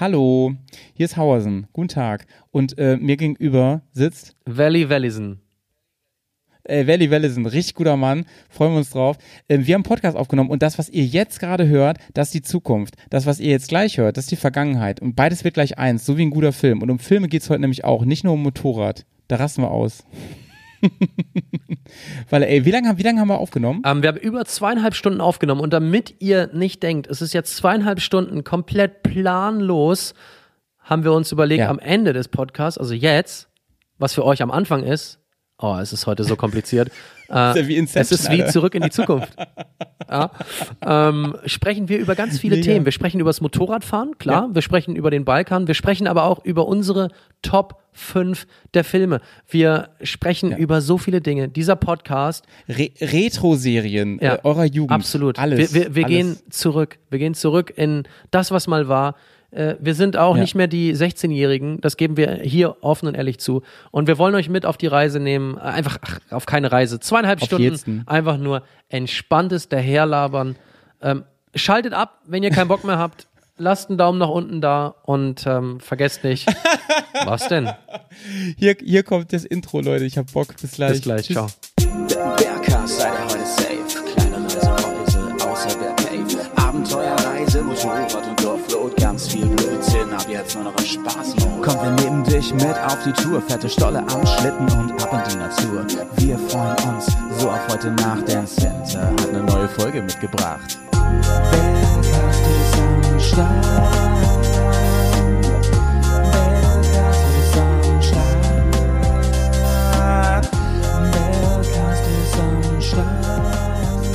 Hallo, hier ist Hauersen. Guten Tag. Und äh, mir gegenüber sitzt Valley Wellison. Äh, Valley Wellison, richtig guter Mann. Freuen wir uns drauf. Äh, wir haben einen Podcast aufgenommen und das, was ihr jetzt gerade hört, das ist die Zukunft. Das, was ihr jetzt gleich hört, das ist die Vergangenheit. Und beides wird gleich eins, so wie ein guter Film. Und um Filme geht's heute nämlich auch, nicht nur um Motorrad. Da rasten wir aus. Weil, ey, wie lange, wie lange haben wir aufgenommen? Ähm, wir haben über zweieinhalb Stunden aufgenommen und damit ihr nicht denkt, es ist jetzt zweieinhalb Stunden komplett planlos, haben wir uns überlegt, Ja. am Ende des Podcasts, also jetzt, was für euch am Anfang ist, oh, es ist heute so kompliziert, äh, Ist ja wie es ist wie zurück in die Zukunft. ja, ähm, sprechen wir über ganz viele Mega. Themen. Wir sprechen über das Motorradfahren, klar. Wir sprechen über den Balkan. Wir sprechen aber auch über unsere Top 5 der Filme. Wir sprechen über so viele Dinge. Dieser Podcast Re Retro-Serien Ja, äh, eurer Jugend. Absolut. Alles. Wir, wir, wir alles. gehen zurück. Wir gehen zurück in das, was mal war. Äh, Wir sind auch Ja. nicht mehr die 16-Jährigen. Das geben wir hier offen und ehrlich zu. Und wir wollen euch mit auf die Reise nehmen. Äh, Einfach ach, auf keine Reise. Zweieinhalb Auf Stunden. jeden. Einfach nur entspanntes daherlabern. Ähm, schaltet ab, wenn ihr keinen Bock mehr habt. Lasst einen Daumen nach unten da und ähm, vergesst nicht. was denn? Hier, hier kommt das Intro, Leute. Ich hab Bock. Bis gleich. Bis gleich. Tschüss. Ciao. Bergkast, seid ihr heute safe. Kleine Reise, Reise, außer der Cave. Abenteuerreise, Motorrad ganz viel Blödsinn, ab jetzt nur noch im Spaß. Komm, wir nehmen dich mit auf die Tour. Fette Stolle am Schlitten und ab in die Natur. Wir freuen uns so auf heute Nacht, denn Center hat eine neue Folge mitgebracht.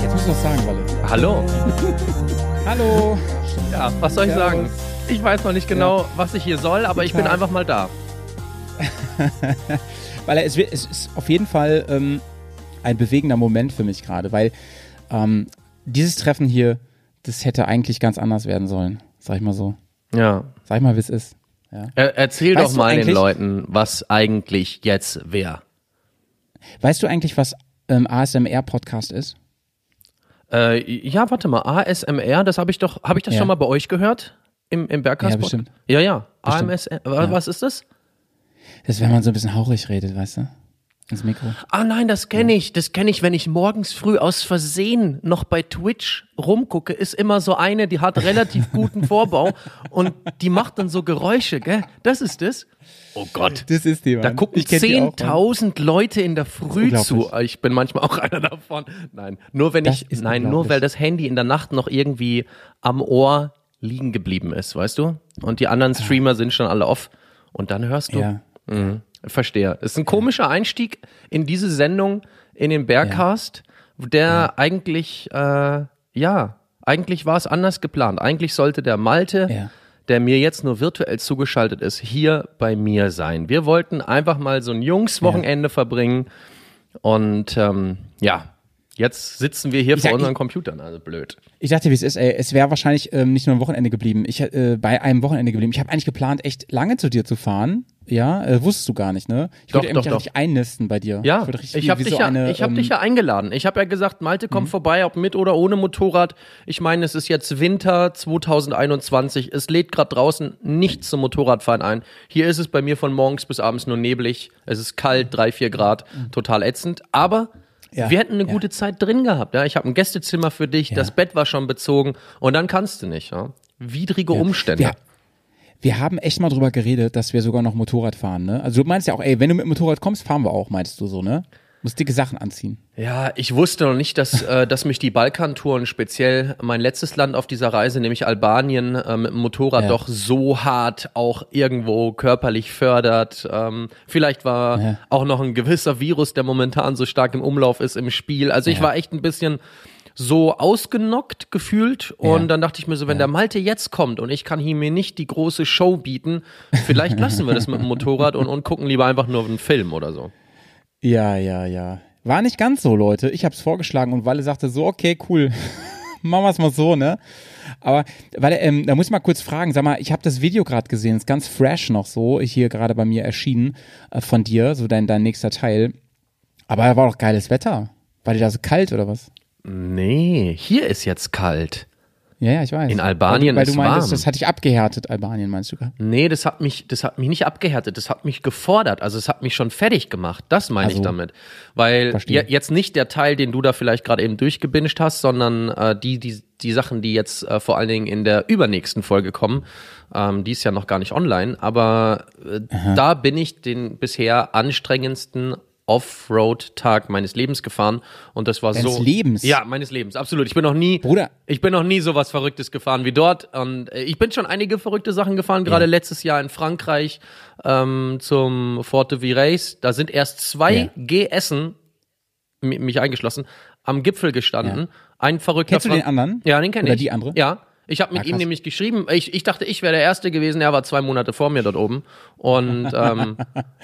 Jetzt musst du was sagen, Walle. Hallo. Hallo. Ja, was soll ich Servus. sagen? Ich weiß noch nicht genau, was ich hier soll, aber ich bin einfach mal da. Weil es, es ist auf jeden Fall ähm, ein bewegender Moment für mich gerade, weil ähm, dieses Treffen hier, das hätte eigentlich ganz anders werden sollen. Sag ich mal so. Ja. Sag ich mal, wie es ist. Ja. Er, erzähl Weißt doch mal den Leuten, was eigentlich jetzt wäre. Weißt du eigentlich, was ähm, ASMR-Podcast ist? Äh, ja, warte mal, ASMR, das habe ich doch, habe ich das Ja. schon mal bei euch gehört? Im, im Bergkast? Ja, bestimmt. Ja, ja. Bestimmt. AMSR, wa- was ist das? Das ist, wenn man so ein bisschen hauchig redet, weißt du? Ins Mikro. Ah nein, das kenne ich. Das kenne ich, wenn ich morgens früh aus Versehen noch bei Twitch rumgucke, ist immer so eine, die hat relativ guten Vorbau und die macht dann so Geräusche, gell? Das ist es. Oh Gott. Das ist die, Mann. Da gucken Ich kenn die auch, Mann. 10.000 Leute in der Früh zu. Ich bin manchmal auch einer davon. Nein, nur wenn Das ich, nein, nur weil das Handy in der Nacht noch irgendwie am Ohr liegen geblieben ist, weißt du? Und die anderen Streamer sind schon alle off. Und dann hörst du. Ja. Mhm. Verstehe. Ist ein komischer Einstieg in diese Sendung, in den Bergcast, der eigentlich, äh, ja, eigentlich war es anders geplant. Eigentlich sollte der Malte, Ja. der mir jetzt nur virtuell zugeschaltet ist, hier bei mir sein. Wir wollten einfach mal so ein Jungswochenende verbringen und ähm, ja, jetzt sitzen wir hier Ich vor sag, unseren ich- Computern, also blöd. Ich dachte, wie es ist, ey, es wäre wahrscheinlich ähm, nicht nur ein Wochenende geblieben. Ich äh, bei einem Wochenende geblieben. Ich habe eigentlich geplant, echt lange zu dir zu fahren. Ja, äh, wusstest du gar nicht, ne? Ich Doch, würde doch, mich doch. richtig einnisten bei dir. Ja, ich wie- habe dich, so ja, eine, ich hab ähm, dich ja eingeladen. Ich habe ja gesagt, Malte, komm vorbei, ob mit oder ohne Motorrad. Ich meine, es ist jetzt Winter 2021. Es lädt gerade draußen nichts zum Motorradfahren ein. Hier ist es bei mir von morgens bis abends nur neblig. Es ist kalt, drei, vier Grad, total ätzend. Aber Ja, wir hätten eine ja. gute Zeit drin gehabt. Ja, ich habe ein Gästezimmer für dich. Das Bett war schon bezogen und dann kannst du nicht. Ja? Widrige Umstände. Wir, wir haben echt mal drüber geredet, dass wir sogar noch Motorrad fahren, ne? Also du meinst ja auch, ey, wenn du mit Motorrad kommst, fahren wir auch, meinst du so, ne? Musst dicke Sachen anziehen. Ja, ich wusste noch nicht, dass, äh, dass mich die Balkantouren, speziell mein letztes Land auf dieser Reise, nämlich Albanien, äh, mit dem Motorrad Ja. doch so hart auch irgendwo körperlich fördert. Ähm, vielleicht war Ja. auch noch ein gewisser Virus, der momentan so stark im Umlauf ist im Spiel. Also ich war echt ein bisschen so ausgenockt gefühlt und Ja. dann dachte ich mir so, wenn der Malte jetzt kommt und ich kann hier mir nicht die große Show bieten, vielleicht lassen wir das mit dem Motorrad und, und gucken lieber einfach nur einen Film oder so. Ja, ja, ja. War nicht ganz so, Leute. Ich hab's vorgeschlagen und Walle sagte so, okay, cool. Machen wir's mal so, ne? Aber, Walle, ähm, da muss ich mal kurz fragen, sag mal, ich habe das Video gerade gesehen, ist ganz fresh noch so, hier gerade bei mir erschienen äh, von dir, so dein, dein nächster Teil. Aber da war doch geiles Wetter. War dir da so kalt oder was? Nee, hier ist jetzt kalt. Ja, ja, ich weiß. In Albanien weil, weil ist du meintest, warm. das hat dich abgehärtet, Albanien, meinst du? Nee, das hat mich, das hat mich nicht abgehärtet, das hat mich gefordert. Also es hat mich schon fertig gemacht. Das meine ich Also, damit. Weil je, jetzt nicht der Teil, den du da vielleicht gerade eben durchgebinscht hast, sondern äh, die, die, die Sachen, die jetzt äh, vor allen Dingen in der übernächsten Folge kommen. Ähm, die ist ja noch gar nicht online, aber äh, da bin ich den bisher anstrengendsten Offroad-Tag meines Lebens gefahren und das war Deines so. Lebens? Ja, meines Lebens, absolut. Ich bin noch nie, Bruder. ich bin noch nie sowas Verrücktes gefahren wie dort. Und äh, ich bin schon einige verrückte Sachen gefahren, gerade letztes Jahr in Frankreich ähm, zum Forte Virace. Da sind erst zwei Ja. GSen, mi- mich eingeschlossen, am Gipfel gestanden. Ein verrückter Kennst du Fran- den anderen? Ja, den kenne Oder ich. die andere? Ja. Ich habe mit Ah, ihm nämlich geschrieben, ich, ich dachte, ich wäre der Erste gewesen, er war zwei Monate vor mir dort oben. Und ähm,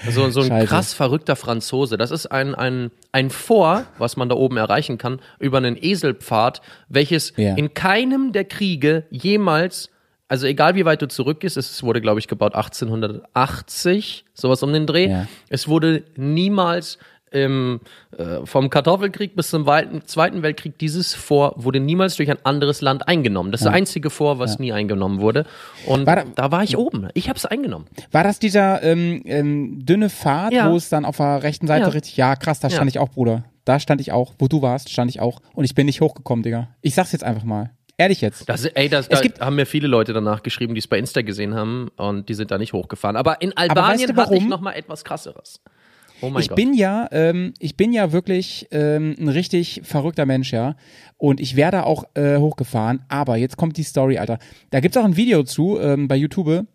so, so ein Scheiße. krass verrückter Franzose. Das ist ein, ein, ein Vor, was man da oben erreichen kann, über einen Eselpfad, welches Ja. in keinem der Kriege jemals, also egal wie weit du zurückgehst, es wurde, glaube ich, gebaut 1880, sowas um den Dreh. Ja. Es wurde niemals im, äh, vom Kartoffelkrieg bis zum Weiten- Zweiten Weltkrieg, dieses Fort wurde niemals durch ein anderes Land eingenommen. Das ist das einzige Fort, was nie eingenommen wurde. Und War da- da, war ich oben. Ich habe es eingenommen. War das dieser ähm, ähm, dünne Pfad, Ja. wo es dann auf der rechten Seite Ja. richtig. Ja, krass, da stand Ja. ich auch, Bruder. Da stand ich auch. Wo du warst, stand ich auch. Und ich bin nicht hochgekommen, Digga. Ich sag's jetzt einfach mal. Ehrlich jetzt. Das, ey, das, Es da gibt- haben mir viele Leute danach geschrieben, die es bei Insta gesehen haben und die sind da nicht hochgefahren. Aber in weißt Albanien du hatte ich warum? noch mal etwas krasseres. Oh mein ich Gott. bin ja, ähm, ich bin ja wirklich ähm, ein richtig verrückter Mensch, ja. Und ich wäre da auch äh, hochgefahren. Aber jetzt kommt die Story, Alter. Da gibt's auch ein Video zu ähm, bei YouTube.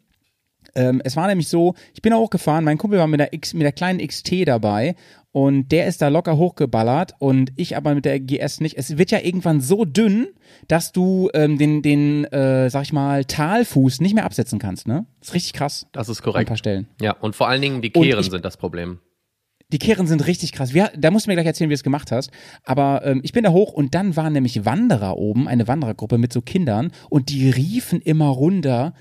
Ähm, es war nämlich so, ich bin da hochgefahren, mein Kumpel war mit der, X, mit der kleinen XT dabei und der ist da locker hochgeballert und ich aber mit der GS nicht. Es wird ja irgendwann so dünn, dass du ähm, den, den äh, sag ich mal, Talfuß nicht mehr absetzen kannst, ne? ist richtig krass. das ist An ein korrekt. paar Stellen. Ja, und vor allen Dingen die Kehren ich- sind das Problem. Die Kehren sind richtig krass. Wir, da musst du mir gleich erzählen, wie du es gemacht hast. Aber ähm, ich bin da hoch und dann waren nämlich Wanderer oben, eine Wanderergruppe mit so Kindern und die riefen immer runter,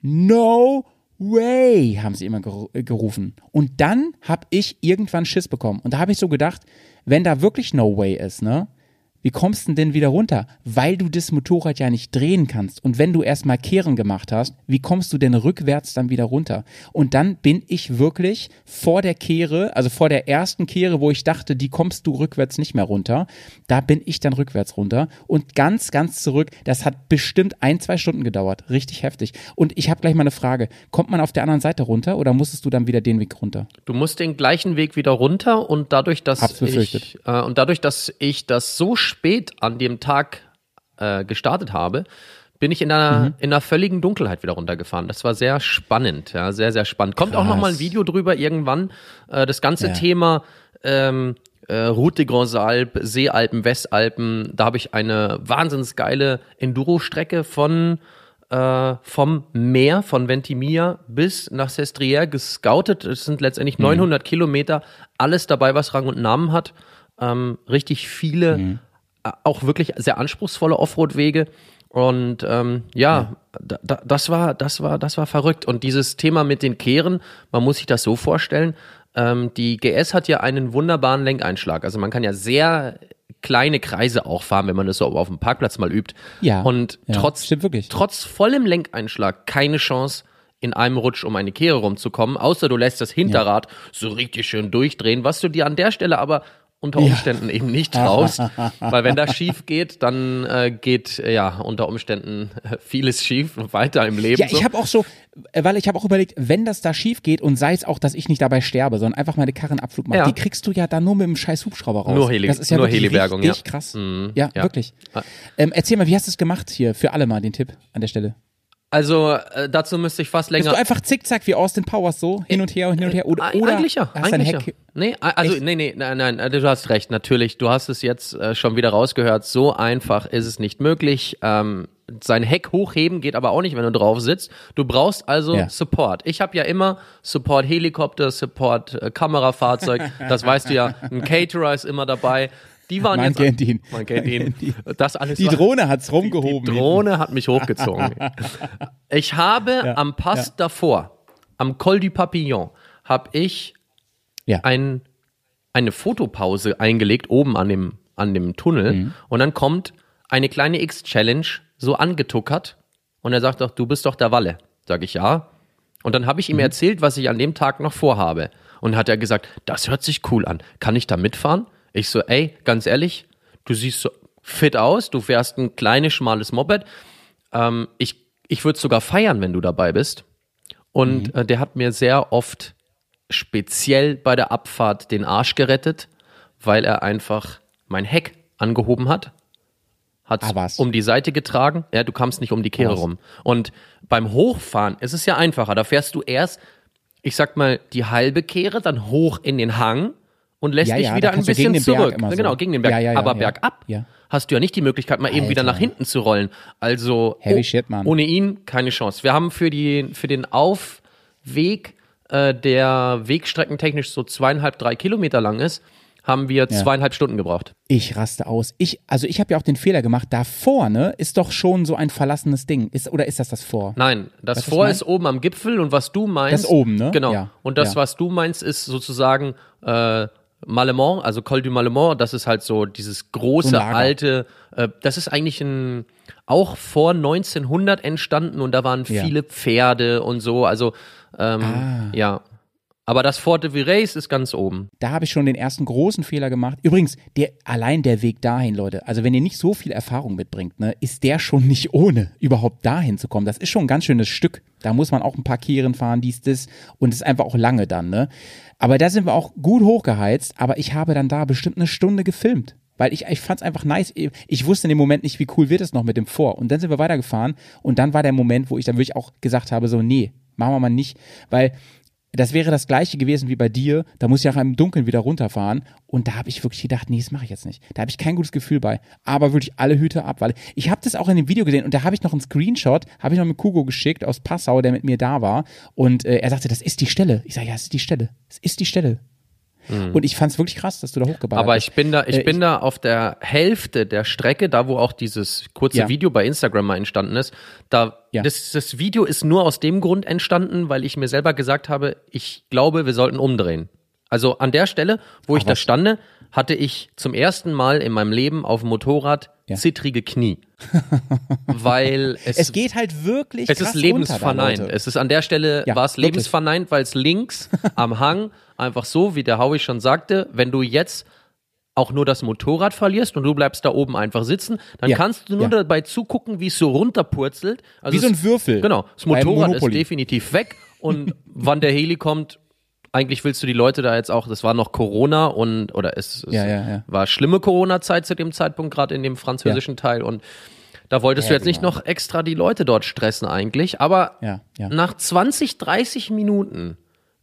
no way, haben sie immer äh, gerufen. Und dann habe ich irgendwann Schiss bekommen. Und da habe ich so gedacht, wenn da wirklich no way ist, ne? Wie kommst du denn wieder runter? Weil du das Motorrad ja nicht drehen kannst. Und wenn du erstmal Kehren gemacht hast, wie kommst du denn rückwärts dann wieder runter? Und dann bin ich wirklich vor der Kehre, also vor der ersten Kehre, wo ich dachte, die kommst du rückwärts nicht mehr runter, da bin ich dann rückwärts runter und ganz, ganz zurück. Das hat bestimmt ein, zwei Stunden gedauert. Richtig heftig. Und ich habe gleich mal eine Frage. Kommt man auf der anderen Seite runter oder musstest du dann wieder den Weg runter? Du musst den gleichen Weg wieder runter und dadurch, dass ich äh, und dadurch, dass ich das so spät an dem Tag äh, gestartet habe, bin ich in einer, Mhm. in einer völligen Dunkelheit wieder runtergefahren. Das war sehr spannend, ja, sehr, sehr spannend. Kommt auch noch mal ein Krass. Video drüber irgendwann. Äh, das ganze Ja. Thema ähm, äh, Route de Grands Alpes, Seealpen, Westalpen, da habe ich eine wahnsinns geile Enduro-Strecke von äh, vom Meer von Ventimiglia bis nach Sestriere gescoutet. Es sind letztendlich 900 Kilometer, alles dabei, was Rang und Namen hat. Ähm, richtig viele, äh, auch wirklich sehr anspruchsvolle Offroad-Wege. Und ähm, ja, Da, da, das war, das war, das war verrückt. Und dieses Thema mit den Kehren, man muss sich das so vorstellen. Ähm, die GS hat ja einen wunderbaren Lenkeinschlag. Also man kann ja sehr kleine Kreise auch fahren, wenn man das so auf dem Parkplatz mal übt. Ja. Und Ja, trotz, trotz vollem Lenkeinschlag keine Chance, in einem Rutsch um eine Kehre rumzukommen, außer du lässt das Hinterrad so richtig schön durchdrehen, was du dir an der Stelle aber unter Umständen eben nicht traust, weil wenn das schief geht, dann äh, geht ja unter Umständen äh, vieles schief weiter im Leben. Ja, ich habe auch so, äh, weil ich habe auch überlegt, wenn das da schief geht und sei es auch, dass ich nicht dabei sterbe, sondern einfach meine Karren Abflug mache, Ja. die kriegst du ja dann nur mit dem scheiß Hubschrauber raus. Nur Heli- das ist ja nur wirklich Helibergung, richtig ja. krass. Mhm, ja, ja. wirklich. Ja. Ähm, erzähl mal, wie hast du es gemacht hier? Für alle mal den Tipp an der Stelle. Also äh, dazu müsste ich fast Bist länger. du einfach zickzack wie Austin Powers so hin und her und hin und her oder, oder eigentlich ja, eigentlich ja. Nee, also Echt? nee, nee, nein, nein, äh, du hast recht, natürlich. Du hast es jetzt äh, schon wieder rausgehört. So einfach ist es nicht möglich. Ähm, sein Heck hochheben geht aber auch nicht, wenn du drauf sitzt. Du brauchst also Ja. Support. Ich habe ja immer Support Helikopter, Support äh, Kamerafahrzeug. Das weißt du ja. Ein Caterer ist immer dabei. Die waren Man jetzt kennt ihn. Man kennt ihn. Das alles Die war- Drohne hat's rumgehoben. die Drohne hat mich hochgezogen. Ich habe am Pass ja. davor, am Col du Papillon, habe ich ja. ein, eine Fotopause eingelegt oben an dem, an dem Tunnel Mhm. und dann kommt eine kleine X-Challenge so angetuckert und er sagt doch, du bist doch der Walle. Sag ich ja. Und dann habe ich ihm erzählt, was ich an dem Tag noch vorhabe. Und hat er gesagt, das hört sich cool an. Kann ich da mitfahren? Ich so, ey, ganz ehrlich, du siehst so fit aus, du fährst ein kleines, schmales Moped. Ähm, ich ich würde sogar feiern, wenn du dabei bist. Und äh, der hat mir sehr oft speziell bei der Abfahrt den Arsch gerettet, weil er einfach mein Heck angehoben hat, hat Ah, um die Seite getragen. Ja, du kamst nicht um die Kehre Was? rum. Und beim Hochfahren ist es ja einfacher. Da fährst du erst, ich sag mal, die halbe Kehre, dann hoch in den Hang und lässt Ja, dich ja, wieder ein bisschen gegen den Berg zurück. so. Genau, gegen den Berg. Aber bergab hast du ja nicht die Möglichkeit, mal eben wieder nach hinten zu rollen. Also oh, shit, ohne ihn keine Chance. Wir haben für, die, für den Aufweg, äh, der wegstreckentechnisch so zweieinhalb, drei Kilometer lang ist, haben wir zweieinhalb Stunden gebraucht. Ich raste aus. Ich, also ich habe ja auch den Fehler gemacht. Da vorne ist doch schon so ein verlassenes Ding. Ist, oder ist das das vor? Nein, das Weißt Vor ist oben am Gipfel und was du meinst. Das ist oben, ne? Genau. Und das, was du meinst, ist sozusagen äh, Malemont, also Col du Malemont. Das ist halt so dieses große, So alte. Äh, das ist eigentlich ein auch vor 1900 entstanden und da waren Ja. viele Pferde und so. Also ähm, Ah. ja. Aber das Fort de Virays ist ganz oben. Da habe ich schon den ersten großen Fehler gemacht. Übrigens, der, allein der Weg dahin, Leute, also wenn ihr nicht so viel Erfahrung mitbringt, ne, ist der schon nicht ohne, überhaupt dahin zu kommen. Das ist schon ein ganz schönes Stück. Da muss man auch ein paar Kehren fahren, dies, das. Und es ist einfach auch lange dann, ne. Aber da sind wir auch gut hochgeheizt, aber ich habe dann da bestimmt eine Stunde gefilmt. Weil ich, ich fand es einfach nice. Ich wusste in dem Moment nicht, wie cool wird es noch mit dem Vor. Und dann sind wir weitergefahren und dann war der Moment, wo ich dann wirklich auch gesagt habe, so, nee, machen wir mal nicht. Weil das wäre das gleiche gewesen wie bei dir. Da muss ich auch im Dunkeln wieder runterfahren. Und da habe ich wirklich gedacht, nee, das mache ich jetzt nicht. Da habe ich kein gutes Gefühl bei. Aber wirklich alle Hüte ab, weil ich habe das auch in dem Video gesehen und da habe ich noch einen Screenshot, habe ich noch mit Kugo geschickt aus Passau, der mit mir da war. Und äh, er sagte, das ist die Stelle. Ich sage, ja, es ist die Stelle. Es ist die Stelle. Und ich fand es wirklich krass, dass du da hochgeballert Mhm. Aber ich bin da, ich Äh, bin da auf der Hälfte der Strecke, da wo auch dieses kurze Ja. Video bei Instagram mal entstanden ist. Da, Ja. das, das Video ist nur aus dem Grund entstanden, weil ich mir selber gesagt habe, ich glaube, wir sollten umdrehen. Also an der Stelle, wo ich da stande, hatte ich zum ersten Mal in meinem Leben auf dem Motorrad Ja. zittrige Knie. weil es, es geht halt wirklich es ist lebensverneint. da, es ist an der Stelle Ja, war es lebensverneint, weil es links am Hang einfach so, wie der Howie schon sagte, wenn du jetzt auch nur das Motorrad verlierst und du bleibst da oben einfach sitzen, dann Ja, kannst du nur ja. dabei zugucken, wie es so runterpurzelt. Also Wie so ein Würfel Genau. Das Motorrad ist definitiv weg und wann der Heli kommt, eigentlich willst du die Leute da jetzt auch, das war noch Corona und, oder es, es Ja, ja, ja. war schlimme Corona-Zeit zu dem Zeitpunkt, gerade in dem französischen Teil und da wolltest du jetzt nicht genau. noch extra die Leute dort stressen eigentlich, aber nach 20, 30 Minuten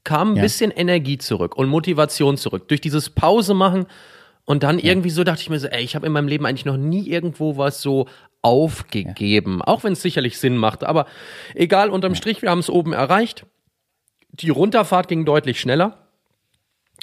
kam ein bisschen Energie zurück und Motivation zurück. Durch dieses Pause machen und dann irgendwie so dachte ich mir so, ey, ich habe in meinem Leben eigentlich noch nie irgendwo was so aufgegeben. Auch wenn es sicherlich Sinn macht. Aber egal, unterm Strich, wir haben es oben erreicht. Die Runterfahrt ging deutlich schneller.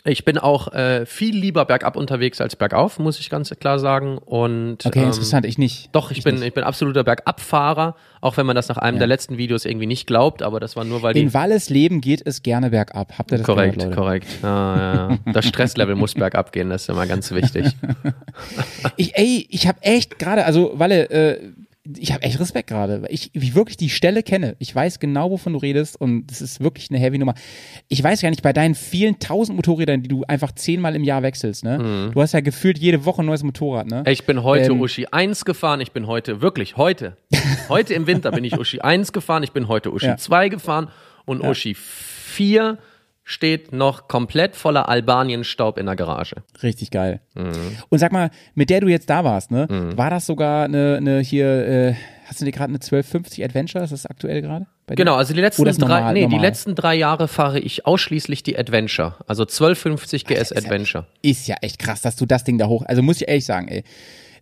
Ich bin auch äh, viel lieber bergab unterwegs als bergauf, muss ich ganz klar sagen. Und Okay, ähm, interessant. Ich nicht. doch, ich, bin, ich bin absoluter Bergabfahrer, auch wenn man das nach einem der letzten Videos irgendwie nicht glaubt, aber das war nur, weil. In Walles Leben geht es gerne bergab. Habt ihr das korrekt, gehört, korrekt. Ja, ja, ja. Das Stresslevel muss bergab gehen, das ist immer ganz wichtig. Ich, ey, ich habe echt gerade, also Walle, äh, ich habe echt Respekt gerade, weil ich, ich wirklich die Stelle kenne. Ich weiß genau, wovon du redest und das ist wirklich eine heavy Nummer. Ich weiß gar nicht, bei deinen vielen tausend Motorrädern, die du einfach zehnmal im Jahr wechselst, ne? Du hast ja gefühlt jede Woche ein neues Motorrad, ne? Ich bin heute Ähm. Uschi 1 gefahren, ich bin heute, wirklich, heute. Heute im Winter bin ich Uschi 1 gefahren, ich bin heute Uschi Ja. 2 gefahren und Uschi 4 steht noch komplett voller Albanien-Staub in der Garage. Richtig geil. Und sag mal, mit der du jetzt da warst, ne? War das sogar eine, eine hier, äh, hast du dir gerade eine 1250 Adventure? Ist das aktuell gerade? Genau, also die letzten drei, normal- nee, die letzten drei Jahre fahre ich ausschließlich die Adventure, also 1250 GS ist ja Adventure. Ist ja echt krass, dass du das Ding da hoch. Also muss ich ehrlich sagen, ey.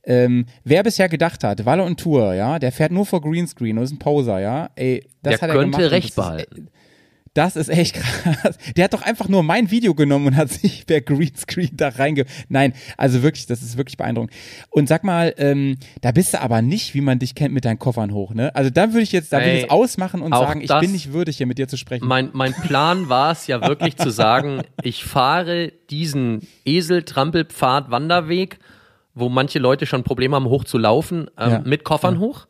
Ähm, wer bisher gedacht hat, Walle und Tour, ja, der fährt nur vor Greenscreen und ist ein Poser, ja, ey, das Der hat er könnte gemacht recht behalten. Ist, das ist echt krass. Der hat doch einfach nur mein Video genommen und hat sich per Greenscreen da reinge... Nein, also wirklich, das ist wirklich beeindruckend. Und sag mal, ähm, da bist du aber nicht, wie man dich kennt, mit deinen Koffern hoch, ne? Also da würde ich jetzt, da würde ich jetzt ausmachen und sagen, ich bin nicht würdig, hier mit dir zu sprechen. Mein, mein Plan war es ja wirklich zu sagen, ich fahre diesen Esel-Trampelpfad-Wanderweg, wo manche Leute schon Probleme haben, hoch zu laufen, ähm, Ja. mit Koffern hoch.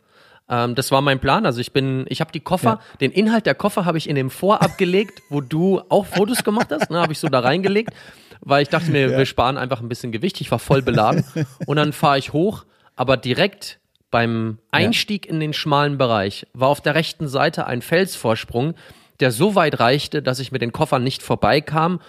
Ähm, das war mein Plan. Also ich bin, ich habe die Koffer, den Inhalt der Koffer habe ich in dem Vorab gelegt, wo du auch Fotos gemacht hast, ne, habe ich so da reingelegt, weil ich dachte mir, wir sparen einfach ein bisschen Gewicht. Ich war voll beladen und dann fahre ich hoch, aber direkt beim Einstieg in den schmalen Bereich war auf der rechten Seite ein Felsvorsprung, der so weit reichte, dass ich mit den Koffern nicht vorbeikam.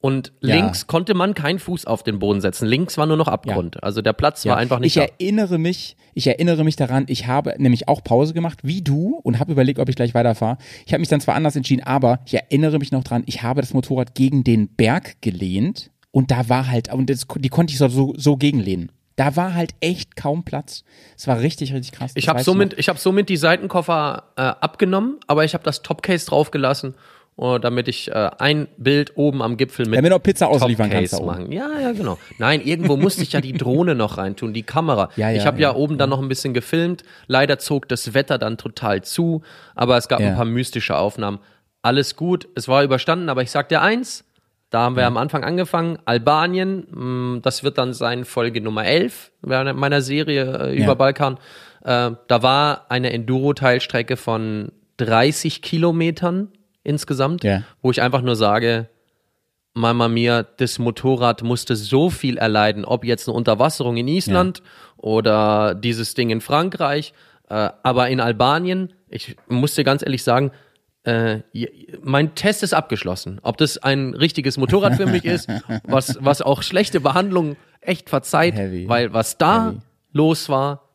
Und Ja. links konnte man keinen Fuß auf den Boden setzen. Links war nur noch Abgrund. Also der Platz war einfach nicht ich da. erinnere mich, ich erinnere mich daran, ich habe nämlich auch Pause gemacht, wie du, und habe überlegt, ob ich gleich weiterfahre. Ich habe mich dann zwar anders entschieden, aber ich erinnere mich noch dran, ich habe das Motorrad gegen den Berg gelehnt und da war halt, und das, die konnte ich so, so, so gegenlehnen. Da war halt echt kaum Platz. Es war richtig, richtig krass. Ich habe somit, ich hab somit die Seitenkoffer äh, abgenommen, aber ich habe das Topcase draufgelassen, damit ich äh, ein Bild oben am Gipfel mit Damit du auch Pizza ausliefern kannst da oben. machen. Ja, ja, genau. Nein, irgendwo musste ich ja die Drohne noch reintun, die Kamera. Ja, ja, ich habe ja, ja, oben dann noch ein bisschen gefilmt. Leider zog das Wetter dann total zu, aber es gab ein paar mystische Aufnahmen. Alles gut, es war überstanden, aber ich sag dir eins, da haben wir am Anfang angefangen. Albanien, mh, das wird dann sein Folge Nummer 11 während meiner Serie äh, über. Balkan. Äh, da war eine Enduro-Teilstrecke von 30 Kilometern insgesamt, Ja. wo ich einfach nur sage, Mama mia, das Motorrad musste so viel erleiden, ob jetzt eine Unterwasserung in Island oder dieses Ding in Frankreich, äh, aber in Albanien, ich muss dir ganz ehrlich sagen, äh, mein Test ist abgeschlossen. Ob das ein richtiges Motorrad für mich ist, was, was auch schlechte Behandlung echt verzeiht, Heavy. weil was da Heavy. los war,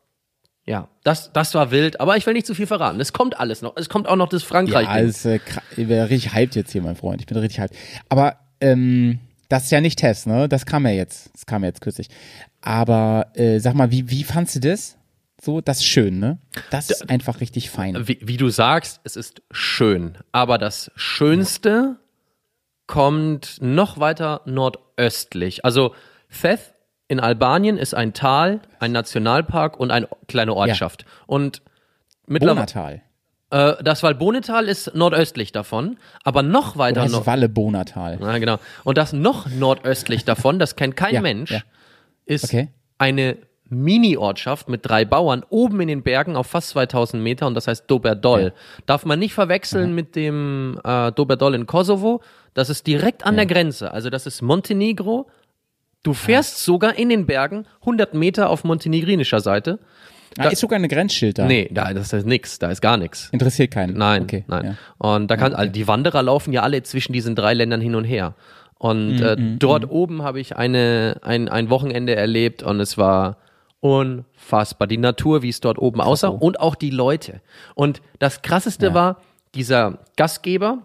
ja, das, das war wild, aber ich will nicht zu viel verraten. Es kommt alles noch. Es kommt auch noch das Frankreich. Ja, alles, äh, ich bin richtig hyped jetzt hier, mein Freund. Ich bin richtig hyped. Aber ähm, das ist ja nicht Test, ne? Das kam ja jetzt. Das kam ja jetzt kürzlich. Aber äh, sag mal, wie, wie fandst du das? So, das ist schön, ne? Das ist einfach richtig fein. wie, wie du sagst, es ist schön. Aber das Schönste kommt noch weiter nordöstlich. Also Theth in Albanien ist ein Tal, ein Nationalpark und eine kleine Ortschaft. Und mittlerweile, Bonatal. äh, das Valbonetal ist nordöstlich davon, aber noch Oder weiter heißt nord. Walle Bonatal. Ja, genau. Und das noch nordöstlich davon, das kennt kein Ja, Mensch, ja. ist Okay. eine Mini-Ortschaft mit drei Bauern oben in den Bergen auf fast 2000 Meter und das heißt Doberdol. Darf man nicht verwechseln mit dem äh, Doberdol in Kosovo. Das ist direkt an der Grenze. Also das ist Montenegro. Du fährst sogar in den Bergen 100 Meter auf montenegrinischer Seite. Ah, ist sogar eine Grenzschild da. Nee, da das ist nix, da ist gar nichts. Interessiert keinen. Nein, okay. nein. Ja. Und da kann, also die Wanderer laufen ja alle zwischen diesen drei Ländern hin und her. Und äh, Mhm, dort oben habe ich eine, ein, ein Wochenende erlebt und es war unfassbar. Die Natur, wie es dort oben aussah und auch die Leute. Und das krasseste war, dieser Gastgeber,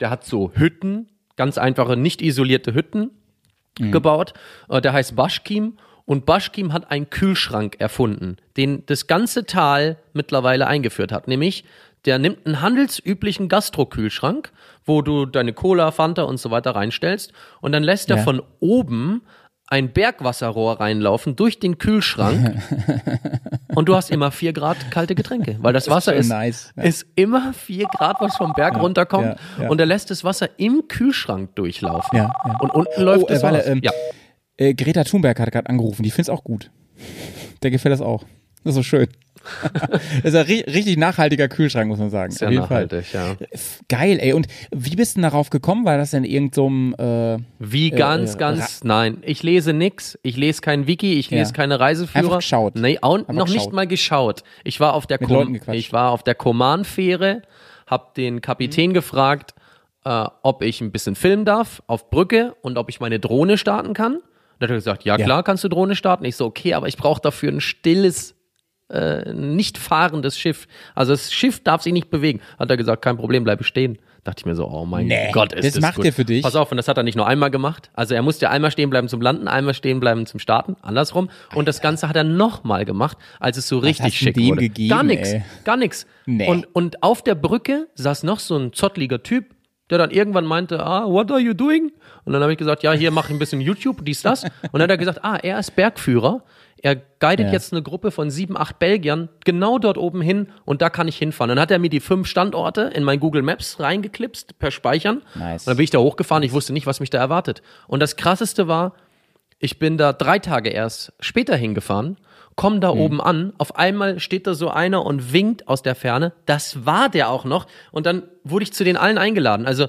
der hat so Hütten, ganz einfache, nicht isolierte Hütten Mhm. gebaut. Äh, Der heißt Baschkim. Und Baschkim hat einen Kühlschrank erfunden, den das ganze Tal mittlerweile eingeführt hat. Nämlich, der nimmt einen handelsüblichen Gastrokühlschrank, wo du deine Cola, Fanta und so weiter reinstellst. Und dann lässt er Ja. von oben ein Bergwasserrohr reinlaufen durch den Kühlschrank. und du hast immer vier Grad kalte Getränke, weil das Wasser ist, nice, ja. ist immer vier Grad, was vom Berg runterkommt. ja, ja. Und er lässt das Wasser im Kühlschrank durchlaufen. Ja, ja. Und unten läuft Oh, äh, es raus. ähm, ja. Äh, Greta Thunberg hat gerade angerufen, die find's auch gut. Der gefällt das auch. Das ist so schön. Das ist ein ri richtig nachhaltiger Kühlschrank, muss man sagen. Sehr Auf jeden nachhaltig, ja. Fall. Geil, ey. Und wie bist du denn darauf gekommen? War das in irgendeinem äh, Wie ganz, äh, ganz, nein. Ich lese nix. Ich lese kein Wiki, ich lese Ja. keine Reiseführer. Einfach geschaut. Nee, auch noch nicht geschaut. mal geschaut. Ich war auf der Mit gequatscht. ich war auf der Koman-Fähre, hab den Kapitän gefragt, äh, ob ich ein bisschen filmen darf auf Brücke und ob ich meine Drohne starten kann. Da hat er gesagt, ja, Ja. klar, kannst du Drohne starten. Ich so, okay, aber ich brauche dafür ein stilles äh, nicht fahrendes Schiff. Also das Schiff darf sich nicht bewegen. Hat er gesagt, kein Problem, bleibe stehen. Dachte ich mir so, oh mein Nee, Gott, ist das das macht gut. er für dich. Pass auf, und das hat er nicht nur einmal gemacht. Also er musste einmal stehen bleiben zum Landen, einmal stehen bleiben zum Starten, andersrum. Und das Ganze hat er nochmal gemacht, als es so richtig hast du schick dem wurde. gegeben, gar ey? gar nix. Nee. Und, und auf der Brücke saß noch so ein zottliger Typ, der dann irgendwann meinte, ah, what are you doing? Und dann habe ich gesagt, ja, hier mach ich ein bisschen YouTube, dies, das. Und dann hat er gesagt, ah, er ist Bergführer. Er guidet Ja. jetzt eine Gruppe von sieben, acht Belgiern genau dort oben hin und da kann ich hinfahren. Dann hat er mir die fünf Standorte in mein Google Maps reingeklipst per Speichern. Nice. Und dann bin ich da hochgefahren, ich wusste nicht, was mich da erwartet. Und das krasseste war, ich bin da drei Tage erst später hingefahren, komm da oben an, auf einmal steht da so einer und winkt aus der Ferne. Das war der auch noch. Und dann wurde ich zu den allen eingeladen. Also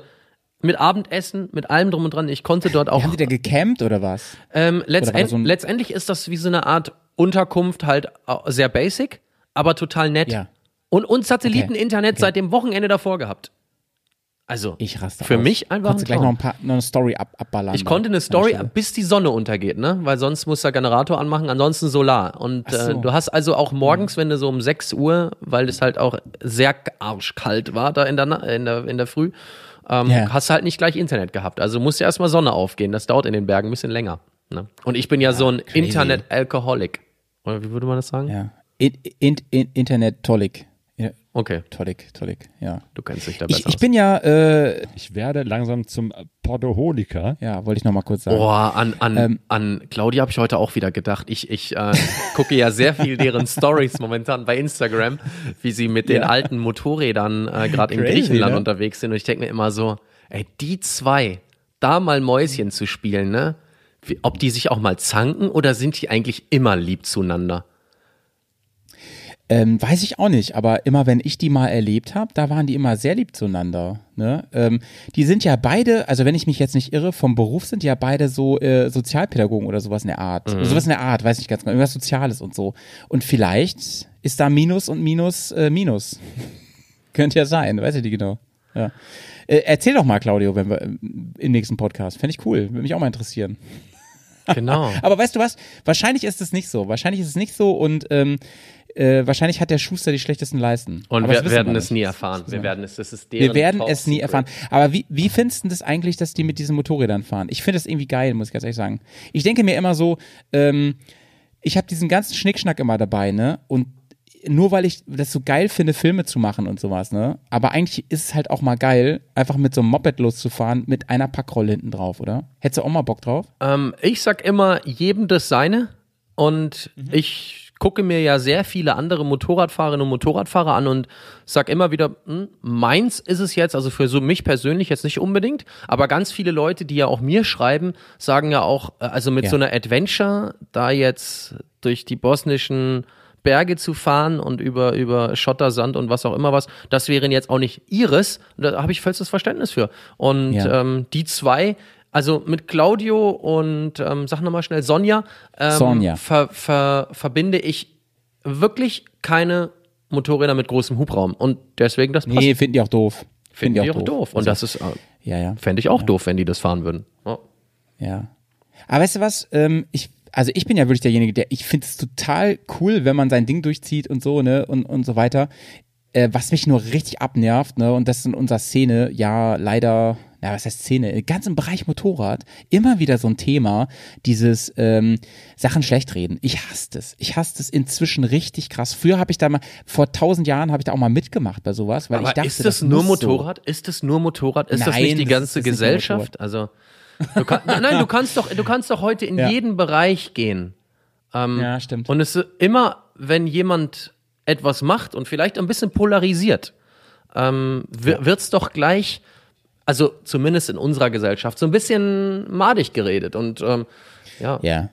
mit Abendessen, mit allem drum und dran. Ich konnte dort auch. Haben die da gecampt oder was? Ähm, letztend, so ein- letztendlich ist das wie so eine Art Unterkunft, halt äh, sehr basic, aber total nett. Ja. Und, und Satelliteninternet Okay. seit dem Wochenende davor gehabt. Also, Ich raste für aus. mich einfach Konntest ein du gleich noch, ein paar, noch eine Story ab, abballern. Ich konnte eine Story, bis die Sonne untergeht, ne? Weil sonst muss der Generator anmachen, ansonsten Solar. Und Ach so. äh, du hast also auch morgens, wenn du so um 6 Uhr, weil es halt auch sehr arschkalt war da in der, in der, in der Früh, ähm, Ja. hast halt nicht gleich Internet gehabt. Also musste erstmal Sonne aufgehen. Das dauert in den Bergen ein bisschen länger. Ne? Und ich bin ja, so ein. Internet-Alkoholik. Oder wie würde man das sagen? Ja. In, in, in, Internet Tollik. Ja, Okay, Tollik, Tollik, ja. du kennst dich da besser Ich, ich bin ja, äh, Ich werde langsam zum Portoholiker. ja, wollte ich noch mal kurz sagen. Boah, an, an, Ähm. an Claudia habe ich heute auch wieder gedacht. Ich, ich äh, gucke ja sehr viel deren Stories momentan bei Instagram, wie sie mit den Ja. alten Motorrädern äh, gerade in Griechenland ne? unterwegs sind. Und ich denke mir immer so, ey, die zwei, da mal Mäuschen zu spielen, ne? Wie, ob die sich auch mal zanken oder sind die eigentlich immer lieb zueinander? Ähm, weiß ich auch nicht, aber immer wenn ich die mal erlebt habe, da waren die immer sehr lieb zueinander. Ne? Ähm, die sind ja beide, also wenn ich mich jetzt nicht irre, vom Beruf sind die ja beide so äh, Sozialpädagogen oder sowas in der Art. Mhm. Sowas in der Art, weiß nicht ganz genau, irgendwas Soziales und so. Und vielleicht ist da Minus und Minus äh, Minus. Könnte ja sein, weiß ich nicht genau. Ja. Äh, erzähl doch mal, Claudio, wenn wir ähm, im nächsten Podcast. Fände ich cool, würde mich auch mal interessieren. Genau. Aber weißt du was? Wahrscheinlich ist es nicht so. Wahrscheinlich ist es nicht so und ähm, äh, wahrscheinlich hat der Schuster die schlechtesten Leisten. Und Aber wir werden wir es nie erfahren. Wir werden es, das ist Wir deren werden Top es nie erfahren. Aber wie, wie findest du das eigentlich, dass die mit diesen Motorrädern fahren? Ich finde das irgendwie geil, muss ich ganz ehrlich sagen. Ich denke mir immer so, ähm, ich habe diesen ganzen Schnickschnack immer dabei, ne? Und nur weil ich das so geil finde, Filme zu machen und sowas, ne? Aber eigentlich ist es halt auch mal geil, einfach mit so einem Moped loszufahren mit einer Packrolle hinten drauf, oder? Hättest du auch mal Bock drauf? Ähm, ich sag immer, jedem das seine. Und Mhm. ich gucke mir ja sehr viele andere Motorradfahrerinnen und Motorradfahrer an und sag immer wieder, hm, meins ist es jetzt, also für so mich persönlich jetzt nicht unbedingt, aber ganz viele Leute, die ja auch mir schreiben, sagen ja auch, äh, also mit Ja. so einer Adventure, da jetzt durch die bosnischen Berge zu fahren und über, über Schotter, Sand und was auch immer was, das wären jetzt auch nicht ihres. Da habe ich vollstes Verständnis für. Und Ja. ähm, die zwei, also mit Claudio und ähm, sag nochmal schnell Sonja, ähm, Sonja. Ver, ver, verbinde ich wirklich keine Motorräder mit großem Hubraum. Und deswegen das passt. Nee, finden die auch doof. Finde ich auch doof. Und Also, das ist, äh, Ja, ja. fände ich auch doof, wenn die das fahren würden. Ja. Ja. Aber weißt du was? Ähm, ich, also ich bin ja wirklich derjenige, der, ich finde es total cool, wenn man sein Ding durchzieht und so, ne, und, und so weiter. Äh, was mich nur richtig abnervt, ne, und das ist in unserer Szene, ja, leider, na, was heißt Szene, ganz im Bereich Motorrad, immer wieder so ein Thema, dieses ähm, Sachen schlecht reden. Ich hasse das. Ich hasse das inzwischen richtig krass. Früher habe ich da mal, vor tausend Jahren habe ich da auch mal mitgemacht bei sowas, weil Aber ich dachte, ist das, nur muss so. Motorrad? Ist das nur Motorrad? Ist das Nein, nicht die das ganze das Gesellschaft? Also, du kann, nein, du kannst doch, du kannst doch heute in Ja. jeden Bereich gehen. Ähm, Ja, stimmt. Und es ist immer, wenn jemand etwas macht und vielleicht ein bisschen polarisiert, ähm, wird es doch gleich, also zumindest in unserer Gesellschaft, so ein bisschen madig geredet. Und ähm, ja, ja.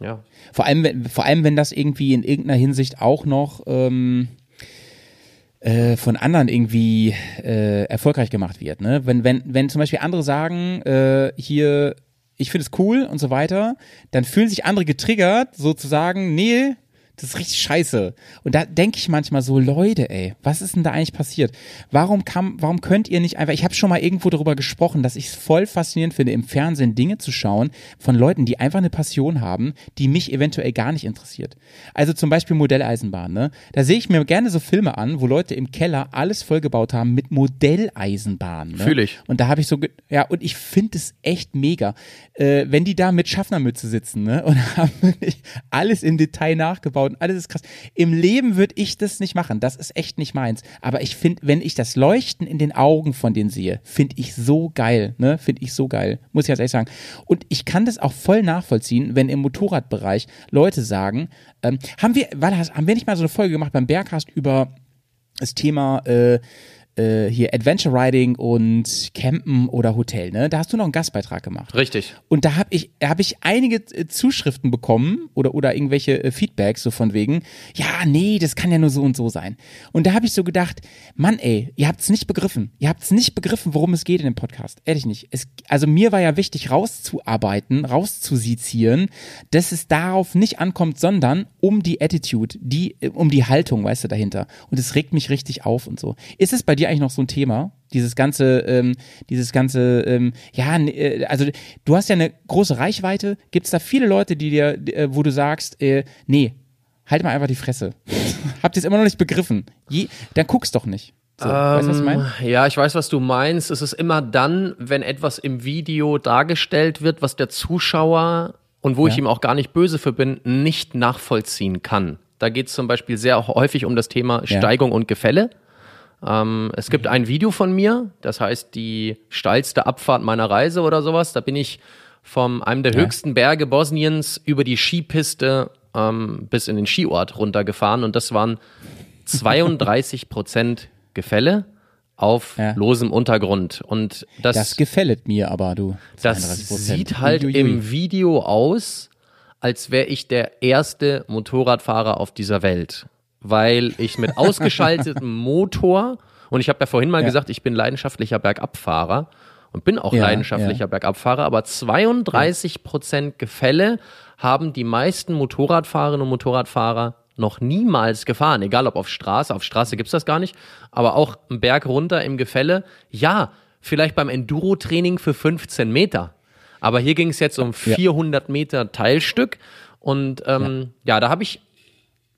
Ja. Vor allem, wenn- vor allem, wenn das irgendwie in irgendeiner Hinsicht auch noch ähm, äh, von anderen irgendwie äh, erfolgreich gemacht wird. Ne? Wenn, wenn, wenn zum Beispiel andere sagen, äh, hier, ich finde es cool und so weiter, dann fühlen sich andere getriggert, sozusagen, nee, das ist richtig scheiße. Und da denke ich manchmal so, Leute, ey, was ist denn da eigentlich passiert? Warum kam, warum könnt ihr nicht einfach, ich habe schon mal irgendwo darüber gesprochen, dass ich es voll faszinierend finde, im Fernsehen Dinge zu schauen von Leuten, die einfach eine Passion haben, die mich eventuell gar nicht interessiert. Also zum Beispiel Modelleisenbahn, ne? Da sehe ich mir gerne so Filme an, wo Leute im Keller alles vollgebaut haben mit Modelleisenbahnen. Ne? Fühl ich. Und da habe ich so, ja, und ich finde es echt mega, äh, wenn die da mit Schaffnermütze sitzen, ne, und haben alles im Detail nachgebaut und alles ist krass. Im Leben würde ich das nicht machen, das ist echt nicht meins. Aber ich finde, wenn ich das Leuchten in den Augen von denen sehe, finde ich so geil, ne, finde ich so geil, muss ich ganz ehrlich sagen. Und ich kann das auch voll nachvollziehen, wenn im Motorradbereich Leute sagen, ähm, haben wir, das, haben wir nicht mal so eine Folge gemacht beim Berghast über das Thema, äh, äh, hier Adventure Riding und Campen oder Hotel, ne? Da hast du noch einen Gastbeitrag gemacht. Richtig. Und da habe ich, hab ich einige äh, Zuschriften bekommen oder, oder irgendwelche äh, Feedbacks so von wegen, ja, nee, das kann ja nur so und so sein. Und da habe ich so gedacht, Mann, ey, ihr habt's nicht begriffen. Ihr habt's nicht begriffen, worum es geht in dem Podcast. Ehrlich nicht. Es, also mir war ja wichtig, rauszuarbeiten, rauszusizieren, dass es darauf nicht ankommt, sondern um die Attitude, die, um die Haltung, weißt du, dahinter. Und es regt mich richtig auf und so. Ist es bei dir eigentlich noch so ein Thema? Dieses ganze, ähm, dieses ganze, ähm, ja, äh, also du hast ja eine große Reichweite. Gibt es da viele Leute, die dir, äh, wo du sagst, äh, nee, halt mal einfach die Fresse. Habt ihr es immer noch nicht begriffen? Je, dann guck's doch nicht. So, weißt du, was ich? Ähm, Ja, ich weiß, was du meinst. Es ist immer dann, wenn etwas im Video dargestellt wird, was der Zuschauer und wo ich Ja. ihm auch gar nicht böse für bin, nicht nachvollziehen kann. Da geht es zum Beispiel sehr häufig um das Thema Ja. Steigung und Gefälle. Ähm, es gibt ein Video von mir, das heißt die steilste Abfahrt meiner Reise oder sowas. Da bin ich von einem der Ja. höchsten Berge Bosniens über die Skipiste ähm, bis in den Skiort runtergefahren und das waren 32 Prozent Gefälle auf Ja. losem Untergrund. Und das, Das gefällt mir aber, du. das 32%. sieht halt Uiuiui. im Video aus, als wäre ich der erste Motorradfahrer auf dieser Welt. Weil ich mit ausgeschaltetem Motor, und ich habe ja vorhin mal Ja. gesagt, ich bin leidenschaftlicher Bergabfahrer und bin auch Ja, leidenschaftlicher ja. Bergabfahrer, aber 32 Prozent Gefälle haben die meisten Motorradfahrerinnen und Motorradfahrer noch niemals gefahren, egal ob auf Straße, auf Straße gibt's das gar nicht, aber auch einen Berg runter im Gefälle. Ja, vielleicht beim Enduro-Training für 15 Meter. Aber hier ging es jetzt um 400 Meter Teilstück. Und ähm, ja. da habe ich,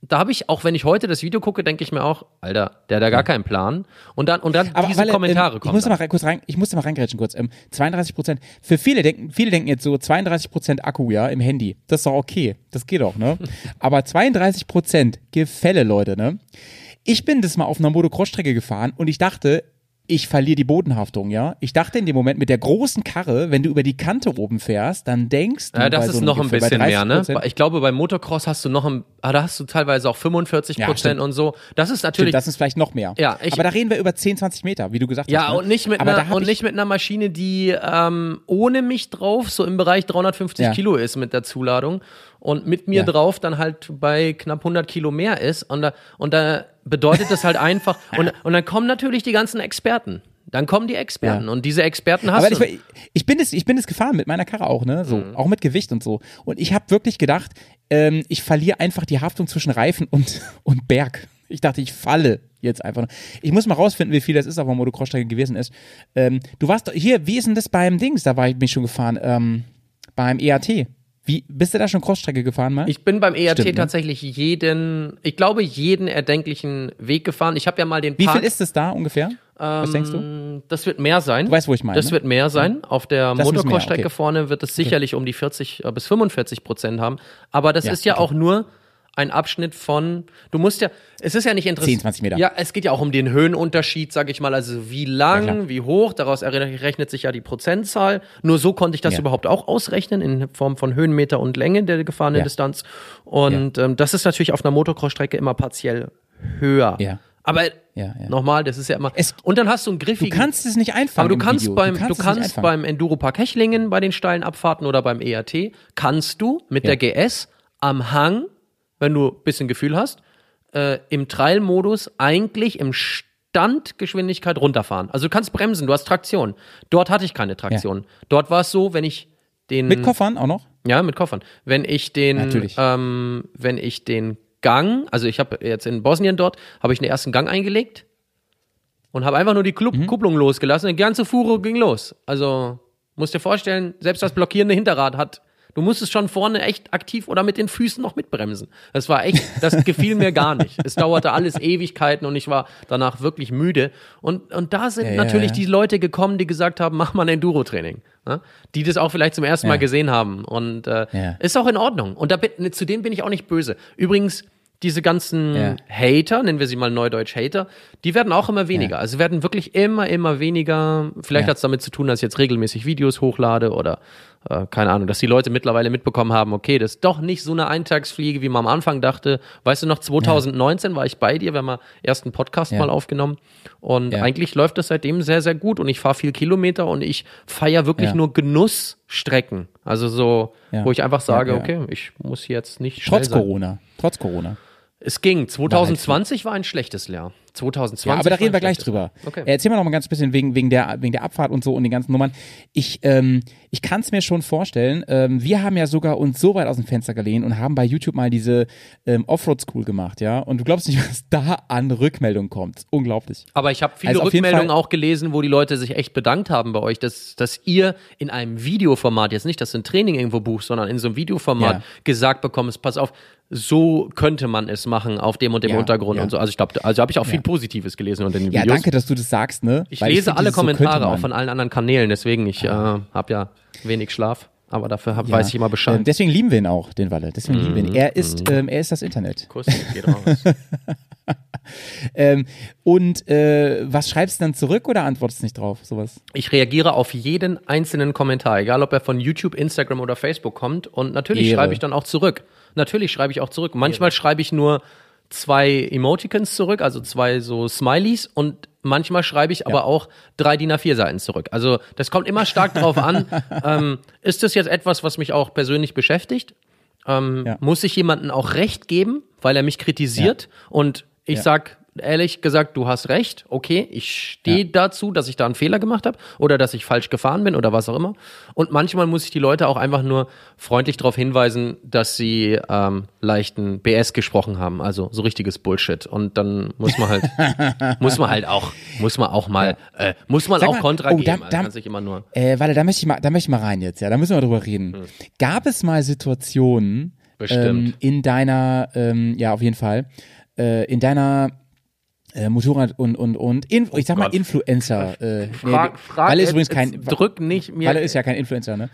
da habe ich, auch wenn ich heute das Video gucke, denke ich mir auch, Alter, der hat da gar keinen Plan. Und dann, und dann Aber diese weil, Kommentare ähm, ich kommen. muss da mal kurz rein, ich muss da mal reingrätschen kurz. Ähm, 32 Prozent. Für viele denken, viele denken jetzt so 32 Prozent Akku, ja, im Handy. Das ist doch okay. Das geht doch, ne? Aber 32 Prozent Gefälle, Leute, ne? Ich bin das mal auf einer Motocross-Strecke gefahren und ich dachte, ich verliere die Bodenhaftung, ja. Ich dachte in dem Moment mit der großen Karre, wenn du über die Kante oben fährst, dann denkst du, Ja, das ist so noch ein bisschen mehr, ne? 30%, Ich glaube, beim Motocross hast du noch ein, ah, da hast du teilweise auch 45 Ja, Prozent stimmt. und so. Das ist natürlich, Stimmt, das ist vielleicht noch mehr. Ja, ich- aber da reden wir über 10, 20 Meter, wie du gesagt ja, hast. ne? und nicht mit einer, und ich- nicht mit einer Maschine, die ähm, ohne mich drauf so im Bereich 350 Ja. Kilo ist mit der Zuladung und mit mir Ja. drauf dann halt bei knapp 100 Kilo mehr ist und da, und da bedeutet das halt einfach und, und dann kommen natürlich die ganzen Experten. Dann kommen die Experten Ja. und diese Experten hast Aber du. ich, ich bin es, ich bin es gefahren mit meiner Karre auch, ne, so, Mhm. auch mit Gewicht und so. Und ich habe wirklich gedacht, ähm, ich verliere einfach die Haftung zwischen Reifen und und Berg. Ich dachte, ich falle jetzt einfach. nur. Ich muss mal rausfinden, wie viel das ist auf der Motocross-Strecke gewesen ist. Ähm, du warst doch- hier, wie ist denn das beim Dings? Da war ich bin ich schon gefahren, ähm, beim EAT. Wie bist du da schon Crossstrecke gefahren mal? Ich bin beim ERT Stimmt, ne? tatsächlich jeden, ich glaube, jeden erdenklichen Weg gefahren. Ich habe ja mal den wie Park. viel ist es da ungefähr? Was denkst du? Ähm, Das wird mehr sein. Du weißt, wo ich meine, Das ne? wird mehr sein. Auf der Motocross-Strecke okay. vorne wird es sicherlich um die 40 äh, bis 45 Prozent haben. Aber das Ja, ist ja okay. auch nur ein Abschnitt von, du musst ja, es ist ja nicht interessant. 10, 20 Meter. Ja, es geht ja auch um den Höhenunterschied, sag ich mal, also wie lang, Ja, wie hoch, daraus errechnet sich ja die Prozentzahl. Nur so konnte ich das Ja. überhaupt auch ausrechnen in Form von Höhenmeter und Länge der gefahrenen Ja. Distanz. Und ähm, das ist natürlich auf einer Motocross-Strecke immer partiell höher. Ja. Aber Ja, ja. nochmal, das ist ja immer. Es- und dann hast du einen Du griffigen. kannst es nicht einfangen. Aber du kannst Video. beim, du du kannst, kannst, nicht einfangen. beim Enduropark Hechlingen bei den steilen Abfahrten oder beim ERT, kannst du mit Ja. der GS am Hang, wenn du ein bisschen Gefühl hast, äh, im Trail-Modus eigentlich im Standgeschwindigkeit runterfahren. Also du kannst bremsen, du hast Traktion. Dort hatte ich keine Traktion. Dort war es so, wenn ich den Mit Koffern auch noch? ja, mit Koffern. Wenn ich den, Natürlich. ähm, wenn ich den Gang, also ich habe jetzt in Bosnien dort, habe ich den ersten Gang eingelegt und habe einfach nur die Klu Mhm. Kupplung losgelassen. Die ganze Fuhre ging los. Also musst dir vorstellen, selbst das blockierende Hinterrad hat. Du musstest schon vorne echt aktiv oder mit den Füßen noch mitbremsen. Das war echt, das gefiel mir gar nicht. Es dauerte alles Ewigkeiten und ich war danach wirklich müde. Und, und da sind Ja, ja, natürlich ja. die Leute gekommen, die gesagt haben, mach mal ein Enduro-Training. Ne? Die das auch vielleicht zum ersten Mal Ja. gesehen haben. Und äh, Ja. ist auch in Ordnung. Und da bin, zu denen bin ich auch nicht böse. Übrigens, diese ganzen Ja. Hater, nennen wir sie mal neudeutsch Hater, die werden auch immer weniger. Ja. Also werden wirklich immer, immer weniger. Vielleicht Ja. hat es damit zu tun, dass ich jetzt regelmäßig Videos hochlade oder äh, keine Ahnung, dass die Leute mittlerweile mitbekommen haben, okay, das ist doch nicht so eine Eintagsfliege, wie man am Anfang dachte. Weißt du noch, 2019 war ich bei dir, wir haben mal ersten Podcast Ja. mal aufgenommen und Ja. eigentlich läuft das seitdem sehr, sehr gut und ich fahre viel Kilometer und ich feiere wirklich Ja. nur Genussstrecken. Also so, Ja. wo ich einfach sage, Ja, ja. okay, ich muss jetzt nicht Trotz. Corona. Trotz Corona. Es ging. 2020 war ein schlechtes Jahr. 2020 Ja, aber da reden wir gleich drüber. Okay. Erzähl mal noch mal ganz bisschen wegen, wegen, der, wegen der Abfahrt und so und den ganzen Nummern. Ich, ähm, ich kann es mir schon vorstellen. Ähm, wir haben ja sogar uns so weit aus dem Fenster gelehnt und haben bei YouTube mal diese ähm, Offroad School gemacht, ja. Und du glaubst nicht, was da an Rückmeldung kommt. Unglaublich. Aber ich habe viele Also Rückmeldungen auch gelesen, wo die Leute sich echt bedankt haben bei euch, dass, dass ihr in einem Videoformat, jetzt nicht, dass du ein Training irgendwo buchst, sondern in so einem Videoformat Ja. gesagt bekommst, pass auf, so könnte man es machen auf dem und dem Ja, Untergrund ja. und so. Also ich glaube, also habe ich auch viel Ja. Positives gelesen unter den Ja, Videos. danke, dass du das sagst, ne? Ich Weil lese find alle so Kommentare man. auch von allen anderen Kanälen, deswegen ich äh, habe ja wenig Schlaf, aber dafür hab, Ja. weiß ich immer Bescheid. Ähm, deswegen lieben wir ihn auch, den Walle. Deswegen lieben wir ihn. Er ist, ähm, er ist das Internet. Kuss geht raus. Ähm, und äh, was schreibst du dann zurück oder antwortest nicht drauf? Sowas. Ich reagiere auf jeden einzelnen Kommentar, egal ob er von YouTube, Instagram oder Facebook kommt. Und natürlich Ehre. schreibe ich dann auch zurück. Natürlich schreibe ich auch zurück. Manchmal schreibe ich nur zwei Emoticons zurück, also zwei so Smileys und manchmal schreibe ich aber auch drei DIN A4 Seiten zurück. Also das kommt immer stark darauf an, ähm, ist das jetzt etwas, was mich auch persönlich beschäftigt? Ähm, Ja. Muss ich jemandem auch Recht geben, weil er mich kritisiert? Und ich Ja. sag ehrlich gesagt, du hast recht, okay, ich stehe Ja. dazu, dass ich da einen Fehler gemacht habe oder dass ich falsch gefahren bin oder was auch immer. Und manchmal muss ich die Leute auch einfach nur freundlich darauf hinweisen, dass sie ähm, leichten BS gesprochen haben, also so richtiges Bullshit. Und dann muss man halt, muss man halt auch, muss man auch mal, äh, muss man Sag auch mal, Kontra oh, geben. da- also da- kann sich immer nur. Äh, warte, da möchte ich mal, da möchte ich mal rein jetzt, ja. Da müssen wir drüber reden. Gab es mal Situationen ähm, in deiner, ähm, ja, auf jeden Fall, äh, in deiner äh, Motorrad und und und in, ich sag mal Gott. Influencer. Äh, Frag, nee, frag ist jetzt- übrigens kein, drück nicht mir. Walle ist ja kein Influencer, ne?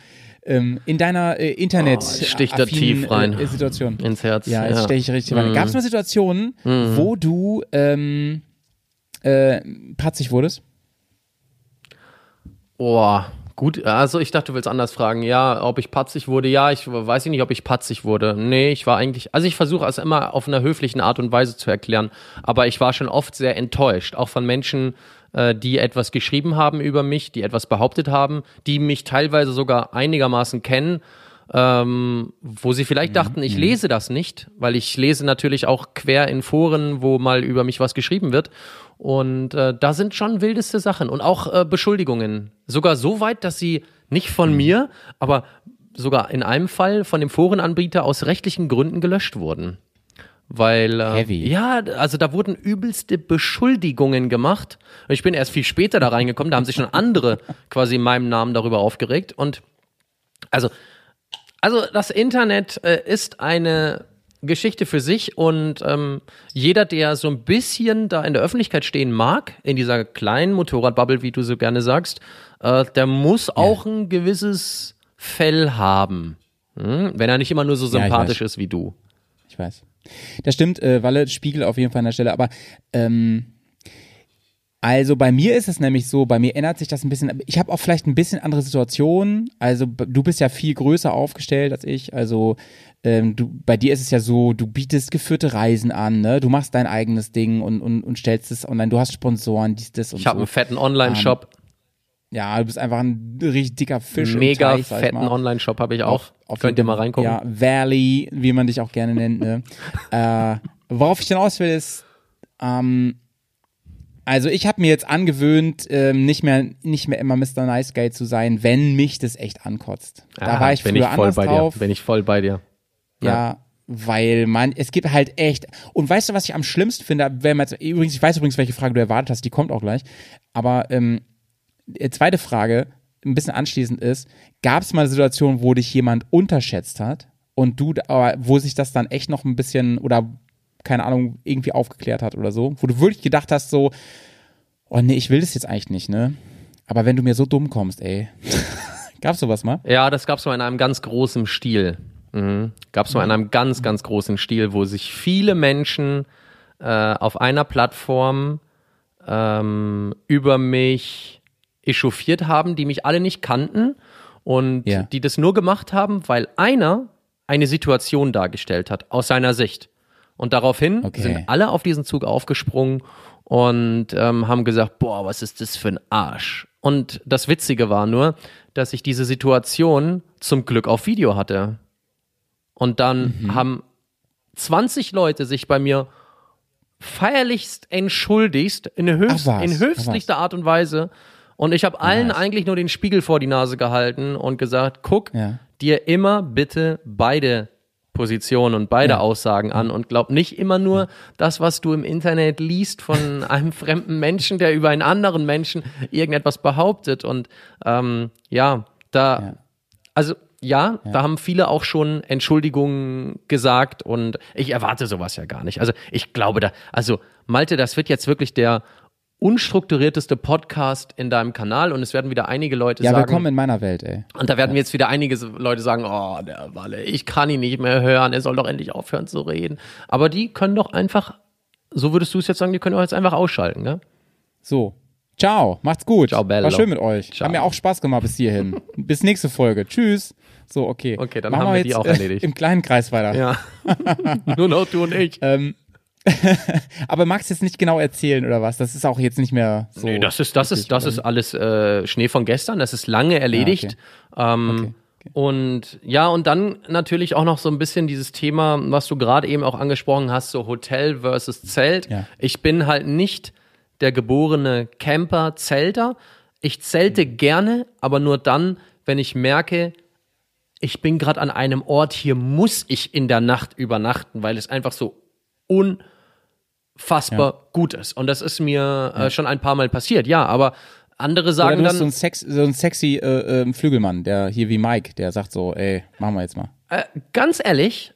Ähm, in deiner äh, Internet Oh, sticht er tief rein. Äh, Situation. ins Herz. Ja, jetzt steche ich richtig rein. Mhm. Gab es mal Situationen, wo du ähm, äh, patzig wurdest? Boah, gut. Also ich dachte, du willst anders fragen. Ja, ob ich patzig wurde. Ja, ich weiß nicht, ob ich patzig wurde. Nee, ich war eigentlich, also ich versuche es immer auf einer höflichen Art und Weise zu erklären, aber ich war schon oft sehr enttäuscht, auch von Menschen, äh, die etwas geschrieben haben über mich, die etwas behauptet haben, die mich teilweise sogar einigermaßen kennen. Ähm, wo sie vielleicht dachten, ich lese das nicht, weil ich lese natürlich auch quer in Foren, wo mal über mich was geschrieben wird. Und äh, da sind schon wildeste Sachen und auch äh, Beschuldigungen. Sogar so weit, dass sie nicht von mir, aber sogar in einem Fall von dem Forenanbieter aus rechtlichen Gründen gelöscht wurden. Weil, äh, Heavy. ja, also da wurden übelste Beschuldigungen gemacht. Ich bin erst viel später da reingekommen, da haben sich schon andere quasi in meinem Namen darüber aufgeregt. Und also, also das Internet äh, ist eine Geschichte für sich und ähm, jeder, der so ein bisschen da in der Öffentlichkeit stehen mag, in dieser kleinen Motorradbubble, wie du so gerne sagst, äh, der muss auch ein gewisses Fell haben. Hm? Wenn er nicht immer nur so Ja, sympathisch weiß. ist wie du. Ich weiß. Das stimmt, äh, Walle, Spiegel auf jeden Fall an der Stelle, aber ähm, also bei mir ist es nämlich so, bei mir ändert sich das ein bisschen. Ich habe auch vielleicht ein bisschen andere Situationen. Also du bist ja viel größer aufgestellt als ich. Also ähm, du, bei dir ist es ja so, du bietest geführte Reisen an, ne? Du machst dein eigenes Ding und, und, und stellst es online. Du hast Sponsoren, dies, das und Ich habe so. einen fetten Online-Shop, Ja, du bist einfach ein richtig dicker Fisch. mega Teich, fetten. Online-Shop habe ich auch. Auf Könnt ihr mal reingucken. Ja, Valley, wie man dich auch gerne nennt. Ne? äh, worauf ich hinaus will, ist, ähm, also ich habe mir jetzt angewöhnt, ähm, nicht mehr nicht mehr immer Mr. Nice Guy zu sein, wenn mich das echt ankotzt. da Ah, war ich bin früher ich voll anders bei drauf. dir. Bin ich voll bei dir. Ja, weil man, es gibt halt echt, und weißt du, was ich am schlimmsten finde, wenn man jetzt, übrigens, ich weiß übrigens, welche Frage du erwartet hast, die kommt auch gleich, aber ähm, die zweite Frage, ein bisschen anschließend ist, gab es mal Situationen, wo dich jemand unterschätzt hat und du, aber wo sich das dann echt noch ein bisschen, oder keine Ahnung, irgendwie aufgeklärt hat oder so, wo du wirklich gedacht hast, so, oh nee, ich will das jetzt eigentlich nicht, ne? Aber wenn du mir so dumm kommst, ey. Gab's sowas mal? Ja, das gab's mal in einem ganz großen Stil. Mhm. Gab's mal in einem ganz, ganz großen Stil, wo sich viele Menschen äh, auf einer Plattform ähm, über mich echauffiert haben, die mich alle nicht kannten und Ja. die das nur gemacht haben, weil einer eine Situation dargestellt hat aus seiner Sicht. Und daraufhin Okay. sind alle auf diesen Zug aufgesprungen und ähm, haben gesagt, boah, was ist das für ein Arsch? Und das Witzige war nur, dass ich diese Situation zum Glück auf Video hatte. Und dann Mhm. haben 20 Leute sich bei mir feierlichst entschuldigt, in, höchst, was, in höchstlichster Art und Weise. Und ich habe allen eigentlich nur den Spiegel vor die Nase gehalten und gesagt, guck Ja. dir immer bitte beide Positionen und beide Ja. Aussagen an und glaub nicht immer nur das, was du im Internet liest von einem fremden Menschen, der über einen anderen Menschen irgendetwas behauptet. Und ähm, ja, da, Ja. also ja, da haben viele auch schon Entschuldigungen gesagt und ich erwarte sowas ja gar nicht. Also ich glaube da, also Malte, das wird jetzt wirklich der unstrukturierteste Podcast in deinem Kanal und es werden wieder einige Leute Ja, sagen, willkommen in meiner Welt, ey. und da werden jetzt wieder einige Leute sagen, oh, der Walle, ich kann ihn nicht mehr hören, er soll doch endlich aufhören zu reden. Aber die können doch einfach, so würdest du es jetzt sagen, die können doch jetzt einfach ausschalten, ne? So. Ciao, macht's gut. Ciao, bello. War schön mit euch. Ciao. Hat mir auch Spaß gemacht bis hierhin. bis nächste Folge. Tschüss. So, okay. Okay, dann Machen haben wir jetzt die auch äh, erledigt. im kleinen Kreis weiter. Ja. Nur noch du und ich. Aber magst du jetzt nicht genau erzählen oder was? Das ist auch jetzt nicht mehr so. nee, das ist, das ist, das ist alles äh, Schnee von gestern, das ist lange erledigt. Ähm, Okay, okay. Und ja, und dann natürlich auch noch so ein bisschen dieses Thema, was du gerade eben auch angesprochen hast, so Hotel versus Zelt. Ja. Ich bin halt nicht der geborene Camper, Zelter. Ich zelte Mhm. gerne, aber nur dann, wenn ich merke, ich bin gerade an einem Ort, hier muss ich in der Nacht übernachten, weil es einfach so unfassbar gut ist. Und das ist mir äh, schon ein paar Mal passiert, ja, aber andere Oder sagen du bist so dann, ein, Sex, so ein sexy äh, ähm, Flügelmann, der hier wie Mike, der sagt so, ey, machen wir jetzt mal. äh, ganz ehrlich,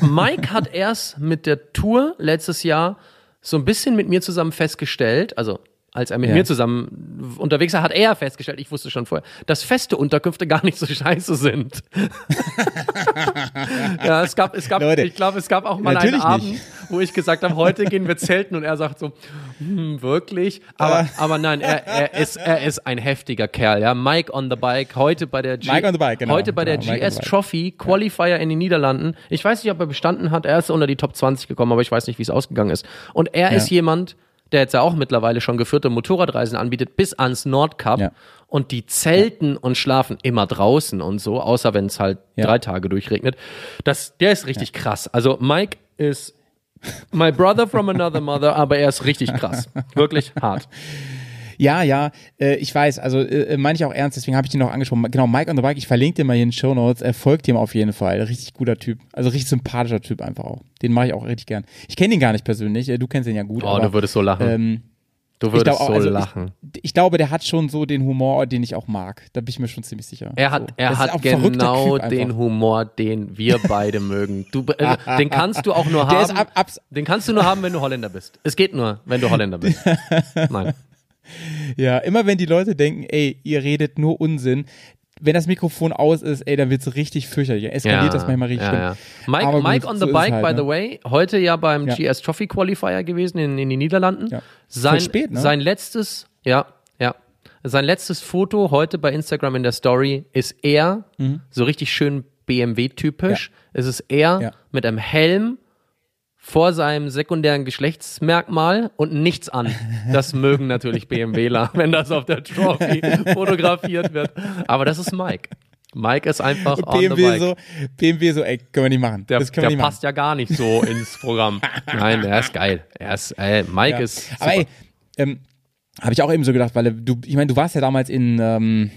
Mike hat erst mit der Tour letztes Jahr so ein bisschen mit mir zusammen festgestellt, also als er mit Ja. mir zusammen unterwegs war, hat er festgestellt, ich wusste schon vorher, dass feste Unterkünfte gar nicht so scheiße sind. ja, es gab, es gab, Leute, ich glaube, es gab auch mal einen nicht. Abend, wo ich gesagt habe, heute gehen wir zelten und er sagt so, hm, wirklich? Aber, aber nein, er, er, ist, er ist ein heftiger Kerl, ja. Mike on the Bike, heute bei der G Mike on the Bike, genau. heute bei der Genau, on GS. Trophy Qualifier in den Niederlanden. Ich weiß nicht, ob er bestanden hat. Er ist unter die Top 20 gekommen, aber ich weiß nicht, wie es ausgegangen ist. Und er Ja. ist jemand, der jetzt ja auch mittlerweile schon geführte Motorradreisen anbietet, bis ans Nordkap. Ja. Und die zelten und schlafen immer draußen und so, außer wenn es halt Ja. drei Tage durchregnet. Das, der ist richtig krass. Also Mike ist my brother from another mother, aber er ist richtig krass. Wirklich hart. Ja, ja, äh, ich weiß, also äh, meine ich auch ernst, deswegen habe ich den noch angesprochen. Genau, Mike on the Bike, ich verlinke dir mal hier in den Show Notes, er folgt ihm auf jeden Fall. Richtig guter Typ, also richtig sympathischer Typ einfach auch. Den mache ich auch richtig gern. Ich kenne ihn gar nicht persönlich, äh, du kennst ihn ja gut. Oh, aber, du würdest so lachen. ähm, du würdest glaub so also lachen. Ich, ich glaube, der hat schon so den Humor, den ich auch mag. Da bin ich mir schon ziemlich sicher. Er hat, so. er Das hat genau den. Humor, den wir beide mögen. Du, äh, den kannst du auch nur haben. ab, den kannst du nur haben, wenn du Holländer bist. Es geht nur, wenn du Holländer bist. Nein. Ja, immer wenn die Leute denken, ey, ihr redet nur Unsinn, wenn das Mikrofon aus ist, ey, dann wird's richtig fürchterlich. Eskaliert das manchmal richtig ja, schlimm. ja. Mike, gut, Mike on so the es Bike, halt, by ne? the way, heute ja beim Ja. GS Trophy Qualifier gewesen in, in den Niederlanden. Ja. Sein, Voll spät, ne? sein letztes, ja, ja. Sein letztes Foto heute bei Instagram in der Story ist er, so richtig schön BMW-typisch. Es ist er Mhm. Ja. mit einem Helm vor seinem sekundären Geschlechtsmerkmal und nichts an. Das mögen natürlich BMWler, wenn das auf der Trophy fotografiert wird. Aber das ist Mike. Mike ist einfach the BMW so, BMW so, ey, können wir nicht machen. Der, das können wir der nicht passt ja gar nicht so ins Programm. Nein, er ist geil. Er ist, ey, Mike Ja. ist. Super. Aber ey, ähm, habe ich auch eben so gedacht, weil du, ich meine, du warst ja damals in, ähm,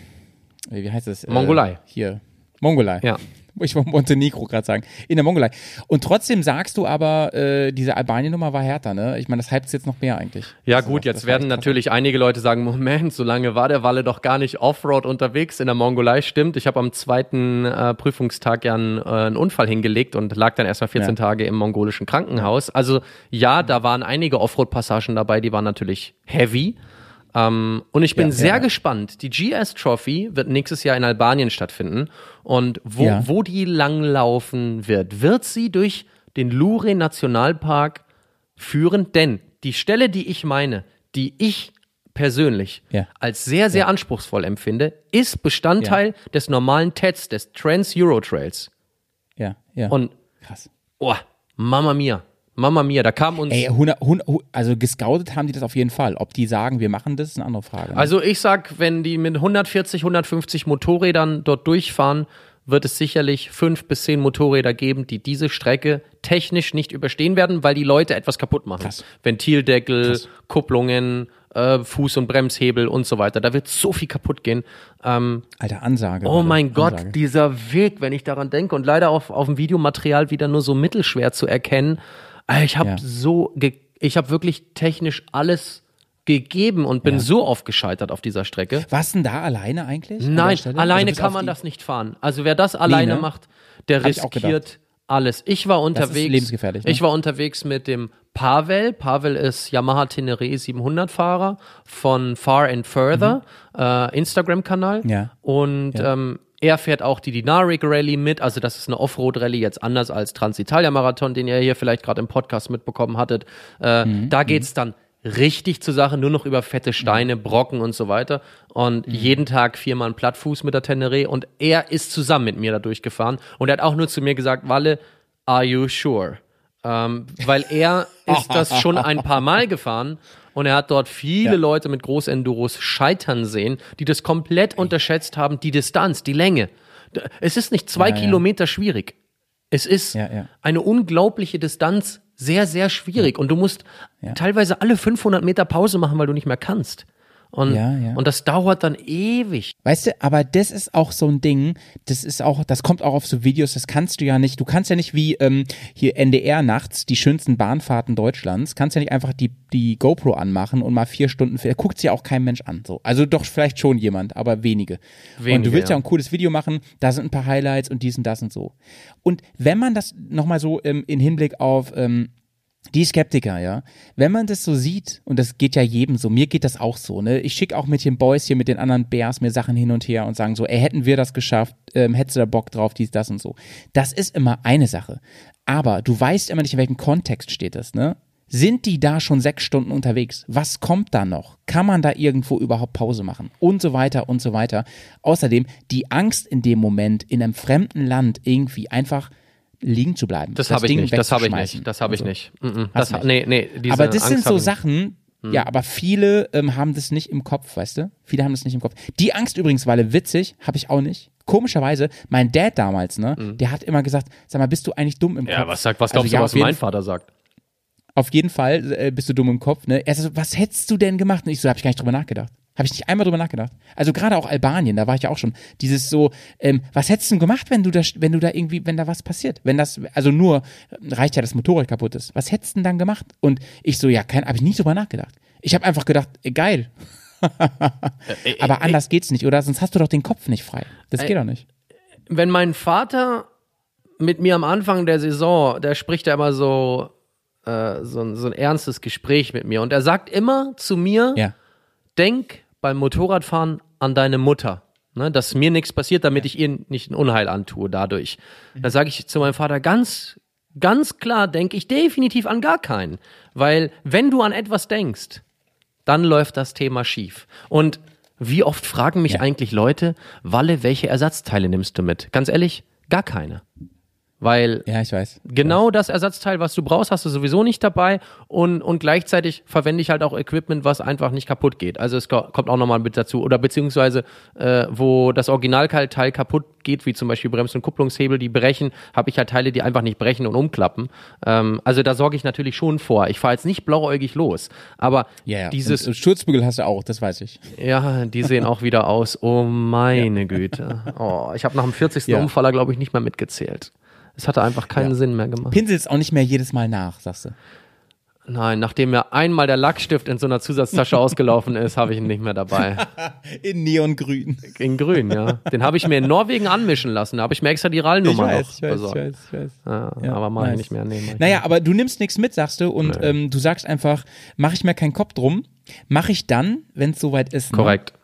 wie heißt das? Äh, Mongolei. Hier, Mongolei. Ja. Ich wollte Montenegro gerade sagen. In der Mongolei. Und trotzdem sagst du aber, äh, diese Albanien-Nummer war härter, ne? Ich meine, das hypt jetzt noch mehr eigentlich. Ja Also, gut, jetzt werden echt krass. natürlich einige Leute sagen, Moment, so lange war der Walle doch gar nicht Offroad unterwegs in der Mongolei. Stimmt, ich habe am zweiten äh, Prüfungstag ja einen, äh, einen Unfall hingelegt und lag dann erstmal 14 Ja. Tage im mongolischen Krankenhaus. Also ja, da waren einige Offroad-Passagen dabei, die waren natürlich heavy. Ähm, und ich bin Ja, sehr ja, gespannt. Die GS Trophy wird nächstes Jahr in Albanien stattfinden. Und wo, Ja. wo die langlaufen wird, wird sie durch den Lure Nationalpark führen, denn die Stelle, die ich meine, die ich persönlich als sehr, sehr anspruchsvoll empfinde, ist Bestandteil des normalen TEDs, des Trans Euro Trails. Ja, ja. Und, krass. oh, Mama mia, Mama mia, da kam uns. Ey, 100, 100, also gescoutet haben die das auf jeden Fall. Ob die sagen, wir machen das, ist eine andere Frage. ne? Also ich sag, wenn die mit 140, 150 Motorrädern dort durchfahren, wird es sicherlich fünf bis zehn Motorräder geben, die diese Strecke technisch nicht überstehen werden, weil die Leute etwas kaputt machen. Krass. Ventildeckel, Kupplungen, äh, Fuß- und Bremshebel und so weiter. Da wird so viel kaputt gehen. Ähm, Alter, Ansage. oh Alter, mein Gott, Ansage. dieser Weg, wenn ich daran denke und leider auf, auf dem Videomaterial wieder nur so mittelschwer zu erkennen. Äh, Ich habe Ja. so, ge ich habe wirklich technisch alles gegeben und bin so oft gescheitert auf dieser Strecke. Warst denn da alleine eigentlich? Nein, Stelle? alleine Also kann man das nicht fahren. Also wer das alleine ne? macht, der Hab riskiert alles. Ich war unterwegs. lebensgefährlich, ne? Ich war unterwegs mit dem Pavel. Pavel ist Yamaha Tenere 700 Fahrer von Far and Further äh, Instagram-Kanal. Mhm. Ja. Und ähm, er fährt auch die Dinaric Rally mit. Also das ist eine Offroad-Rallye jetzt anders als Transitalia-Marathon, den ihr hier vielleicht gerade im Podcast mitbekommen hattet. Äh, Mhm. Da geht's dann richtig zur Sache, nur noch über fette Steine, Brocken und so weiter. Und Mhm. jeden Tag viermal einen Plattfuß mit der Tenere. Und er ist zusammen mit mir da durchgefahren. Und er hat auch nur zu mir gesagt, Walle, are you sure? Ähm, weil er ist das schon ein paar Mal gefahren und er hat dort viele Ja. Leute mit Großenduros scheitern sehen, die das komplett unterschätzt haben, die Distanz, die Länge. Es ist nicht zwei Ja, ja. Kilometer schwierig. Es ist Ja, ja. eine unglaubliche Distanz, sehr, sehr schwierig. Und du musst teilweise alle 500 Meter Pause machen, weil du nicht mehr kannst. Und, Ja, ja. und das dauert dann ewig. Weißt du, aber das ist auch so ein Ding, das ist auch, das kommt auch auf so Videos, das kannst du ja nicht, du kannst ja nicht wie ähm, hier NDR nachts die schönsten Bahnfahrten Deutschlands, kannst ja nicht einfach die, die GoPro anmachen und mal vier Stunden, guckt sich ja auch kein Mensch an. So. Also doch vielleicht schon jemand, aber wenige. und Wenige, du willst ja. ja. ein cooles Video machen, da sind ein paar Highlights und dies und das und so. Und wenn man das nochmal so ähm, in Hinblick auf ähm, die Skeptiker, ja. Wenn man das so sieht, und das geht ja jedem so, mir geht das auch so, ne? Ich schicke auch mit den Boys hier, mit den anderen Bears mir Sachen hin und her und sagen so, ey, hätten wir das geschafft, ähm, hättest du da Bock drauf, dies, das und so. Das ist immer eine Sache. Aber du weißt immer nicht, in welchem Kontext steht das, ne? Sind die da schon sechs Stunden unterwegs? Was kommt da noch? Kann man da irgendwo überhaupt Pause machen? Und so weiter und so weiter. Außerdem die Angst in dem Moment, in einem fremden Land irgendwie einfach liegen zu bleiben. Das, habe ich nicht. Das habe ich nicht. Das habe ich Also. nicht. Mm, mm. Das, nicht. nee, nee, diese Aber das Angst sind habe so ich. Sachen, ja, aber viele ähm, haben das nicht im Kopf, weißt du? Viele haben das nicht im Kopf. Die Angst übrigens, weil witzig, habe ich auch nicht. Komischerweise, mein Dad damals, ne, der hat immer gesagt, sag mal, bist du eigentlich dumm im Kopf? Ja, was sagt, was Also glaubst ja, du, auf was mein Vater sagt? auf jeden Fall äh, bist du dumm im Kopf, ne? Er so, was hättest du denn gemacht? Und ich so, hab ich gar nicht drüber nachgedacht. Habe ich nicht einmal drüber nachgedacht. Also gerade auch Albanien, da war ich ja auch schon. Dieses so, ähm, was hättest du denn gemacht, wenn du da, wenn du da irgendwie, wenn da was passiert? Wenn das, also nur, äh, reicht ja, das Motorrad kaputt ist. Was hättest du denn dann gemacht? Und ich so, ja, kein, habe ich nicht drüber nachgedacht. Ich habe einfach gedacht, äh, geil. Äh, Aber anders geht's nicht, oder? Sonst hast du doch den Kopf nicht frei. Das geht doch nicht. wenn mein Vater mit mir am Anfang der Saison, der spricht ja immer so, äh, so, ein- so ein ernstes Gespräch mit mir und er sagt immer zu mir, Ja. denk beim Motorradfahren an deine Mutter. Ne, dass mir nichts passiert, damit ich ihr nicht ein Unheil antue dadurch. Da sage ich zu meinem Vater ganz, ganz klar, denke ich definitiv an gar keinen. Weil wenn du an etwas denkst, dann läuft das Thema schief. Und wie oft fragen mich Ja. eigentlich Leute, Walle, welche Ersatzteile nimmst du mit? Ganz ehrlich, gar keine. Weil Ja, ich weiß. genau das Ersatzteil, was du brauchst, hast du sowieso nicht dabei und, und gleichzeitig verwende ich halt auch Equipment, was einfach nicht kaputt geht. Also es ko- kommt auch nochmal mit dazu. Oder beziehungsweise, äh, wo das Originalteil kaputt geht, wie zum Beispiel Brems- und Kupplungshebel, die brechen, habe ich halt Teile, die einfach nicht brechen und umklappen. Ähm, also da sorge ich natürlich schon vor. Ich fahre jetzt nicht blauäugig los. Aber Ja, ja. dieses, und, Sturzbügel hast du auch, das weiß ich. ja, die sehen auch wieder aus. Oh meine Güte. Oh, ich habe nach dem 40. Ja. Umfaller, glaube ich, nicht mehr mitgezählt. Es hatte einfach keinen Ja. Sinn mehr gemacht. Pinselst auch nicht mehr jedes Mal nach, sagst du. Nein, nachdem mir einmal der Lackstift in so einer Zusatztasche ausgelaufen ist, habe ich ihn nicht mehr dabei. In Neongrün. In grün, ja. Den habe ich mir in Norwegen anmischen lassen. Da habe ich mir extra die RAL-Nummer noch besorgt. ich weiß. Ja, Ja, aber mache ich nice. nicht mehr. Nee, mach ich Naja, aber du nimmst nichts mit, sagst du, und ähm, du sagst einfach, mache ich mir keinen Kopf drum, mache ich dann, wenn es soweit ist. nicht. Korrekt, Ne?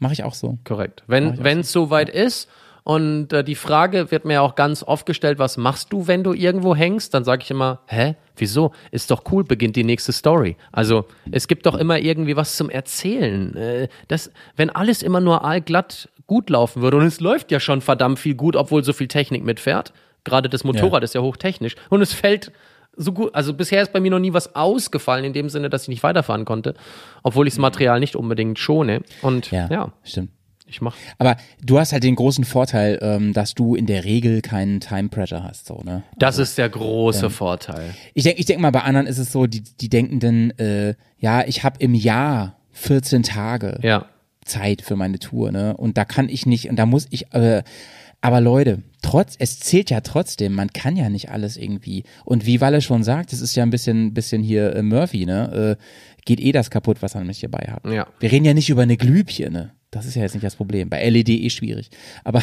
Mache ich auch so. korrekt. Mach ich Wenn es soweit ist Und äh, die Frage wird mir auch ganz oft gestellt, was machst du, wenn du irgendwo hängst? Dann sage ich immer, hä, wieso? Ist doch cool, beginnt die nächste Story. Also es gibt doch immer irgendwie was zum Erzählen. Äh, das, wenn alles immer nur allglatt gut laufen würde, und es läuft ja schon verdammt viel gut, obwohl so viel Technik mitfährt, gerade das Motorrad Ja. ist ja hochtechnisch, und es fällt so gut, also bisher ist bei mir noch nie was ausgefallen, in dem Sinne, dass ich nicht weiterfahren konnte, obwohl ich das Material nicht unbedingt schone. Und Ja, ja, stimmt. Ich mach. Aber du hast halt den großen Vorteil, ähm, dass du in der Regel keinen Time Pressure hast, so, ne? Das ist der große Vorteil. Ich denke ich denk mal, bei anderen ist es so, die, die denken dann, äh, ja, ich habe im Jahr 14 Tage Ja. Zeit für meine Tour, ne? Und da kann ich nicht, und da muss ich, äh, aber Leute, trotz, es zählt ja trotzdem, man kann ja nicht alles irgendwie. Und wie Walle schon sagt, es ist ja ein bisschen, bisschen hier äh, Murphy, ne? Äh, geht eh das kaputt, was man nicht dabei hat. Ja. Wir reden ja nicht über eine Glühbirne. Das ist ja jetzt nicht das Problem. Bei LED eh schwierig. Aber,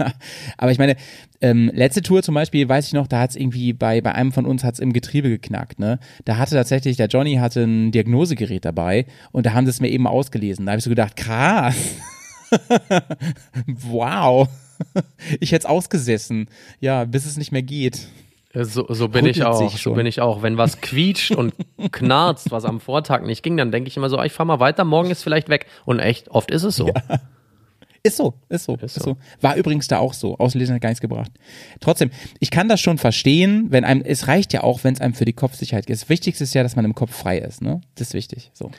aber ich meine, ähm, letzte Tour zum Beispiel, weiß ich noch, da hat es irgendwie bei, bei einem von uns hat's im Getriebe geknackt. Ne? Da hatte tatsächlich, der Johnny hatte ein Diagnosegerät dabei und da haben sie es mir eben ausgelesen. Da habe ich so gedacht, krass. wow. Ich hätte es ausgesessen. Ja, bis es nicht mehr geht. Äh, So, so bin ich auch. So bin ich auch. Wenn was quietscht und knarzt, was am Vortag nicht ging, dann denke ich immer so, ah, ich fahr mal weiter, morgen ist vielleicht weg. Und echt, oft ist es so. Ist so, ist so, ist, so. so. War übrigens da auch so. Auslesen hat gar nichts gebracht. Trotzdem, ich kann das schon verstehen, wenn einem, es reicht ja auch, wenn es einem für die Kopfsicherheit geht. Das Wichtigste ist ja, dass man im Kopf frei ist, ne? Das ist wichtig, so.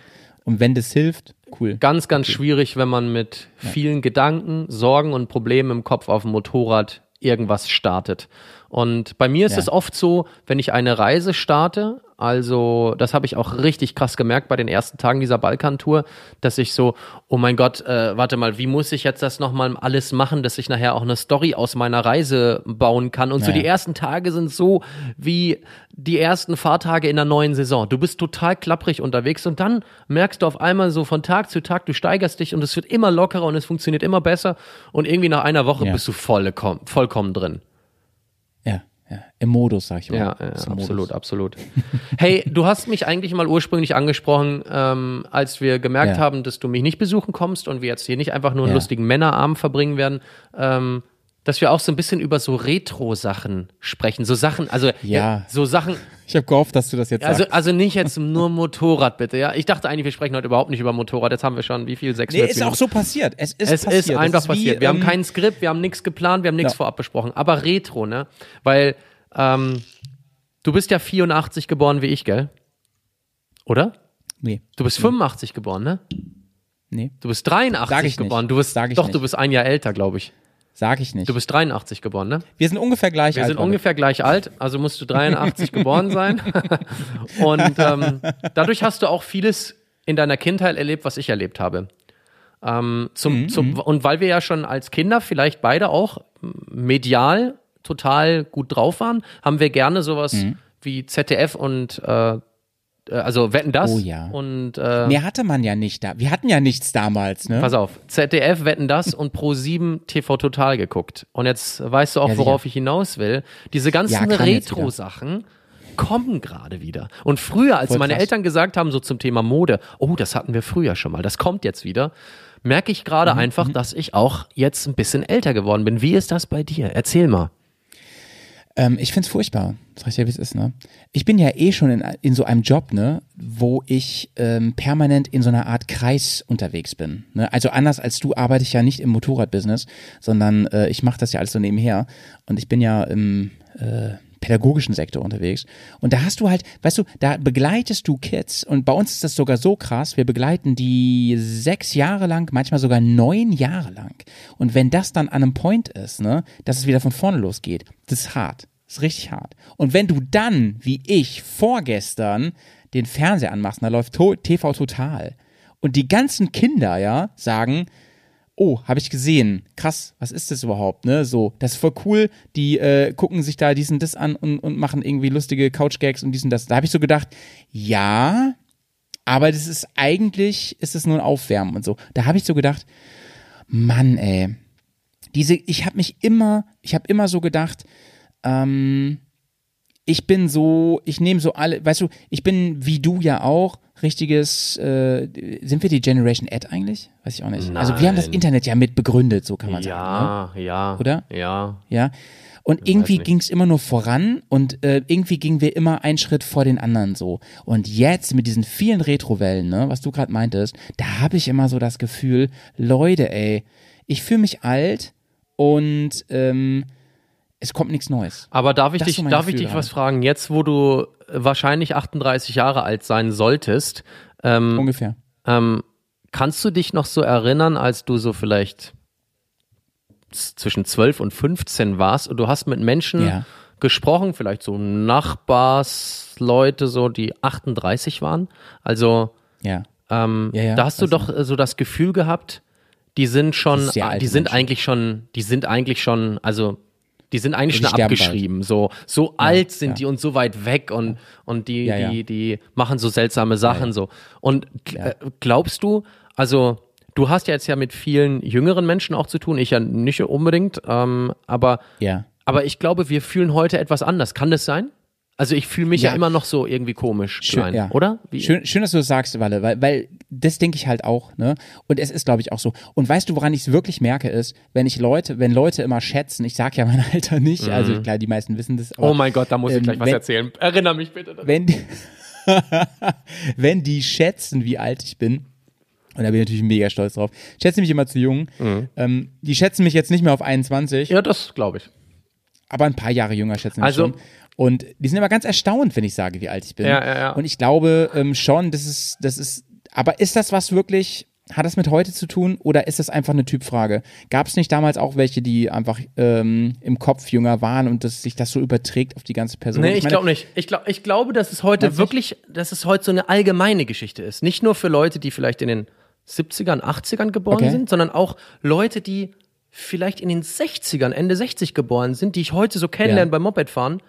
Und wenn das hilft, cool. Ganz, ganz schwierig, wenn man mit vielen Gedanken, Sorgen und Problemen im Kopf auf dem Motorrad irgendwas startet. Und bei mir ist Ja. es oft so, wenn ich eine Reise starte, also das habe ich auch richtig krass gemerkt bei den ersten Tagen dieser Balkantour, dass ich so, oh mein Gott, äh, warte mal, wie muss ich jetzt das nochmal alles machen, dass ich nachher auch eine Story aus meiner Reise bauen kann. Und so Ja. die ersten Tage sind so wie die ersten Fahrtage in der neuen Saison. Du bist total klapprig unterwegs und dann merkst du auf einmal so von Tag zu Tag, du steigerst dich und es wird immer lockerer und es funktioniert immer besser und irgendwie nach einer Woche Ja. bist du vollkommen, vollkommen drin. Im Modus, sag ich mal. Ja, ja absolut, Modus. absolut. Hey, du hast mich eigentlich mal ursprünglich angesprochen, ähm, als wir gemerkt Ja. haben, dass du mich nicht besuchen kommst und wir jetzt hier nicht einfach nur einen Ja. lustigen Männerabend verbringen werden, ähm, dass wir auch so ein bisschen über so Retro-Sachen sprechen. So Sachen, also Ja. so Sachen, Ich habe gehofft, dass du das jetzt also, sagst. also nicht jetzt nur Motorrad, bitte. Ja, ich dachte eigentlich, wir sprechen heute überhaupt nicht über Motorrad. Jetzt haben wir schon wie viel? 600 Nee, ist auch so passiert. Es ist es passiert. ist einfach Das wie, passiert. Wir haben ähm, kein Skript, wir haben nichts geplant, wir haben nichts Ja. vorab besprochen. Aber Retro, ne? Weil ähm, du bist ja 84 geboren wie ich, gell? Oder? Nee, Du bist 85 geboren, ne? nee, Du bist 83 Sag ich nicht. geboren. Du bist Sag ich doch, nicht. du bist ein Jahr älter, glaube ich. Sag ich nicht. Du bist 83 geboren, ne? Wir sind ungefähr gleich Wir alt. sind Walle. ungefähr gleich alt, also musst du 83 geboren sein. Und ähm, dadurch hast du auch vieles in deiner Kindheit erlebt, was ich erlebt habe. Ähm, zum, zum, und weil wir ja schon als Kinder vielleicht beide auch medial total gut drauf waren, haben wir gerne sowas wie ZDF und äh, also Wetten das Oh ja. und äh, Mehr hatte man ja nicht da. Wir hatten ja nichts damals, ne? Pass auf, ZDF Wetten das und Pro7 TV Total geguckt. Und jetzt weißt du auch, Ja, worauf ich hinaus will. Diese ganzen Ja, wieder. Retro-Sachen kommen gerade wieder. Und früher, als Voll meine krass. Eltern gesagt haben, so zum Thema Mode, oh, das hatten wir früher schon mal, das kommt jetzt wieder, merke ich Mhm, gerade einfach, dass ich auch jetzt ein bisschen älter geworden bin. Wie ist das bei dir? Erzähl mal. Ähm, ich find's furchtbar. Sag ich dir, wie es ist, ne? Ich bin ja eh schon in, in so einem Job, ne, wo ich ähm, permanent in so einer Art Kreis unterwegs bin. Ne? Also anders als du arbeite ich ja nicht im Motorradbusiness, sondern äh, ich mache das ja alles so nebenher. Und ich bin ja im äh, pädagogischen Sektor unterwegs. Und da hast du halt, weißt du, da begleitest du Kids und bei uns ist das sogar so krass, wir begleiten die sechs Jahre lang, manchmal sogar neun Jahre lang. Und wenn das dann an einem Point ist, ne, dass es wieder von vorne losgeht, das ist hart. Das ist richtig hart. Und wenn du dann, wie ich, vorgestern den Fernseher anmachst, da läuft TV Total und die ganzen Kinder, ja, sagen, oh, habe ich gesehen. Krass, was ist das überhaupt, ne? So, das ist voll cool. Die äh, gucken sich da diesen das an und, und machen irgendwie lustige Couch-Gags und diesen das. Da habe ich so gedacht, ja, aber das ist eigentlich, ist es nur ein Aufwärmen und so. Da habe ich so gedacht, Mann, ey. Diese, ich habe mich immer, ich habe immer so gedacht, ähm, ich bin so, ich nehme so alle, weißt du, ich bin wie du ja auch, richtiges, äh, sind wir die Generation Ad eigentlich? Weiß ich auch nicht. Also wir haben das Nein. Internet ja mit begründet, so kann man sagen. Ja, ja. Oder? Ja. Ne? Ja. Und irgendwie ging es immer nur voran und äh, irgendwie gingen wir immer einen Schritt vor den anderen so. Und jetzt mit diesen vielen Retrowellen, ne, was du gerade meintest, da habe ich immer so das Gefühl, Leute, ey, ich fühle mich alt und ähm, es kommt nichts Neues. Aber darf ich Das dich, so darf ich dich was fragen? Jetzt, wo du wahrscheinlich 38 Jahre alt sein solltest, ähm, Ungefähr. ähm, kannst du dich noch so erinnern, als du so vielleicht zwischen 12 und 15 warst und du hast mit Menschen Ja. gesprochen, vielleicht so Nachbarsleute, so die 38 waren? Also, Ja. ähm, Ja, da hast du weiß doch äh, so das Gefühl gehabt, die sind schon, die sind Menschen. eigentlich schon, die sind eigentlich schon, also die sind eigentlich Die schon abgeschrieben. So, so alt sind ja. die und so weit weg und, und die, Ja, ja. die, die machen so seltsame Sachen so. Und Ja. äh, glaubst du, also du hast ja jetzt ja mit vielen jüngeren Menschen auch zu tun, ich ja nicht unbedingt, ähm, aber, Ja. aber ich glaube, wir fühlen heute etwas anders. Kann das sein? Also ich fühle mich ja. Ja. immer noch so irgendwie komisch klein, ja. oder? Wie? Schön, schön, dass du das sagst, Walle, weil, weil das denke ich halt auch, ne? Und es ist, glaube ich, auch so. Und weißt du, woran ich es wirklich merke, ist, wenn ich Leute, wenn Leute immer schätzen, ich sag ja mein Alter nicht, also klar, die meisten wissen das, aber Mhm. oh mein Gott, da muss ich ähm, gleich was wenn- erzählen. Erinner mich bitte. daran. wenn die, wenn die schätzen, wie alt ich bin, und da bin ich natürlich mega stolz drauf, schätzen mich immer zu jung, ähm, die schätzen mich jetzt nicht mehr auf 21, Mhm. Ja, das glaube ich. aber ein paar Jahre jünger schätzen mich Also- schon. Und die sind immer ganz erstaunt, wenn ich sage, wie alt ich bin. Ja, ja, ja. Und ich glaube ähm, schon, das ist, das ist, aber ist das was wirklich, hat das mit heute zu tun oder ist das einfach eine Typfrage? Gab es nicht damals auch welche, die einfach ähm, im Kopf jünger waren und dass sich das so überträgt auf die ganze Person? Nee, ich meine, glaube nicht. Ich, glaub, ich glaube, dass es heute Meinst wirklich, dass es heute so eine allgemeine Geschichte ist. Nicht nur für Leute, die vielleicht in den 70ern, 80ern geboren Okay. sind, sondern auch Leute, die vielleicht in den 60ern, Ende 60 geboren sind, die ich heute so kennenlerne Ja. beim Mopedfahren.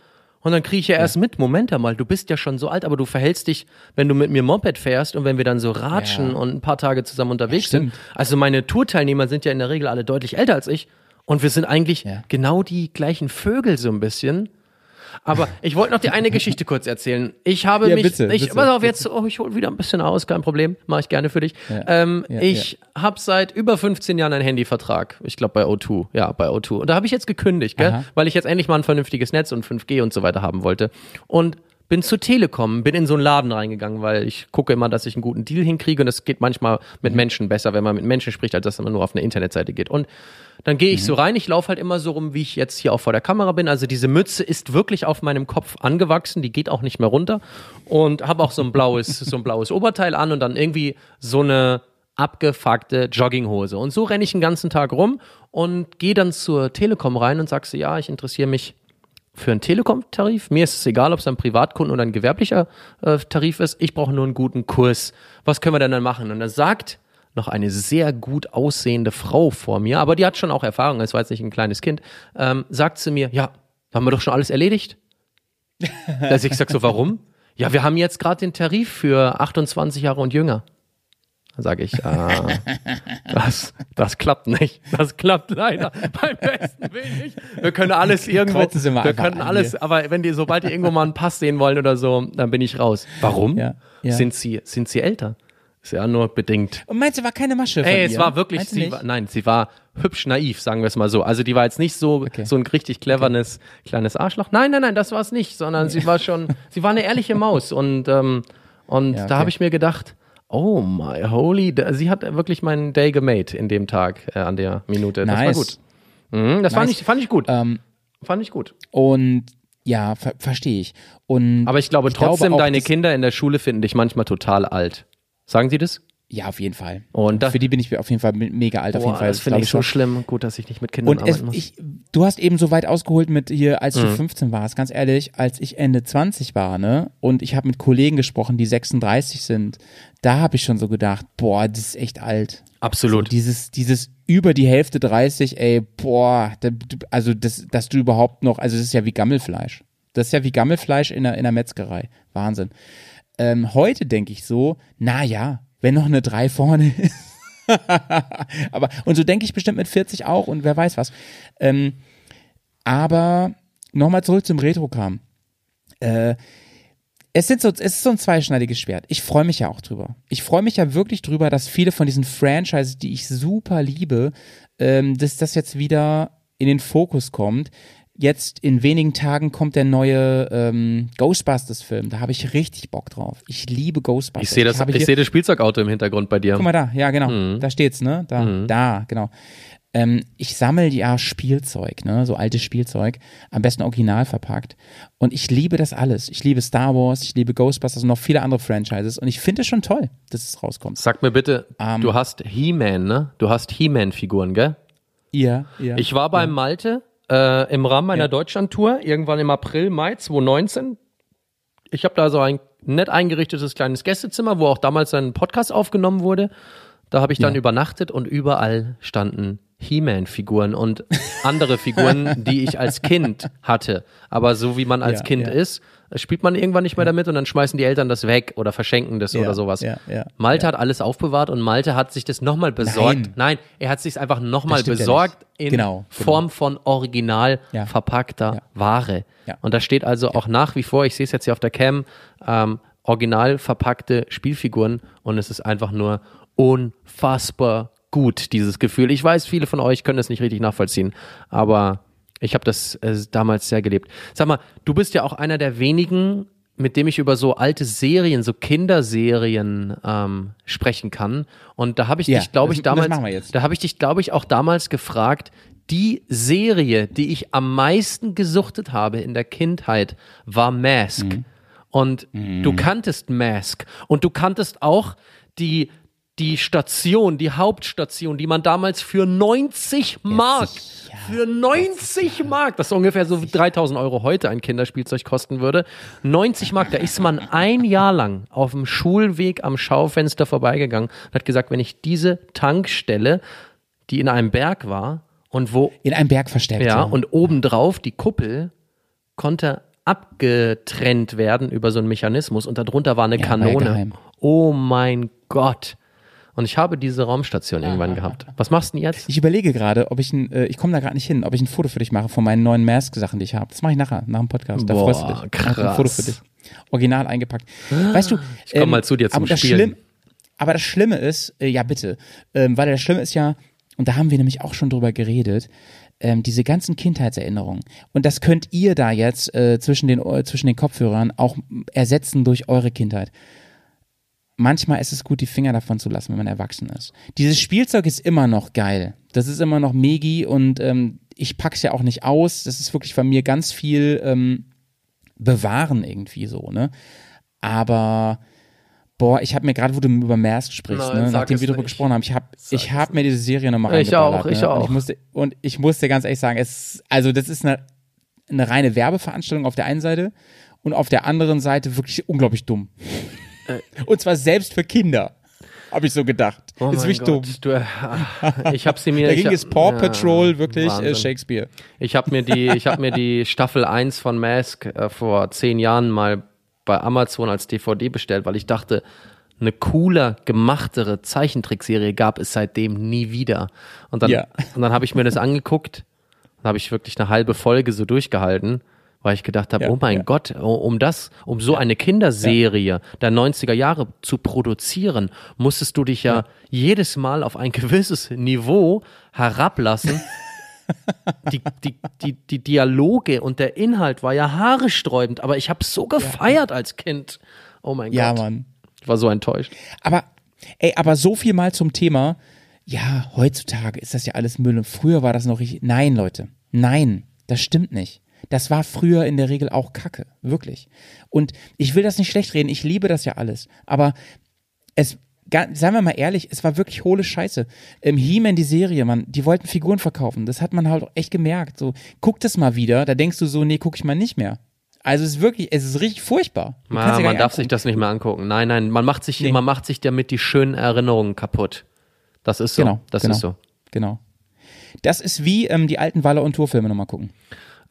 Und dann kriege ich ja erst mit, Moment einmal, du bist ja schon so alt, aber du verhältst dich, wenn du mit mir Moped fährst und wenn wir dann so ratschen Ja. und ein paar Tage zusammen unterwegs sind. stimmt. Also meine Tourteilnehmer sind ja in der Regel alle deutlich älter als ich. Und wir sind eigentlich Ja. genau die gleichen Vögel so ein bisschen. Aber ich wollte noch die eine Geschichte kurz erzählen. Ich habe Ja, mich, bitte, ich, bitte, pass auf, jetzt, oh, ich hole wieder ein bisschen aus, kein Problem, mache ich gerne für dich. Ja, ähm, ja, ich habe seit über 15 Jahren einen Handyvertrag, ich glaube bei O2, ja, bei O2. Und da habe ich jetzt gekündigt, gell? Aha. weil ich jetzt endlich mal ein vernünftiges Netz und 5G und so weiter haben wollte. Und bin zu Telekom, bin in so einen Laden reingegangen, weil ich gucke immer, dass ich einen guten Deal hinkriege und das geht manchmal mit Mhm. Menschen besser, wenn man mit Menschen spricht, als dass man nur auf eine Internetseite geht. Und dann gehe ich Mhm. so rein, ich laufe halt immer so rum, wie ich jetzt hier auch vor der Kamera bin. Also diese Mütze ist wirklich auf meinem Kopf angewachsen, die geht auch nicht mehr runter und habe auch so ein blaues, so ein blaues Oberteil an und dann irgendwie so eine abgefuckte Jogginghose. Und so renne ich den ganzen Tag rum und gehe dann zur Telekom rein und sag so, ja, ich interessiere mich für einen Telekom-Tarif. Mir ist es egal, ob es ein Privatkunden oder ein gewerblicher äh, Tarif ist. Ich brauche nur einen guten Kurs. Was können wir denn dann machen? Und dann sagt noch eine sehr gut aussehende Frau vor mir, aber die hat schon auch Erfahrung, es war jetzt nicht ein kleines Kind, ähm, sagt zu mir, ja, haben wir doch schon alles erledigt. Dass ich sag so, warum? Ja, wir haben jetzt gerade den Tarif für 28 Jahre und jünger. Sage ich, ah, das, das klappt nicht. Das klappt leider beim besten Willen nicht. Wir können alles irgendwo, wir können alles, aber wenn die, sobald die irgendwo mal einen Pass sehen wollen oder so, dann bin ich raus. Warum? Ja, ja. Sind sie, sind sie älter? Ist ja nur bedingt. Und meinst du, war keine Masche von Ey, es war wirklich, sie war, nein, sie war hübsch naiv, sagen wir es mal so. Also die war jetzt nicht so, Okay. so ein richtig clevernes kleines Arschloch. Nein, nein, nein, das war es nicht, sondern sie war schon, sie war eine ehrliche Maus und, ähm, und Ja, okay. da habe ich mir gedacht, oh my holy, sie hat wirklich meinen Day gemade in dem Tag, äh, an der Minute. Das war gut. Mhm, das fand, Nice. ich, fand ich gut. Ähm, fand ich gut. und ja, ver verstehe ich. Und Aber ich glaube trotzdem, auch, deine Kinder in der Schule finden dich manchmal total alt. Sagen sie das? Ja, auf jeden Fall. Und da- für die bin ich auf jeden Fall me- mega alt. auf jeden Boah, Fall. das finde ich so schon. schlimm. Gut, dass ich nicht mit Kindern Und es, muss. ich, du hast eben so weit ausgeholt mit hier, als Mhm. du 15 warst. Ganz ehrlich, als ich Ende 20 war, ne, und ich habe mit Kollegen gesprochen, die 36 sind, da habe ich schon so gedacht, boah, das ist echt alt. Absolut. Dieses, dieses über die Hälfte 30, ey, boah, da, also das, dass du überhaupt noch, also das ist ja wie Gammelfleisch. Das ist ja wie Gammelfleisch in der, in der Metzgerei. Wahnsinn. Ähm, heute denke ich so, na ja, wenn noch eine 3 vorne ist. aber, und so denke ich bestimmt mit 40 auch und wer weiß was. Ähm, aber nochmal zurück zum Retro-Kram. Äh, es, sind so, es ist so ein zweischneidiges Schwert. Ich freue mich ja auch drüber. Ich freue mich ja wirklich drüber, dass viele von diesen Franchises, die ich super liebe, ähm, dass das jetzt wieder in den Fokus kommt. Jetzt in wenigen Tagen kommt der neue ähm, Ghostbusters-Film. Da habe ich richtig Bock drauf. Ich liebe Ghostbusters. Ich sehe das, ich hier- sehe das Spielzeugauto im Hintergrund bei dir. Guck mal da, ja genau, Mhm. da steht's, ne? Da, da, genau. Ähm, ich sammle ja Spielzeug, ne? So altes Spielzeug, am besten original verpackt. Und ich liebe das alles. Ich liebe Star Wars, ich liebe Ghostbusters und noch viele andere Franchises. Und ich finde es schon toll, dass es rauskommt. Sag mir bitte, Ähm. du hast He-Man, ne? Du hast He-Man-Figuren, gell? Ja, ja. Ich war beim Malte äh, im Rahmen meiner Deutschlandtour, irgendwann im April, Mai 2019. Ich habe da so ein nett eingerichtetes kleines Gästezimmer, wo auch damals ein Podcast aufgenommen wurde. Da habe ich dann Ja. übernachtet und überall standen He-Man-Figuren und andere Figuren, die ich als Kind hatte. Aber so wie man als Ja, Kind ja. ist, spielt man irgendwann nicht mehr damit und dann schmeißen die Eltern das weg oder verschenken das Ja, oder sowas. ja, ja, Malte hat alles aufbewahrt und Malte hat sich das nochmal besorgt. Nein. Nein, er hat sich einfach nochmal besorgt in Genau, genau. Form von original verpackter. Ware. Und da steht also auch nach wie vor, ich sehe es jetzt hier auf der Cam, ähm, original verpackte Spielfiguren und es ist einfach nur unfassbar gut, dieses Gefühl. Ich weiß, viele von euch können das nicht richtig nachvollziehen, aber ich habe das äh, damals sehr gelebt. Sag mal, du bist ja auch einer der wenigen, mit dem ich über so alte Serien, so Kinderserien ähm, sprechen kann. Und da habe ich Ja, dich, glaube ich, damals, da habe ich dich, glaube ich, auch damals gefragt, die Serie, die ich am meisten gesuchtet habe in der Kindheit, war Mask. Mhm. Und du kanntest Mask. Und du kanntest auch die, die Station, die Hauptstation, die man damals für 90 Mark, für 90 Mark, das ist ungefähr so wie 3000 Euro heute ein Kinderspielzeug kosten würde, 90 Mark, da ist man ein Jahr lang auf dem Schulweg am Schaufenster vorbeigegangen und hat gesagt, wenn ich diese Tankstelle, die in einem Berg war und wo In einem Berg versteckt. ja, und obendrauf die Kuppel konnte abgetrennt werden über so einen Mechanismus und darunter war eine Ja, ja Kanone. Oh mein Gott. Und ich habe diese Raumstation irgendwann gehabt. Was machst du denn jetzt? Ich überlege gerade, ob ich ein, äh, ich komme da gerade nicht hin, ob ich ein Foto für dich mache von meinen neuen Mask-Sachen, die ich habe. Das mache ich nachher, nach dem Podcast. Da Boah, freust du dich. Ich mache Ein Foto krass. für dich. Original eingepackt. Weißt du, Ich komm mal zu dir zum aber das Spielen. Schlimm, aber das Schlimme ist, äh, ja bitte, ähm, weil das Schlimme ist ja, und da haben wir nämlich auch schon drüber geredet, ähm, diese ganzen Kindheitserinnerungen. Und das könnt ihr da jetzt äh, zwischen, den, Ohr- zwischen den Kopfhörern auch ersetzen durch eure Kindheit. Manchmal ist es gut, die Finger davon zu lassen, wenn man erwachsen ist. Dieses Spielzeug ist immer noch geil. Das ist immer noch megi und ähm, ich pack's ja auch nicht aus. Das ist wirklich von mir ganz viel ähm, bewahren irgendwie so, ne? Aber boah, ich habe mir gerade, wo du über Mask sprichst, Nein, ne, nachdem wir darüber nicht. gesprochen haben, ich habe ich hab mir diese Serie nochmal Ich auch, ich ne? auch. Und ich musste und ich musste ganz ehrlich sagen, es also das ist eine eine reine Werbeveranstaltung auf der einen Seite und auf der anderen Seite wirklich unglaublich dumm. Äh. und zwar selbst für Kinder. Habe ich so gedacht. Oh ist wirklich dumm. Du, äh, ich habe sie mir. Da ich ging es Paw ja, Patrol wirklich äh. Shakespeare. Ich habe mir die, ich habe mir die Staffel 1 von Mask äh, vor zehn Jahren mal bei Amazon als DVD bestellt, weil ich dachte, eine cooler, gemachtere Zeichentrickserie gab es seitdem nie wieder. Und dann, Ja. und dann habe ich mir das angeguckt, dann habe ich wirklich eine halbe Folge so durchgehalten, weil ich gedacht habe, Ja, oh mein ja. Gott, o- um das, um so eine Kinderserie der 90er Jahre zu produzieren, musstest du dich ja, jedes Mal auf ein gewisses Niveau herablassen. die, die, die, die Dialoge und der Inhalt war ja haaresträubend, aber ich habe so gefeiert als Kind. Oh mein Ja, Gott. Mann. Ich war so enttäuscht. Aber, ey, aber so viel mal zum Thema, ja, heutzutage ist das ja alles Müll und früher war das noch richtig. Nein, Leute, nein, das stimmt nicht. Das war früher in der Regel auch Kacke, wirklich. Und ich will das nicht schlecht reden, ich liebe das ja alles. Aber es, seien wir mal ehrlich, es war wirklich hohle Scheiße. Im He-Man, die Serie, man, die wollten Figuren verkaufen. Das hat man halt auch echt gemerkt. So, guck das mal wieder, da denkst du so, nee, guck ich mal nicht mehr. Also es ist wirklich, es ist richtig furchtbar. Ja, man darf sich angucken. das nicht mehr angucken. Nein, nein, man macht sich, Nee. man macht sich damit die schönen Erinnerungen kaputt. Das ist so. Genau, das genau, ist so. Genau. Das ist wie ähm, die alten Waller und Tour-Filme nochmal gucken.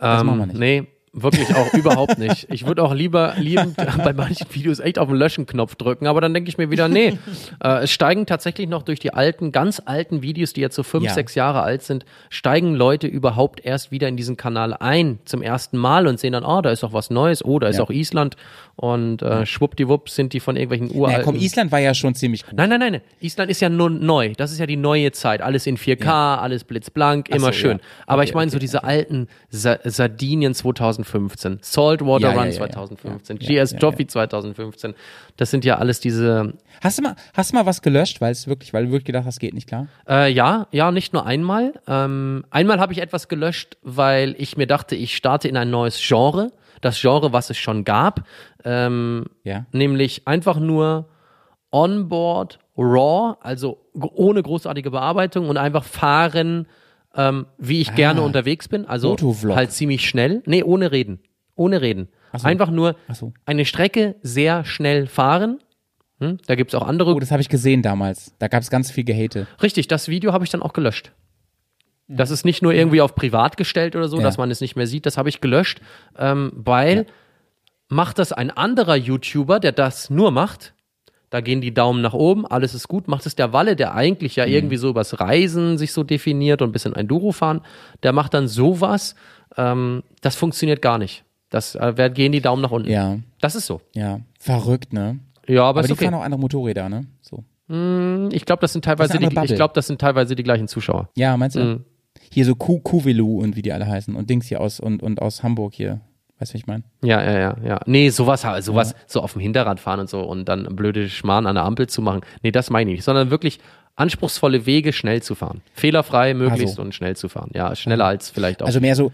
Das Ähm, machen wir nicht. Nee, Wirklich auch überhaupt nicht. Ich würde auch lieber liebend bei manchen Videos echt auf den Löschen-Knopf drücken, aber dann denke ich mir wieder, nee. Äh, es steigen tatsächlich noch durch die alten, ganz alten Videos, die jetzt so fünf, Ja. sechs Jahre alt sind, steigen Leute überhaupt erst wieder in diesen Kanal ein zum ersten Mal und sehen dann, oh, da ist doch was Neues, oh, da ist Ja. auch Island und äh, schwuppdiwupp sind die von irgendwelchen uralten. komm, Island war ja schon ziemlich gut. Nein, nein, nein. Island ist ja nur neu. Das ist ja die neue Zeit. Alles in 4K, alles blitzblank, immer so, schön. ja. Aber Okay, ich meine so okay, diese alten Sa Sardinien 2015, Saltwater Ja, Run ja, ja. 2015, Ja, GS Trophy 2015. Das sind ja alles diese. Hast du mal, hast du mal was gelöscht, weil es wirklich, weil du wirklich gedacht hast, geht nicht klar? Äh, ja, ja, nicht nur einmal. Ähm, einmal habe ich etwas gelöscht, weil ich mir dachte, ich starte in ein neues Genre. Das Genre, was es schon gab. Ähm, Ja. nämlich einfach nur Onboard Raw, also ohne großartige Bearbeitung und einfach fahren, ähm, wie ich gerne unterwegs bin. Also Motovlog. halt ziemlich schnell. Nee, ohne reden. Ohne reden. so. Einfach nur so. eine Strecke sehr schnell fahren. Hm? Da gibt's auch andere Oh, das habe ich gesehen damals. Da gab es ganz viel Gehate. Richtig, das Video habe ich dann auch gelöscht. Das ist nicht nur irgendwie auf privat gestellt oder so, Ja. dass man es nicht mehr sieht. Das habe ich gelöscht, ähm, weil macht das ein anderer YouTuber, der das nur macht. Da gehen die Daumen nach oben, alles ist gut. Macht es der Walle, der eigentlich Mhm. ja irgendwie so übers Reisen sich so definiert und ein bisschen Enduro fahren, der macht dann sowas. Ähm, das funktioniert gar nicht. Das äh, gehen die Daumen nach unten. Ja, Das ist so. ja. Verrückt, ne? Ja, aber, Aber die okay. fahren auch andere Motorräder, ne? So. Ich glaube, das sind teilweise Das die, andere ich Bubble. glaube, das sind teilweise die gleichen Zuschauer. Ja, meinst du? Mhm. Hier so Ku Kuvilu und wie die alle heißen und Dings hier aus und, und aus Hamburg hier. Weißt du, ich meine? Ja, ja, ja, ja. Nee, sowas, sowas, so auf dem Hinterrad fahren und so und dann blöde Schmarrn an der Ampel zu machen. Nee, das meine ich nicht, sondern wirklich anspruchsvolle Wege schnell zu fahren. Fehlerfrei möglichst so. und schnell zu fahren. Ja, schneller als vielleicht auch. Also mehr so.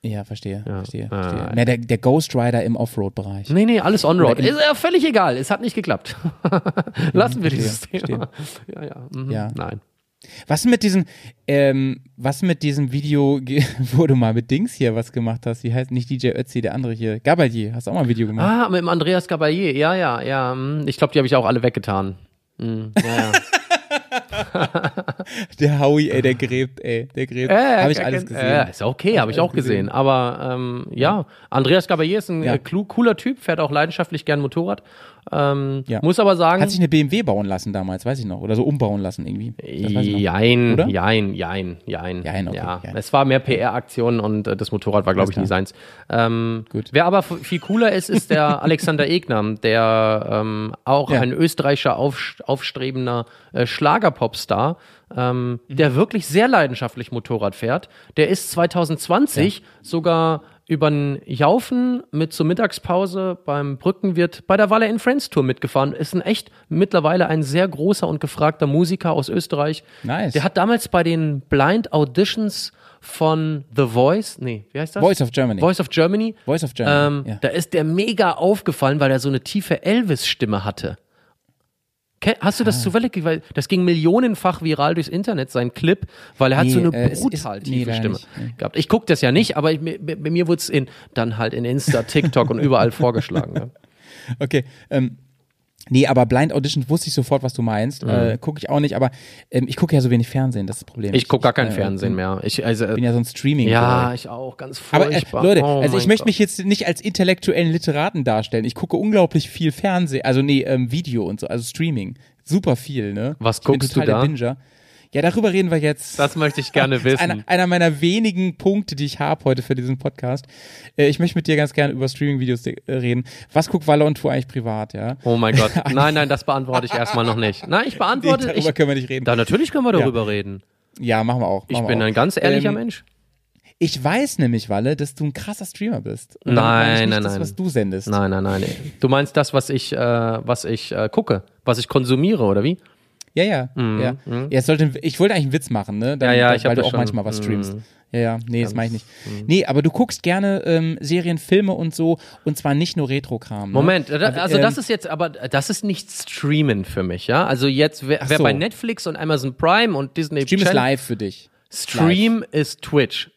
Ja, verstehe, verstehe, Ah. verstehe. Mehr der, der Ghost Rider im Offroad-Bereich. nee, nee, alles On-Road. Ist ja völlig egal. Es hat nicht geklappt. Lassen wir verstehe, dieses Thema. verstehe. Ja, ja. Mhm. Ja. Nein. Was mit diesem, ähm, was mit diesem Video, wo du mal mit Dings hier was gemacht hast? Wie heißt nicht DJ Ötzi, der andere hier? Gabalier, hast du auch mal ein Video gemacht? Ah, mit dem Andreas Gabalier. Ja, ja, ja. hm. Ich glaube, die habe ich auch alle weggetan. Hm, Ja, ja. Der Howie, ey, der gräbt, ey, der gräbt. Äh, Habe ich alles gesehen. Äh, ist okay, habe ich alles auch gesehen. Aber ähm, ja, Andreas Gabalier ist ein Ja. äh, clu- cooler Typ, fährt auch leidenschaftlich gern Motorrad. Ähm, Ja. Muss aber sagen, Hat sich eine BMW bauen lassen damals, weiß ich noch. Oder so umbauen lassen irgendwie. Jein, Oder? jein, jein, jein. Jein, okay, ja, jein. es war mehr PR-Aktion und äh, das Motorrad war, glaube ich, nie seins. Ähm, Gut. Wer aber viel cooler ist, ist der Alexander Egner, der ähm, auch Ja. ein österreichischer auf, aufstrebender äh, Schlagerpopstar, ähm, der wirklich sehr leidenschaftlich Motorrad fährt. Der ist 2020 sogar über den Jaufen mit zur Mittagspause beim Brückenwirt bei der Walle in Friends Tour mitgefahren. Ist ein echt mittlerweile ein sehr großer und gefragter Musiker aus Österreich. Nice. Der hat damals bei den Blind Auditions von The Voice, nee, wie heißt das? Voice of Germany. Voice of Germany. Voice of Germany, Ähm, ja. Da ist der mega aufgefallen, weil er so eine tiefe Elvis-Stimme hatte. Hast du Ah. das zufällig? Weil das ging millionenfach viral durchs Internet, sein Clip, weil er hat Nee, so eine äh, ist- brutal nee, tiefe leider Stimme nicht, nee. gehabt. Ich gucke das ja nicht, aber ich, bei mir wurde es dann halt in Insta, TikTok und überall vorgeschlagen. Ne? Okay. Ähm, nee, aber Blind Audition wusste ich sofort, was du meinst. Äh, gucke ich auch nicht, aber ähm, ich gucke ja so wenig Fernsehen, das ist das Problem. Ich gucke gar kein äh, Fernsehen mehr. Ich, also, bin ja so ein Streaming. ja, ich auch, ganz Aber äh, furchtbar. Leute, Oh also ich möchte Gott. mich jetzt nicht als intellektuellen Literaten darstellen. Ich gucke unglaublich viel Fernsehen, also nee, ähm, Video und so, also Streaming. Super viel, ne? Was ich bin guckst total du da? Der Binger. Ja, darüber reden wir jetzt. Das möchte ich gerne wissen. einer, einer meiner wenigen Punkte, die ich habe heute für diesen Podcast. Äh, ich möchte mit dir ganz gerne über Streaming-Videos äh, reden. Was guckt Walle und Tour eigentlich privat, ja? Oh mein Gott. Nein, nein, das beantworte ich erstmal noch nicht. Nein, ich Nee, beantworte. darüber ich, können wir nicht reden. da natürlich können wir darüber reden. Ja, machen wir auch. Ich machen wir bin auch. ein ganz ehrlicher Ähm, Mensch. Ich weiß nämlich, Walle, dass du ein krasser Streamer bist. Und Nein, ich nein, das, nein. was du sendest. Nein, nein, nein. Du meinst das, was ich, äh, was ich äh, gucke, was ich konsumiere, oder wie? Ja, ja. ja. ja es sollte, ich wollte eigentlich einen Witz machen, ne? Mhm, Ja, ja, ich weil du auch schon. manchmal was streamst. Mhm. Ja, ja, nee, das mache ich nicht. Nee, aber du guckst gerne ähm, Serien, Filme und so und zwar nicht nur Retro-Kram. Ne? Moment, also ähm, das ist jetzt, aber das ist nicht Streamen für mich, ja? Also jetzt, wer, wer so. bei Netflix und Amazon Prime und Disney Stream ist Channel- live für dich. Stream ist Twitch.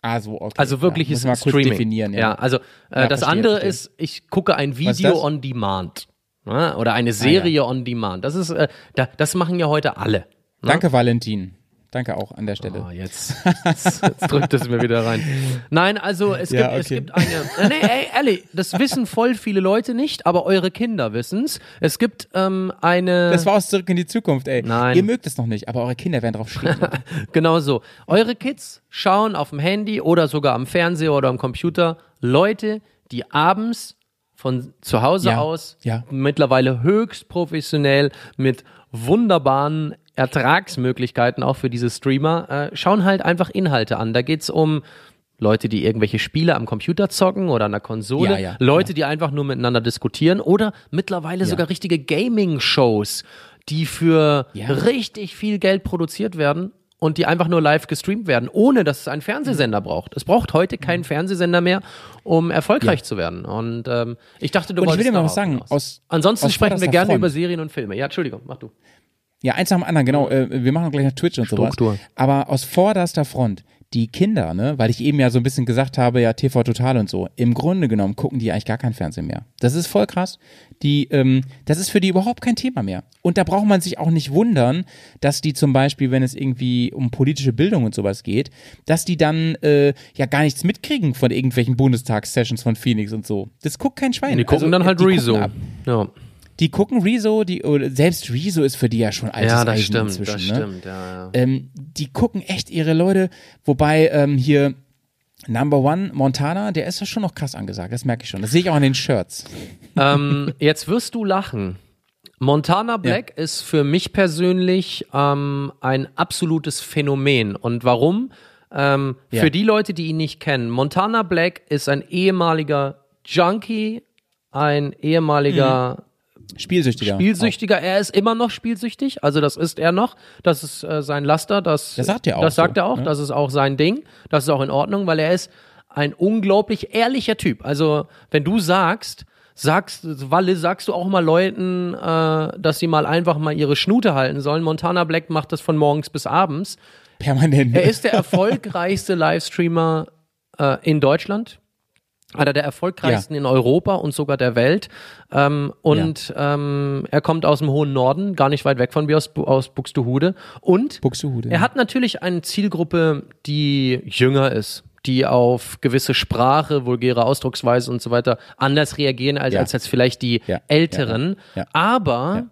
Ah, so, okay. Also wirklich ja, ist kurz Streaming. definieren, ja. ja also äh, Ja, das verstehe, andere verstehe. ist, ich gucke ein ist Video on Demand. Ja? Oder Ah, eine Serie on Demand. Das ist, äh, da, das machen ja heute alle. Danke, Valentin. Danke auch an der Stelle. Oh, jetzt, jetzt, jetzt drückt es mir wieder rein. Nein, also es gibt, Ja, es okay. gibt eine. Äh, nee, ey, ehrlich, das wissen voll viele Leute nicht, aber eure Kinder wissen's. Es gibt ähm, eine. Das war aus Zurück in die Zukunft, ey. Nein. Ihr mögt es noch nicht, aber eure Kinder werden drauf stehen. Genau so. Eure Kids schauen auf dem Handy oder sogar am Fernseher oder am Computer Leute, die abends von zu Hause Ja, aus ja. mittlerweile höchst professionell mit wunderbaren Ertragsmöglichkeiten auch für diese Streamer äh, schauen halt einfach Inhalte an. Da geht's um Leute, die irgendwelche Spiele am Computer zocken oder an der Konsole, Ja, ja, Leute, die einfach nur miteinander diskutieren oder mittlerweile sogar richtige Gaming-Shows, die für Ja. richtig viel Geld produziert werden und die einfach nur live gestreamt werden, ohne dass es einen Fernsehsender braucht. Es braucht heute keinen Fernsehsender mehr, um erfolgreich zu werden. Und ähm, ich dachte, du Und ich wolltest will dir mal was sagen, aus- Ansonsten aus sprechen wir gerne Front. über Serien und Filme. Ja, Entschuldigung, mach du. Ja, eins nach dem anderen, genau. Äh, wir machen gleich noch Twitch und Struktur. sowas. Aber aus vorderster Front, die Kinder, ne, weil ich eben ja so ein bisschen gesagt habe, ja, TV Total und so, im Grunde genommen gucken die eigentlich gar kein Fernsehen mehr. Das ist voll krass. Die, ähm, das ist für die überhaupt kein Thema mehr. Und da braucht man sich auch nicht wundern, dass die zum Beispiel, wenn es irgendwie um politische Bildung und sowas geht, dass die dann äh, ja gar nichts mitkriegen von irgendwelchen Bundestagssessions von Phoenix und so. Das guckt kein Schwein. Die gucken Also, dann halt Rezo. Ja. Die gucken Rezo, die, oder selbst Rezo ist für die ja schon altes ja, das Eisen stimmt, inzwischen, das ne? stimmt, ja, ja. Ähm, die gucken echt ihre Leute, wobei ähm, hier Number One Montana, der ist ja schon noch krass angesagt, das merke ich schon. Das sehe ich auch an den Shirts. ähm, jetzt wirst du lachen. Montana Black ist für mich persönlich ähm, ein absolutes Phänomen. Und warum? Ähm, Ja. Für die Leute, die ihn nicht kennen, Montana Black ist ein ehemaliger Junkie, ein ehemaliger Spielsüchtiger. Spielsüchtiger. Er ist immer noch spielsüchtig, also das ist er noch. Das ist äh, sein Laster. Das, Das sagt er auch Das sagt so, er auch. ne? Das ist auch sein Ding. Das ist auch in Ordnung, weil er ist ein unglaublich ehrlicher Typ. Also wenn du sagst, sagst, Walle, sagst du auch mal Leuten, äh, dass sie mal einfach mal ihre Schnute halten sollen. Montana Black macht das von morgens bis abends. Permanent. Er ist der erfolgreichste Livestreamer äh, in Deutschland. Einer der erfolgreichsten in Europa und sogar der Welt. Ähm, und ähm, er kommt aus dem hohen Norden, gar nicht weit weg von mir aus, aus Buxtehude. Und Buxtehude. er hat natürlich eine Zielgruppe, die jünger ist, die auf gewisse Sprache, vulgäre Ausdrucksweise und so weiter anders reagieren als, Ja. als jetzt vielleicht die Ja. Älteren. Ja. Ja. Aber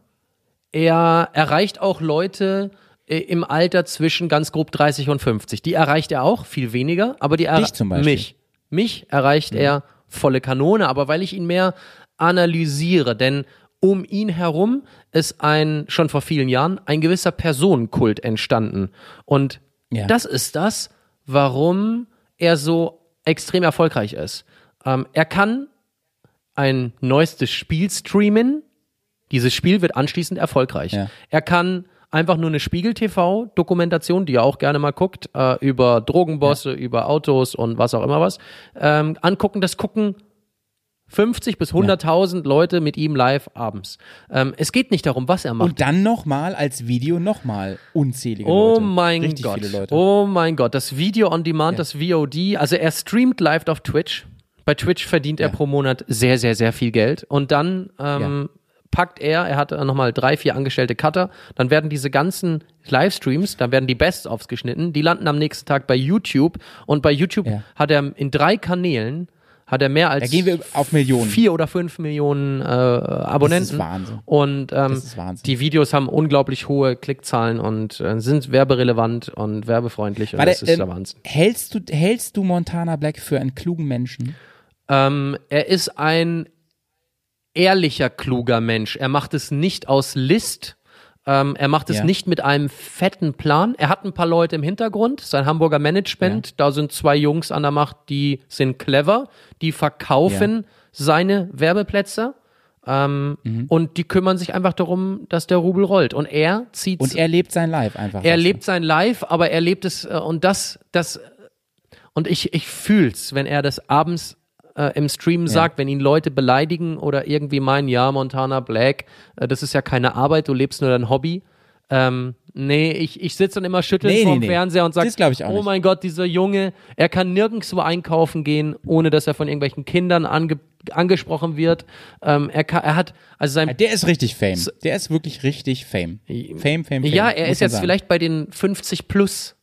er erreicht auch Leute äh, im Alter zwischen ganz grob 30 und 50. Die erreicht er auch, viel weniger, aber die erreicht mich. Mich erreicht er volle Kanone, aber weil ich ihn mehr analysiere, denn um ihn herum ist ein, schon vor vielen Jahren, ein gewisser Personenkult entstanden. Und Ja. das ist das, warum er so extrem erfolgreich ist. Ähm, er kann ein neuestes Spiel streamen. Dieses Spiel wird anschließend erfolgreich. Ja. Er kann einfach nur eine Spiegel-TV-Dokumentation, die er auch gerne mal guckt, äh, über Drogenbosse, über Autos und was auch immer was, ähm, angucken. Das gucken 50 bis 100.000 Leute mit ihm live abends. Ähm, es geht nicht darum, was er macht. Und dann nochmal als Video nochmal unzählige Oh Leute. mein Richtig Gott. viele Leute. Oh mein Gott. Das Video on Demand, das VOD. Also er streamt live auf Twitch. Bei Twitch verdient er Ja. pro Monat sehr, sehr, sehr viel Geld. Und dann ähm, packt er, er hat nochmal drei, vier angestellte Cutter. Dann werden diese ganzen Livestreams, dann werden die Best-ofs geschnitten. Die landen am nächsten Tag bei YouTube. Und bei YouTube Ja. hat er in drei Kanälen hat er mehr als Da gehen wir auf Millionen. vier oder fünf Millionen äh, Abonnenten. Wahnsinn. Und ähm, Das ist Wahnsinn. die Videos haben unglaublich hohe Klickzahlen und äh, sind werberelevant und werbefreundlich. Und Warte, das ist ähm, der Wahnsinn. hältst, du, hältst du Montana Black für einen klugen Menschen? Ähm, er ist ein ehrlicher, kluger Mensch. Er macht es nicht aus List. Ähm, er macht es Ja. nicht mit einem fetten Plan. Er hat ein paar Leute im Hintergrund, sein Hamburger Management. Da sind zwei Jungs an der Macht, die sind clever. Die verkaufen seine Werbeplätze. Ähm, Und die kümmern sich einfach darum, dass der Rubel rollt. Und er zieht Und er lebt sein Live einfach. er lebt sein Live, aber er lebt es äh, und das, das und ich, ich fühl's, wenn er das abends äh, im Stream sagt, wenn ihn Leute beleidigen oder irgendwie meinen, ja, Montana Black, äh, das ist ja keine Arbeit, du lebst nur dein Hobby. Ähm, nee, ich, ich sitze dann immer schüttelnd Nee, vorm nee. Fernseher und sage, oh nicht. mein Gott, dieser Junge, er kann nirgendwo einkaufen gehen, ohne dass er von irgendwelchen Kindern ange angesprochen wird. Ähm, er, kann, er hat, also sein Ja, Der ist richtig Fame. Der ist wirklich richtig Fame. Fame, Fame, Fame. Ja, er ist jetzt sagen. vielleicht bei den 50 plus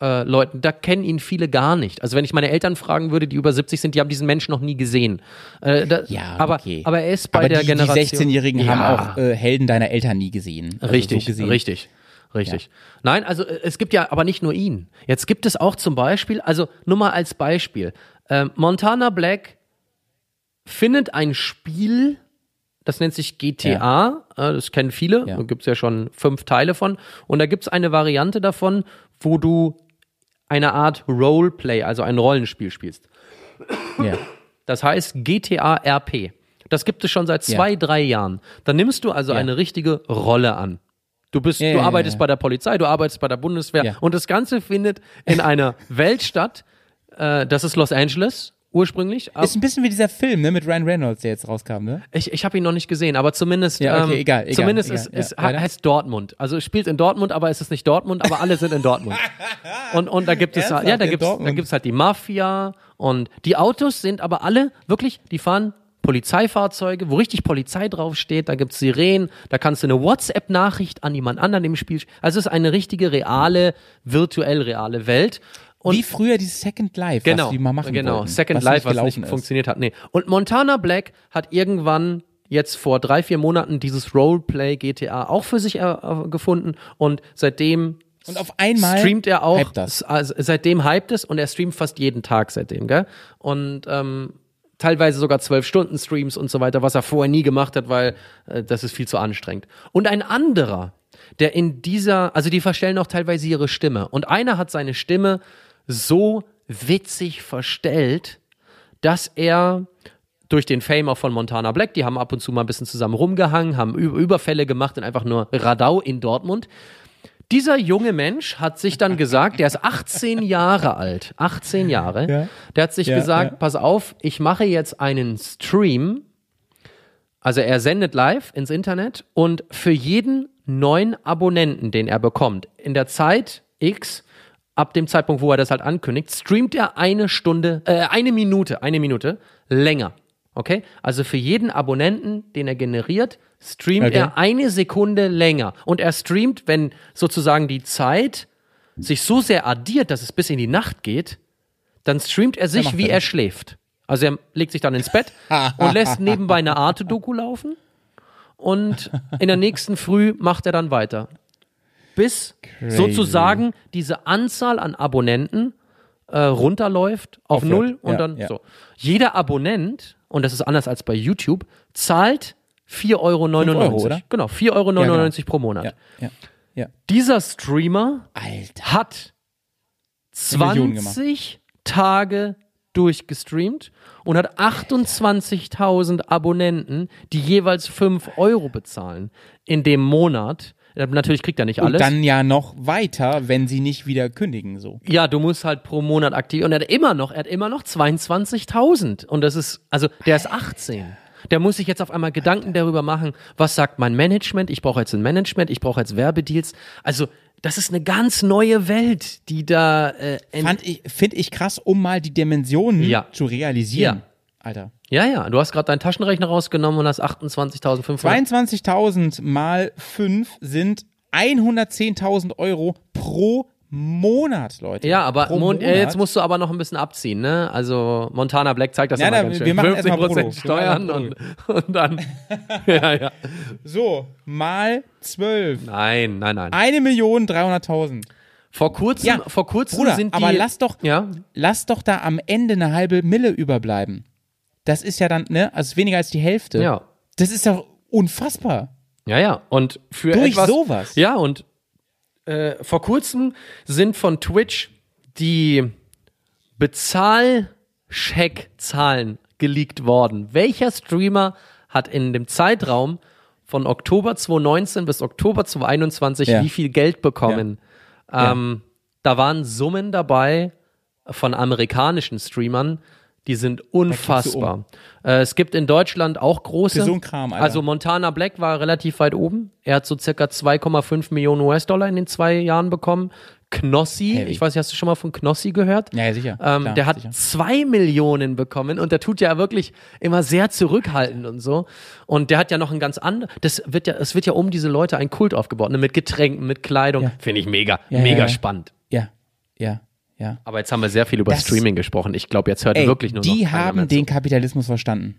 äh, Leuten, da kennen ihn viele gar nicht. Also wenn ich meine Eltern fragen würde, die über 70 sind, die haben diesen Menschen noch nie gesehen. Äh, da, Ja, aber, okay. aber er ist bei Aber der die, Generation. die 16-Jährigen Ja. haben auch äh, Helden deiner Eltern nie gesehen. Also Richtig, so gesehen. richtig, richtig. Nein, also äh, es gibt ja aber nicht nur ihn. Jetzt gibt es auch zum Beispiel, also nur mal als Beispiel, ähm, Montana Black findet ein Spiel, das nennt sich GTA, äh, das kennen viele, Ja. da gibt es ja schon fünf Teile von, und da gibt es eine Variante davon, wo du eine Art Roleplay, also ein Rollenspiel spielst. Ja. Das heißt GTA RP. Das gibt es schon seit Ja. zwei, drei Jahren. Da nimmst du also Ja. eine richtige Rolle an. Du bist, Ja, du ja, arbeitest ja. bei der Polizei, du arbeitest bei der Bundeswehr Ja. und das Ganze findet in einer Welt statt. Äh, das ist Los Angeles ursprünglich. Ist ein bisschen wie dieser Film, ne, mit Ryan Reynolds, der jetzt rauskam, ne? Ich, ich habe ihn noch nicht gesehen, aber zumindest, Ja, okay, ähm, egal, egal, zumindest egal, ist, ja, ist, weiter. heißt Dortmund. Also es spielt in Dortmund, aber es ist nicht Dortmund, aber alle sind in Dortmund. Und, und da gibt es Ernsthaft, ja, da gibt's, da Dortmund? gibt's halt die Mafia und die Autos sind aber alle wirklich, die fahren Polizeifahrzeuge, wo richtig Polizei draufsteht, da gibt's Sirenen, da kannst du eine WhatsApp-Nachricht an jemand anderen im Spiel. Also es ist eine richtige, reale, virtuell reale Welt. Und wie früher dieses Second Life, Genau, was die mal machen genau. wollten, Second was Life, was nicht ist. funktioniert hat. Nee. Und Montana Black hat irgendwann jetzt vor drei, vier Monaten dieses Roleplay GTA auch für sich äh, äh, gefunden und seitdem Und auf einmal streamt er auch, hypt das. Also seitdem hypt es und er streamt fast jeden Tag seitdem, gell? Und ähm, teilweise sogar zwölf Stunden Streams und so weiter, was er vorher nie gemacht hat, weil äh, das ist viel zu anstrengend. Und ein anderer, der in dieser, also die verstellen auch teilweise ihre Stimme. Und einer hat seine Stimme so witzig verstellt, dass er durch den Fame auch von Montana Black, die haben ab und zu mal ein bisschen zusammen rumgehangen, haben Überfälle gemacht und einfach nur Radau in Dortmund. Dieser junge Mensch hat sich dann gesagt, der ist 18 Jahre alt, 18 Jahre, Ja. der hat sich Ja, gesagt, ja. pass auf, ich mache jetzt einen Stream, also er sendet live ins Internet und für jeden neuen Abonnenten, den er bekommt, in der Zeit X, ab dem Zeitpunkt, wo er das halt ankündigt, streamt er eine Stunde, äh, eine Minute, eine Minute länger. Okay? Also für jeden Abonnenten, den er generiert, streamt Okay. er eine Sekunde länger. Und er streamt, wenn sozusagen die Zeit sich so sehr addiert, dass es bis in die Nacht geht, dann streamt er sich, macht wie er er schläft. Also er legt sich dann ins Bett und lässt nebenbei eine Arte-Doku laufen und in der nächsten Früh macht er dann weiter. Bis Crazy. sozusagen diese Anzahl an Abonnenten äh, runterläuft auf Aufhört. null und Ja, dann ja. so. Jeder Abonnent, und das ist anders als bei YouTube, zahlt 4,99 Euro. Euro, oder? Genau, 4,99 Euro Ja, genau. pro Monat. Dieser Streamer Alter. hat Million gemacht. 20 Tage durchgestreamt und hat 28.000 Abonnenten, die jeweils 5 Euro bezahlen in dem Monat. Natürlich kriegt er nicht Und alles. dann ja noch weiter, wenn sie nicht wieder kündigen, so. ja, du musst halt pro Monat aktiv und er hat immer noch, er hat immer noch 22.000 und das ist, also der ist 18. Der muss sich jetzt auf einmal Gedanken darüber machen, was sagt mein Management? Ich brauche jetzt ein Management, ich brauche jetzt Werbedeals. Also das ist eine ganz neue Welt, die da äh, Fand ich, finde ich krass, um mal die Dimensionen Ja. zu realisieren. Ja. Alter. Ja, ja, du hast gerade deinen Taschenrechner rausgenommen und hast 28.500. 22.000 mal 5 sind 110.000 Euro pro Monat, Leute. Ja, aber Mon äh, jetzt musst du aber noch ein bisschen abziehen, ne? Also Montana Black zeigt das Ja, immer da- ganz schön. wir machen erstmal 50% Brutto. Steuern und, und dann. ja, ja. So, mal 12. Nein, nein, nein. 1.300.000. Vor kurzem, Ja, vor kurzem Bruder, sind die. aber lass doch, Ja, lass doch da am Ende eine halbe Mille überbleiben. Das ist ja dann, ne, also weniger als die Hälfte. ja. Das ist doch unfassbar. Ja, ja. Und für Durch etwas, sowas. Ja, und äh, vor kurzem sind von Twitch die Bezahlcheck-Zahlen geleakt worden. Welcher Streamer hat in dem Zeitraum von Oktober 2019 bis Oktober 2021 Ja. wie viel Geld bekommen? Ja. Ähm, Da waren Summen dabei von amerikanischen Streamern, Die sind unfassbar. Äh, es gibt in Deutschland auch große. Für so Kram, Alter. Also Montana Black war relativ weit oben. Er hat so circa 2,5 Millionen US-Dollar in den zwei Jahren bekommen. Knossi, Heavy. ich weiß nicht, hast du schon mal von Knossi gehört? Ja, ja, sicher. Ähm, Klar, der hat sicher. zwei Millionen bekommen und der tut ja wirklich immer sehr zurückhaltend und so. Und der hat ja noch ein ganz anderes, das wird ja, es wird ja um diese Leute ein Kult aufgebaut, ne? mit Getränken, mit Kleidung. Ja. Finde ich mega, Ja, mega ja. spannend. Ja, ja, ja. Aber jetzt haben wir sehr viel über Das- Streaming gesprochen. Ich glaube, jetzt hört Ey, wirklich nur noch die haben den Kapitalismus verstanden.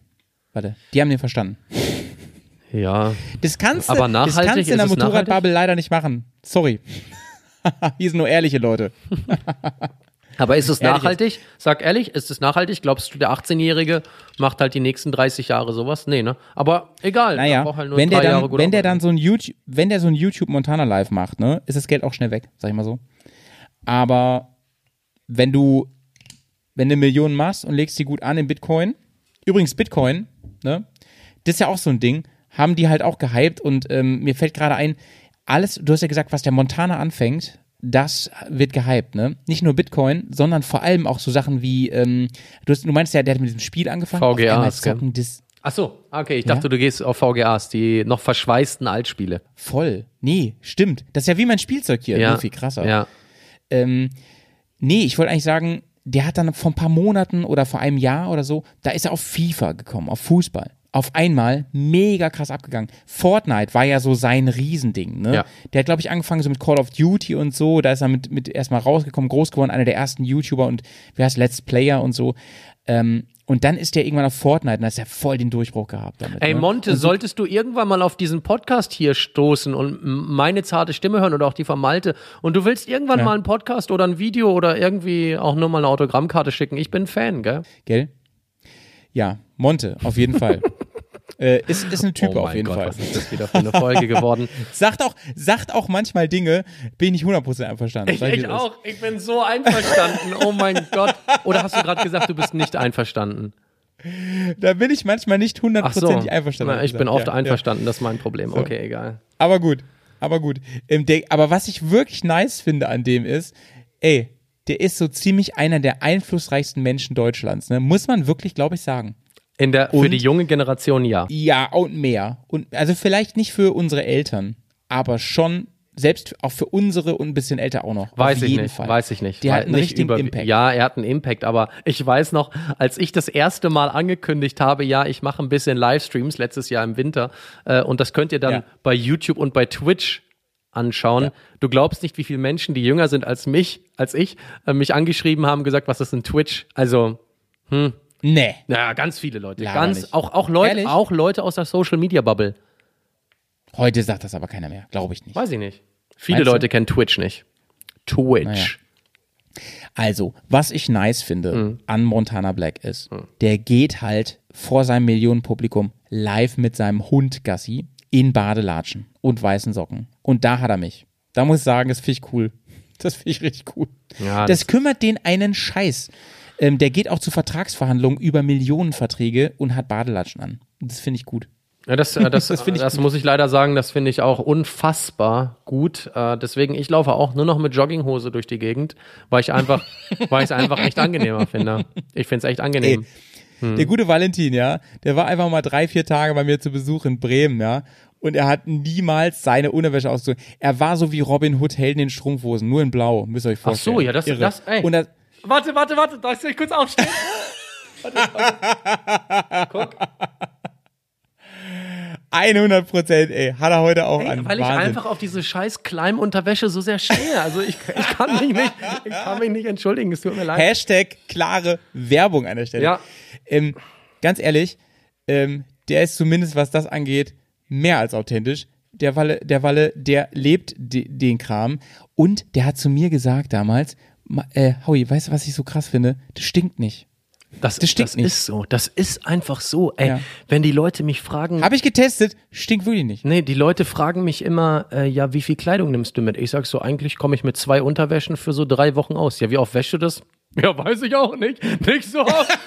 Warte, die haben den verstanden. zu. Ja. Das kannst du, Aber das nachhaltig, kannst du in der Motorradbubble leider nicht machen. Sorry. Hier sind nur ehrliche Leute. Aber ist es Ehrlich nachhaltig? Sag ehrlich, ist es nachhaltig? Glaubst du, der 18-Jährige macht halt die nächsten 30 Jahre sowas? Nee, ne? Aber egal. Naja, halt nur wenn der dann, wenn der dann so ein YouTube, wenn der so ein YouTube Montana Live macht, ne, ist das Geld auch schnell weg, sag ich mal so. Aber wenn du, wenn du Millionen machst und legst die gut an in Bitcoin, übrigens Bitcoin, ne, das ist ja auch so ein Ding, haben die halt auch gehypt und ähm, mir fällt gerade ein, alles, du hast ja gesagt, was der Montana anfängt, das wird gehypt, ne? Nicht nur Bitcoin, sondern vor allem auch so Sachen wie, ähm, du, hast, du meinst ja, der hat mit diesem Spiel angefangen. VGAs, zocken das, Ach so, okay. Ich Ja? dachte, du gehst auf VGAs, die noch verschweißten Altspiele. Voll. Nee, stimmt. Das ist ja wie mein Spielzeug hier, Ja. viel krasser. Ja. Ähm, nee, ich wollte eigentlich sagen, der hat dann vor ein paar Monaten oder vor einem Jahr oder so, da ist er auf FIFA gekommen, auf Fußball. Auf einmal mega krass abgegangen. Fortnite war ja so sein Riesending, ne? Ja. Der hat, glaube ich, angefangen so mit Call of Duty und so, da ist er mit, mit erstmal rausgekommen, groß geworden, einer der ersten YouTuber und wie heißt Let's Player und so. Ähm, und dann ist der irgendwann auf Fortnite und da ist er voll den Durchbruch gehabt damit. Ey, ne? Monte, so, solltest du irgendwann mal auf diesen Podcast hier stoßen und meine zarte Stimme hören oder auch die von Malte und du willst irgendwann Ja. mal einen Podcast oder ein Video oder irgendwie auch nur mal eine Autogrammkarte schicken, ich bin Fan, gell? Gell? Ja, Monte, auf jeden Fall. äh, ist, ist ein Typ oh auf jeden Gott, Fall. was ist das wieder für eine Folge geworden? Sagt auch, sagt auch manchmal Dinge, bin ich nicht 100% einverstanden. Ich, ich auch, ich bin so einverstanden, oh mein Gott. Oder hast du gerade gesagt, du bist nicht einverstanden? Da bin ich manchmal nicht Ach so, hundertprozentig einverstanden. Na, ich bin Ja, oft ja. einverstanden, das ist mein Problem. Okay, egal. Aber gut, aber gut. Ähm, aber was ich wirklich nice finde an dem ist, ey, der ist so ziemlich einer der einflussreichsten Menschen Deutschlands. Ne? Muss man wirklich, glaube ich, sagen. In der, für Und? die junge Generation ja. Ja, und mehr. Und also vielleicht nicht für unsere Eltern, aber schon selbst auch für unsere und ein bisschen älter auch noch. Weiß ich nicht, Fall. weiß ich nicht. Der hat einen nicht richtigen über- Impact. Ja, er hat einen Impact, aber ich weiß noch, als ich das erste Mal angekündigt habe, ja, ich mache ein bisschen Livestreams letztes Jahr im Winter äh, und das könnt ihr dann Ja. bei YouTube und bei Twitch anschauen. Ja. Du glaubst nicht, wie viele Menschen, die jünger sind als mich, als ich, äh, mich angeschrieben haben, gesagt, was ist ein Twitch? Also, Nee. ja, ganz viele Leute, Laber ganz nicht. auch auch Leute, Ehrlich? auch Leute aus der Social Media Bubble. Heute sagt das aber keiner mehr, glaube ich nicht. Weiß ich nicht. Viele Meinst du? Leute kennen Twitch nicht. Twitch. Also, was ich nice finde Mhm. an Montana Black ist, der geht halt vor seinem Millionenpublikum live mit seinem Hund Gassi in Badelatschen und weißen Socken. Und da hat er mich. Da muss ich sagen, das finde ich cool. Das finde ich richtig cool. Ja, das, das- kümmert den einen Scheiß. Ähm, der geht auch zu Vertragsverhandlungen über Millionenverträge und hat Badelatschen an. Das finde ich gut. Ja, das, äh, das, Das das, muss ich leider sagen, das finde ich auch unfassbar gut. Äh, deswegen, ich laufe auch nur noch mit Jogginghose durch die Gegend, weil ich einfach, weil ich es einfach echt angenehmer finde. Ich finde es echt angenehm. Hm. Der gute Valentin, ja, der war einfach mal drei, vier Tage bei mir zu Besuch in Bremen, ja. Und er hat niemals seine Unterwäsche ausgezogen. Er war so wie Robin Hood Helden in Strumpfhosen, nur in Blau, müsst ihr euch Ach vorstellen. so, ja, das, Irre. das, ey. Und das, warte, warte, warte, darf ich kurz aufstehen? warte, warte. Guck, 100 Prozent, ey, hat er heute auch ey, an. weil ich Wahnsinn. einfach auf diese scheiß Kleim-Unterwäsche so sehr stehe. Also ich, ich kann mich nicht, ich kann mich nicht entschuldigen, es tut mir leid. Hashtag klare Werbung an der Stelle. Ja. Ähm, ganz ehrlich, ähm, der ist zumindest, was das angeht, mehr als authentisch. Der Walle, der Walle, der lebt de, den Kram und der hat zu mir gesagt damals, ma- äh, Howie, weißt du, was ich so krass finde? Das stinkt nicht. Das, Das stinkt das nicht. ist so, das ist einfach so. Ey, Ja. wenn die Leute mich fragen, Habe ich getestet, stinkt wirklich nicht. Nee, die Leute fragen mich immer, äh, ja, wie viel Kleidung nimmst du mit? Ich sag so, eigentlich komme ich mit zwei Unterwäschen für so drei Wochen aus. Ja, wie oft wäschst du das? Ja, weiß ich auch nicht. Nicht so oft.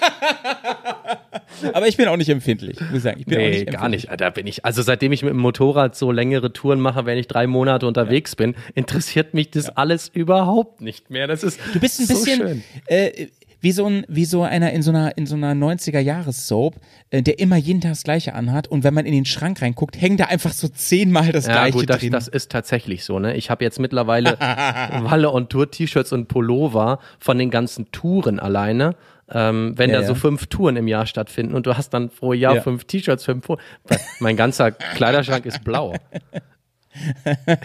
Aber ich bin auch nicht empfindlich, muss ich sagen. Ich bin nee, nicht gar nicht. Da bin ich, also seitdem ich mit dem Motorrad so längere Touren mache, wenn ich drei Monate unterwegs bin, interessiert mich das alles überhaupt nicht mehr. Das ist Du bist ein so bisschen, äh, wie so ein, wie so einer in so einer, in so einer 90er-Jahres-Soap, äh, der immer jeden Tag das Gleiche anhat und wenn man in den Schrank reinguckt, hängt da einfach so zehnmal das Ja, Gleiche gut, das, drin. das ist tatsächlich so, ne? Ich habe jetzt mittlerweile Walle on Tour T-Shirts und Pullover von den ganzen Touren alleine. Ähm, wenn Ja, da so fünf Touren im Jahr stattfinden und du hast dann pro Jahr Ja. fünf T-Shirts, fünf Pullover. Mein ganzer Kleiderschrank ist blau.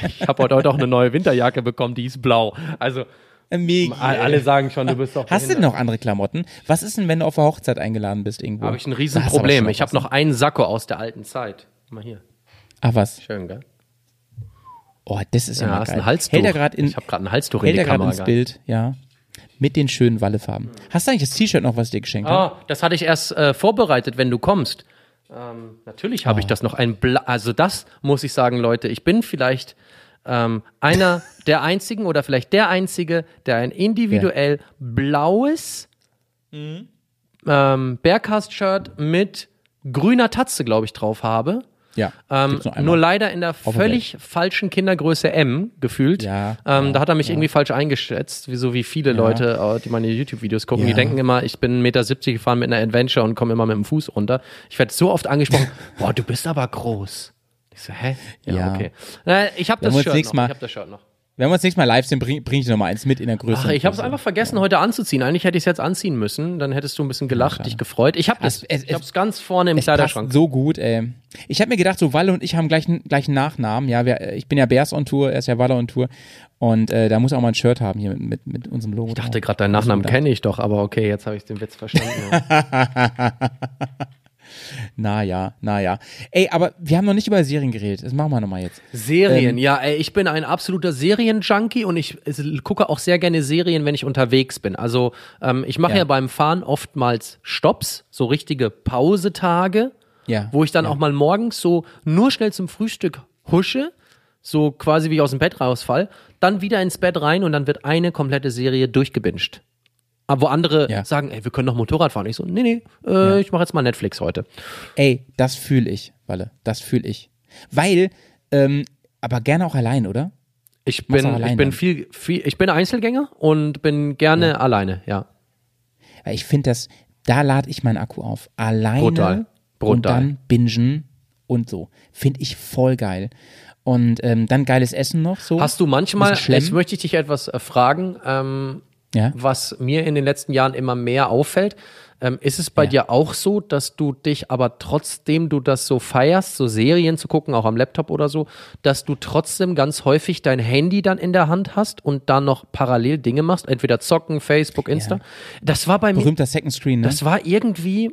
Ich habe heute auch eine neue Winterjacke bekommen, die ist blau. Also Äh, Mega. alle sagen schon, du bist doch Hast du denn noch andere Klamotten? Was ist denn, wenn du auf der Hochzeit eingeladen bist irgendwo? Habe ich ein Riesenproblem. Ich habe was, noch einen Sakko aus der alten Zeit. Mal hier. ne? Ach was? Schön, gell? Oh, das ist ja, Ja, mal geil. ein Halstuch. Hält er gerade in, ich habe gerade ein Halstuch in hält die er gerade Kamera ins. Bild, ja. Mit den schönen Wallefarben. Hast du eigentlich das T-Shirt noch, was ich dir geschenkt habe? Ah, das hatte ich erst äh, vorbereitet, wenn du kommst. Ähm, natürlich habe ich Oh. das noch ein Bla also das muss ich sagen, Leute, ich bin vielleicht ähm, einer der einzigen oder vielleicht der einzige, der ein individuell blaues Mhm. ähm, Bearcast-Shirt mit grüner Tatze, glaube ich, drauf habe. Ja. Ähm, nur leider in der völlig falschen Kindergröße M gefühlt. Ja, ähm, ja, da hat er mich ja. irgendwie falsch eingeschätzt, wie so wie viele Leute, äh, die meine YouTube-Videos gucken. Die Ja. denken immer, ich bin 1,70 Meter gefahren mit einer Adventure und komme immer mit dem Fuß runter. Ich werde so oft angesprochen, boah, du bist aber groß. Ich so, hä? Ja, Ja. okay. Äh, ich habe das wir uns Shirt noch. Ich habe das Shirt noch. Wenn wir uns nächstes Mal live sehen, bringe bring ich dir noch mal eins mit in der Größe. Ach, ich habe es einfach vergessen, heute anzuziehen. Eigentlich hätte ich es jetzt anziehen müssen. Dann hättest du ein bisschen gelacht, dich gefreut. Ich habe das. Es- es- ich habe es ganz vorne im Es passt Kleiderschrank. so gut, ey. Ich habe mir gedacht, so Walle und ich haben gleichen, gleichen Nachnamen. Ja, wir, ich bin ja Bears on Tour, er ist ja Walle on Tour. Und äh, da muss auch mal ein Shirt haben hier mit, mit, mit unserem Logo. Ich dachte gerade, deinen Nachnamen kenne ich doch, aber okay, jetzt habe ich den Witz verstanden. Ja. Na ja, na ja. Ey, aber wir haben noch nicht über Serien geredet. Das machen wir noch mal jetzt. Serien, Ähm, ja, ey, ich bin ein absoluter Serienjunkie und ich gucke auch sehr gerne Serien, wenn ich unterwegs bin. Also ähm, ich mache ja. Ja. beim Fahren oftmals Stops, so richtige Pausetage, Ja. wo ich dann ja. auch mal morgens so nur schnell zum Frühstück husche, so quasi wie ich aus dem Bett rausfall, dann wieder ins Bett rein und dann wird eine komplette Serie durchgebinged. Aber wo andere Ja. sagen, ey, wir können doch Motorrad fahren. Ich so, nee, nee, äh, ich mache jetzt mal Netflix heute. Ey, das fühle ich, Walle. Das fühle ich. Weil, ähm, aber gerne auch allein, oder? Ich bin, ich bin viel, viel, ich bin Einzelgänger und bin gerne alleine, ja. Ich finde das, da lade ich meinen Akku auf. Alleine Brutal. und Brutal. dann bingen und so. Finde ich voll geil. Und ähm, dann geiles Essen noch so. Hast du manchmal, jetzt möchte ich dich etwas äh, fragen, ähm, Ja. was mir in den letzten Jahren immer mehr auffällt. Ähm, ist es bei Ja. dir auch so, dass du dich aber trotzdem du das so feierst, so Serien zu gucken, auch am Laptop oder so, dass du trotzdem ganz häufig dein Handy dann in der Hand hast und dann noch parallel Dinge machst, entweder zocken, Facebook, Insta? Das war bei mir, Berühmter Second Screen, ne? das war irgendwie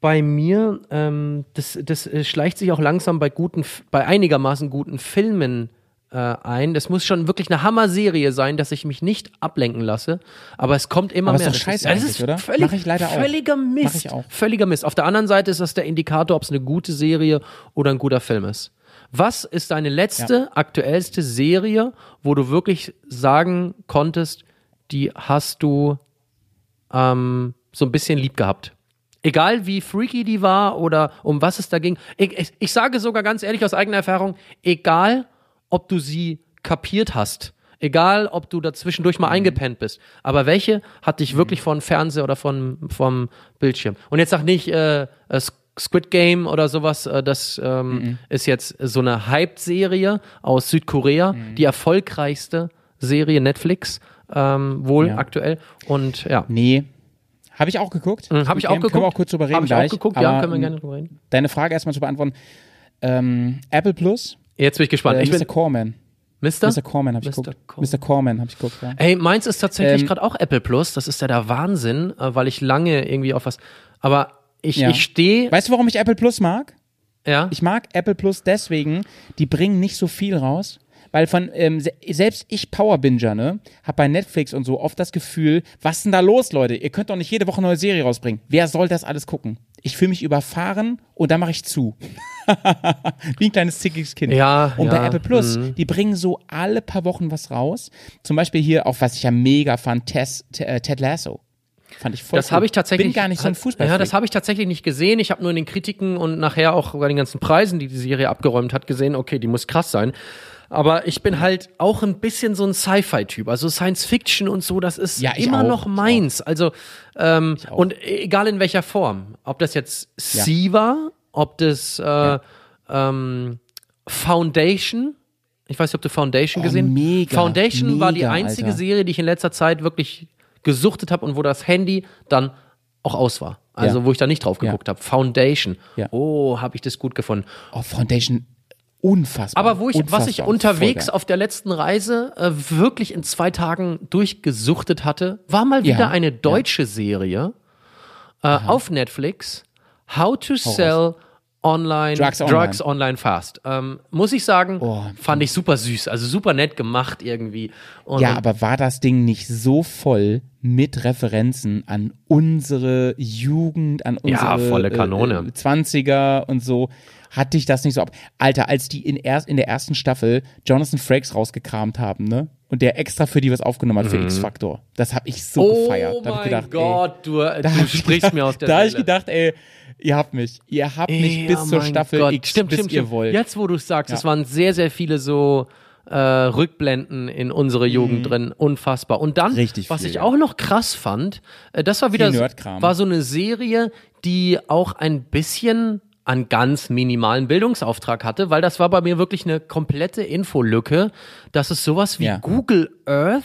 bei mir, ähm, das, das äh, schleicht sich auch langsam bei guten, bei einigermaßen guten Filmen äh, ein. Das muss schon wirklich eine Hammer-Serie sein, dass ich mich nicht ablenken lasse. Aber es kommt immer Aber ist mehr. doch Das scheiße ja, das ist oder? Völlig, Mach ich leider auch. Völliger Mist. Mach ich auch. Völliger Mist. Auf der anderen Seite ist das der Indikator, ob es eine gute Serie oder ein guter Film ist. Was ist deine letzte, aktuellste Serie, wo du wirklich sagen konntest, die hast du ähm, so ein bisschen lieb gehabt. Egal wie freaky die war oder um was es da ging. Ich, ich, ich sage sogar ganz ehrlich aus eigener Erfahrung, egal ob du sie kapiert hast, egal ob du dazwischendurch mal eingepennt bist, aber welche hat dich wirklich von Fernseher oder von, vom Bildschirm? Und jetzt sag nicht äh, äh, Squid Game oder sowas, äh, das ähm, ist jetzt so eine Hype-Serie aus Südkorea, die erfolgreichste Serie Netflix, ähm, wohl Ja. aktuell. Und ja. Nee. Habe ich auch geguckt. Mhm, Habe ich auch Können geguckt. wir auch kurz drüber reden Habe ich gleich. auch geguckt, ja, aber, können wir gerne drüber reden. Deine Frage erstmal zu beantworten. Ähm, Apple Plus, Jetzt bin ich gespannt. äh, ich Mr. bin, Corman. Mister? Mr. Corman habe ich Mr. geguckt. Mr. Corman habe ich geguckt, ja. Ey, meins ist tatsächlich Ähm, gerade auch Apple Plus. Das ist ja der Wahnsinn, äh, weil ich lange irgendwie auf was. Aber ich, Ja. ich stehe. Weißt du, warum ich Apple Plus mag? Ja. Ich mag Apple Plus deswegen, die bringen nicht so viel raus. Weil von, ähm, se selbst ich Powerbinger, ne, hab bei Netflix und so oft das Gefühl, was ist denn da los, Leute? Ihr könnt doch nicht jede Woche eine neue Serie rausbringen. Wer soll das alles gucken? Ich fühle mich überfahren und dann mache ich zu. Wie ein kleines zickiges Kind. Ja, Und ja, bei Apple Plus, mhm. die bringen so alle paar Wochen was raus. Zum Beispiel hier, auch was ich ja mega fand, Tess, äh, Ted Lasso. Fand ich voll Das habe ich tatsächlich. Bin gar nicht so ein Fußball. Ja, das habe ich tatsächlich nicht gesehen. Ich habe nur in den Kritiken und nachher auch bei den ganzen Preisen, die die Serie abgeräumt hat, gesehen, okay, die muss krass sein. Aber ich bin halt auch ein bisschen so ein Sci-Fi-Typ. Also Science Fiction und so, das ist Ja, immer auch, noch meins. Also, ähm, und egal in welcher Form. Ob das jetzt Sea war, ob das äh, ähm, Foundation. Ich weiß nicht, ob du Foundation Oh, gesehen mega, Foundation war die mega, einzige Alter. Serie, die ich in letzter Zeit wirklich gesuchtet habe und wo das Handy dann auch aus war. Also Ja. wo ich da nicht drauf Ja. geguckt habe. Foundation. Ja. Oh, habe ich das gut gefunden. Oh, Foundation, unfassbar. Aber wo ich, was ich unfassbar. unterwegs auf der letzten Reise äh, wirklich in zwei Tagen durchgesuchtet hatte, war mal wieder Ja, eine deutsche Serie äh, auf Netflix. How to sell online Drugs drugs online. online, fast. Ähm, muss ich sagen, Oh. fand ich super süß, also super nett gemacht irgendwie. Und, Ja, aber war das Ding nicht so voll mit Referenzen an unsere Jugend, an unsere Ja, volle Kanone. Äh, 20er und so? Hat dich das nicht so ab? Alter, als die in, erst, in der ersten Staffel Jonathan Frakes rausgekramt haben, ne? Und der extra für die was aufgenommen hat für X-Factor. Das hab ich so Mhm. oh gefeiert. Da hab mein ich gedacht, Gott, du, ey, du ich sprichst gedacht, mir aus der Da hab Seele. ich gedacht, ey, ihr habt mich. Ihr habt mich Ja, bis zur Staffel Gott. X, stimmt, bis stimmt, ihr stimmt. wollt. Jetzt, wo du es sagst, Ja. es waren sehr, sehr viele so äh, Rückblenden in unsere Jugend drin. Unfassbar. Und dann, Mhm. Richtig was viel, ich auch noch krass fand, äh, das war wieder so, war so eine Serie, die auch ein bisschen einen ganz minimalen Bildungsauftrag hatte, weil das war bei mir wirklich eine komplette Infolücke, dass es sowas wie Ja. Google Earth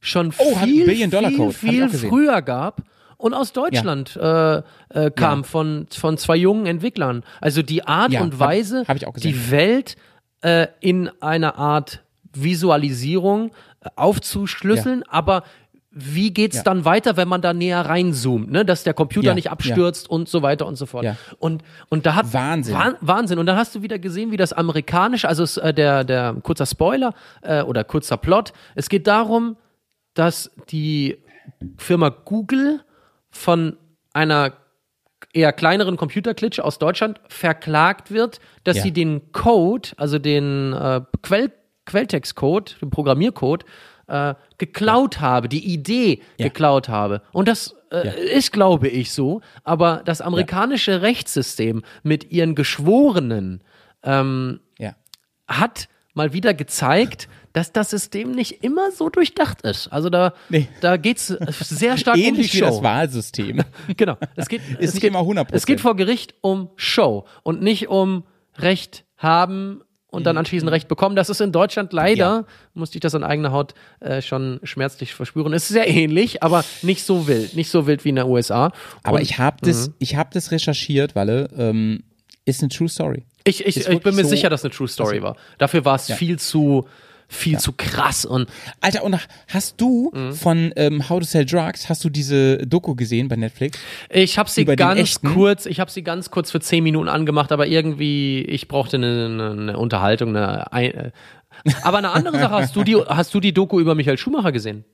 schon Oh, viel, viel, viel früher gab und aus Deutschland äh, äh, kam Ja. von, von zwei jungen Entwicklern. Also die Art Ja, und hab- Weise, hab gesehen. die Welt äh, in einer Art Visualisierung äh, aufzuschlüsseln, aber wie geht's Ja. dann weiter, wenn man da näher reinzoomt, ne? dass der Computer Ja, nicht abstürzt und so weiter und so fort. Ja. Und, und da hat Wahnsinn. Wah- Wahnsinn. Und dann hast du wieder gesehen, wie das amerikanische, also es, äh, der, der kurzer Spoiler äh, oder kurzer Plot, es geht darum, dass die Firma Google von einer eher kleineren Computerklitsche aus Deutschland verklagt wird, dass Ja. sie den Code, also den äh, Quell, Quelltextcode, den Programmiercode, äh, geklaut habe, die Idee Ja. geklaut habe. Und das äh, Ja. ist, glaube ich, so. Aber das amerikanische Rechtssystem mit ihren Geschworenen ähm, Ja. hat mal wieder gezeigt, dass das System nicht immer so durchdacht ist. Also da, Nee. da geht es sehr stark um die Ähnlich wie Show. das Wahlsystem. Genau. Es geht, es nicht geht, immer 100%. Es geht vor Gericht um Show und nicht um Recht haben und dann anschließend Recht bekommen. Das ist in Deutschland leider, Mhm. Ja. musste ich das an eigener Haut äh, schon schmerzlich verspüren. Ist sehr ähnlich, aber nicht so wild. Nicht so wild wie in den USA. Aber Und ich habe das, ich hab das recherchiert, Walle. Ähm, ist eine True Story. ich, ich, ist ich bin mir so- sicher, dass es eine True Story war. Dafür war es Ja. viel zu viel zu krass und Alter, und hast du Mhm. von ähm, How to Sell Drugs, hast du diese Doku gesehen bei Netflix? Ich habe sie Über ganz kurz, ich habe sie ganz kurz für zehn Minuten angemacht, aber irgendwie, ich brauchte eine, eine, eine Unterhaltung, eine, ein, äh, aber eine andere Sache, hast du die, hast du die Doku über Michael Schumacher gesehen?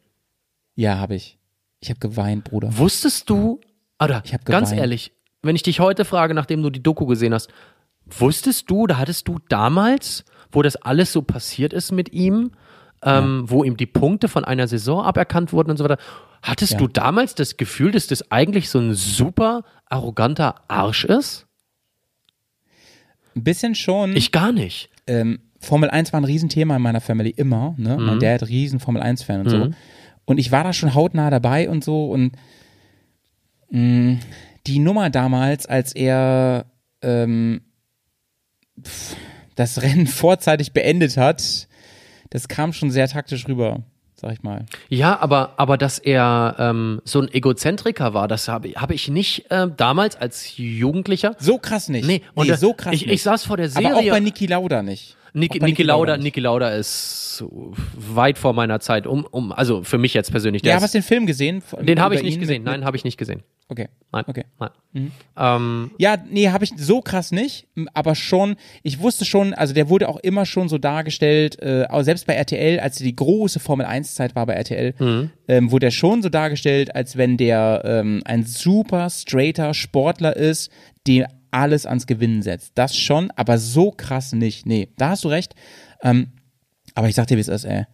Ja, habe ich. Ich habe geweint, Bruder. Wusstest du, oder ganz ehrlich, wenn ich dich heute frage, nachdem du die Doku gesehen hast, wusstest du oder hattest du damals, wo das alles so passiert ist mit ihm, ähm, wo ihm die Punkte von einer Saison aberkannt wurden und so weiter, hattest Ja. du damals das Gefühl, dass das eigentlich so ein super arroganter Arsch ist? Ein bisschen schon. Ich gar nicht. ähm, Formel 1 war ein Riesenthema in meiner Family immer. Ne? Mhm. Mein Dad riesen Formel 1-Fan und so. Und ich war da schon hautnah dabei und so. Und mh, die Nummer damals, als er ähm, pf, das Rennen vorzeitig beendet hat, das kam schon sehr taktisch rüber, sag ich mal. Ja, aber, aber dass er ähm, so ein Egozentriker war, das habe hab ich nicht äh, damals als Jugendlicher. So krass nicht. Nee, und nee so krass ich, nicht. ich saß vor der Serie. Aber auch bei Niki Lauda nicht. Bei Niki Lauda. Niki Lauda ist weit vor meiner Zeit. Um, um, also für mich jetzt persönlich. Der Ja, hast du den Film gesehen? Den habe ich nicht gesehen. mit- Nein, habe ich nicht gesehen. Okay. Nein. Okay. Nein. Ähm, Ja, nee, habe ich so krass nicht, aber schon, ich wusste schon, also der wurde auch immer schon so dargestellt, äh, auch selbst bei RTL, als die große Formel 1 Zeit war bei RTL, Mhm. ähm, wurde er schon so dargestellt, als wenn der ähm, ein super straighter Sportler ist, der alles ans Gewinnen setzt. Das schon, aber so krass nicht. Nee, da hast du recht. Ähm, aber ich sag dir, wie es ist, ey.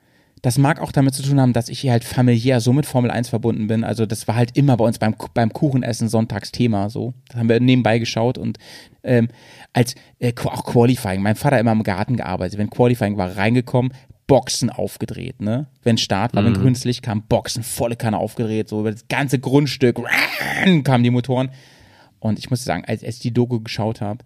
Das mag auch damit zu tun haben, dass ich hier halt familiär so mit Formel 1 verbunden bin. Also das war halt immer bei uns beim, beim Kuchenessen Sonntagsthema so. Das haben wir nebenbei geschaut und ähm, als äh, auch Qualifying. Mein Vater immer im Garten gearbeitet. Wenn Qualifying war, reingekommen, Boxen aufgedreht, ne? Wenn Start war, wenn grünes Licht kam, Boxen, volle Kanne aufgedreht, so über das ganze Grundstück kamen die Motoren. Und ich muss sagen, als, als ich die Doku geschaut habe,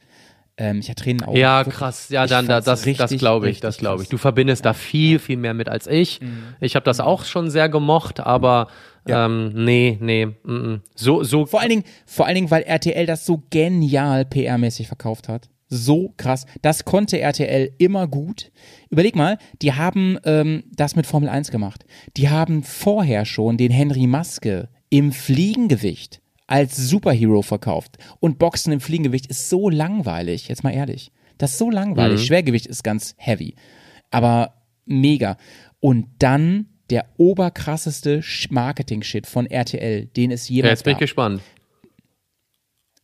ähm, ich hatte Tränen in Augen. Ja, Wirklich. krass. Ja, Ich dann da, das, das glaube ich, das glaube ich. Du verbindest da viel, viel mehr mit als ich. Ich habe das auch schon sehr gemocht, aber Ja. ähm, nee, nee, mm. so, so. Vor allen Dingen, vor allen Dingen, weil RTL das so genial PR-mäßig verkauft hat. So krass. Das konnte RTL immer gut. Überleg mal, die haben ähm, das mit Formel 1 gemacht. Die haben vorher schon den Henry Maske im Fliegengewicht als Superhero verkauft. Und Boxen im Fliegengewicht ist so langweilig, jetzt mal ehrlich. Das ist so langweilig. Schwergewicht ist ganz heavy. Aber mega. Und dann der oberkrasseste Marketing-Shit von RTL, den es Ja, jemals jetzt bin ich gab. gespannt.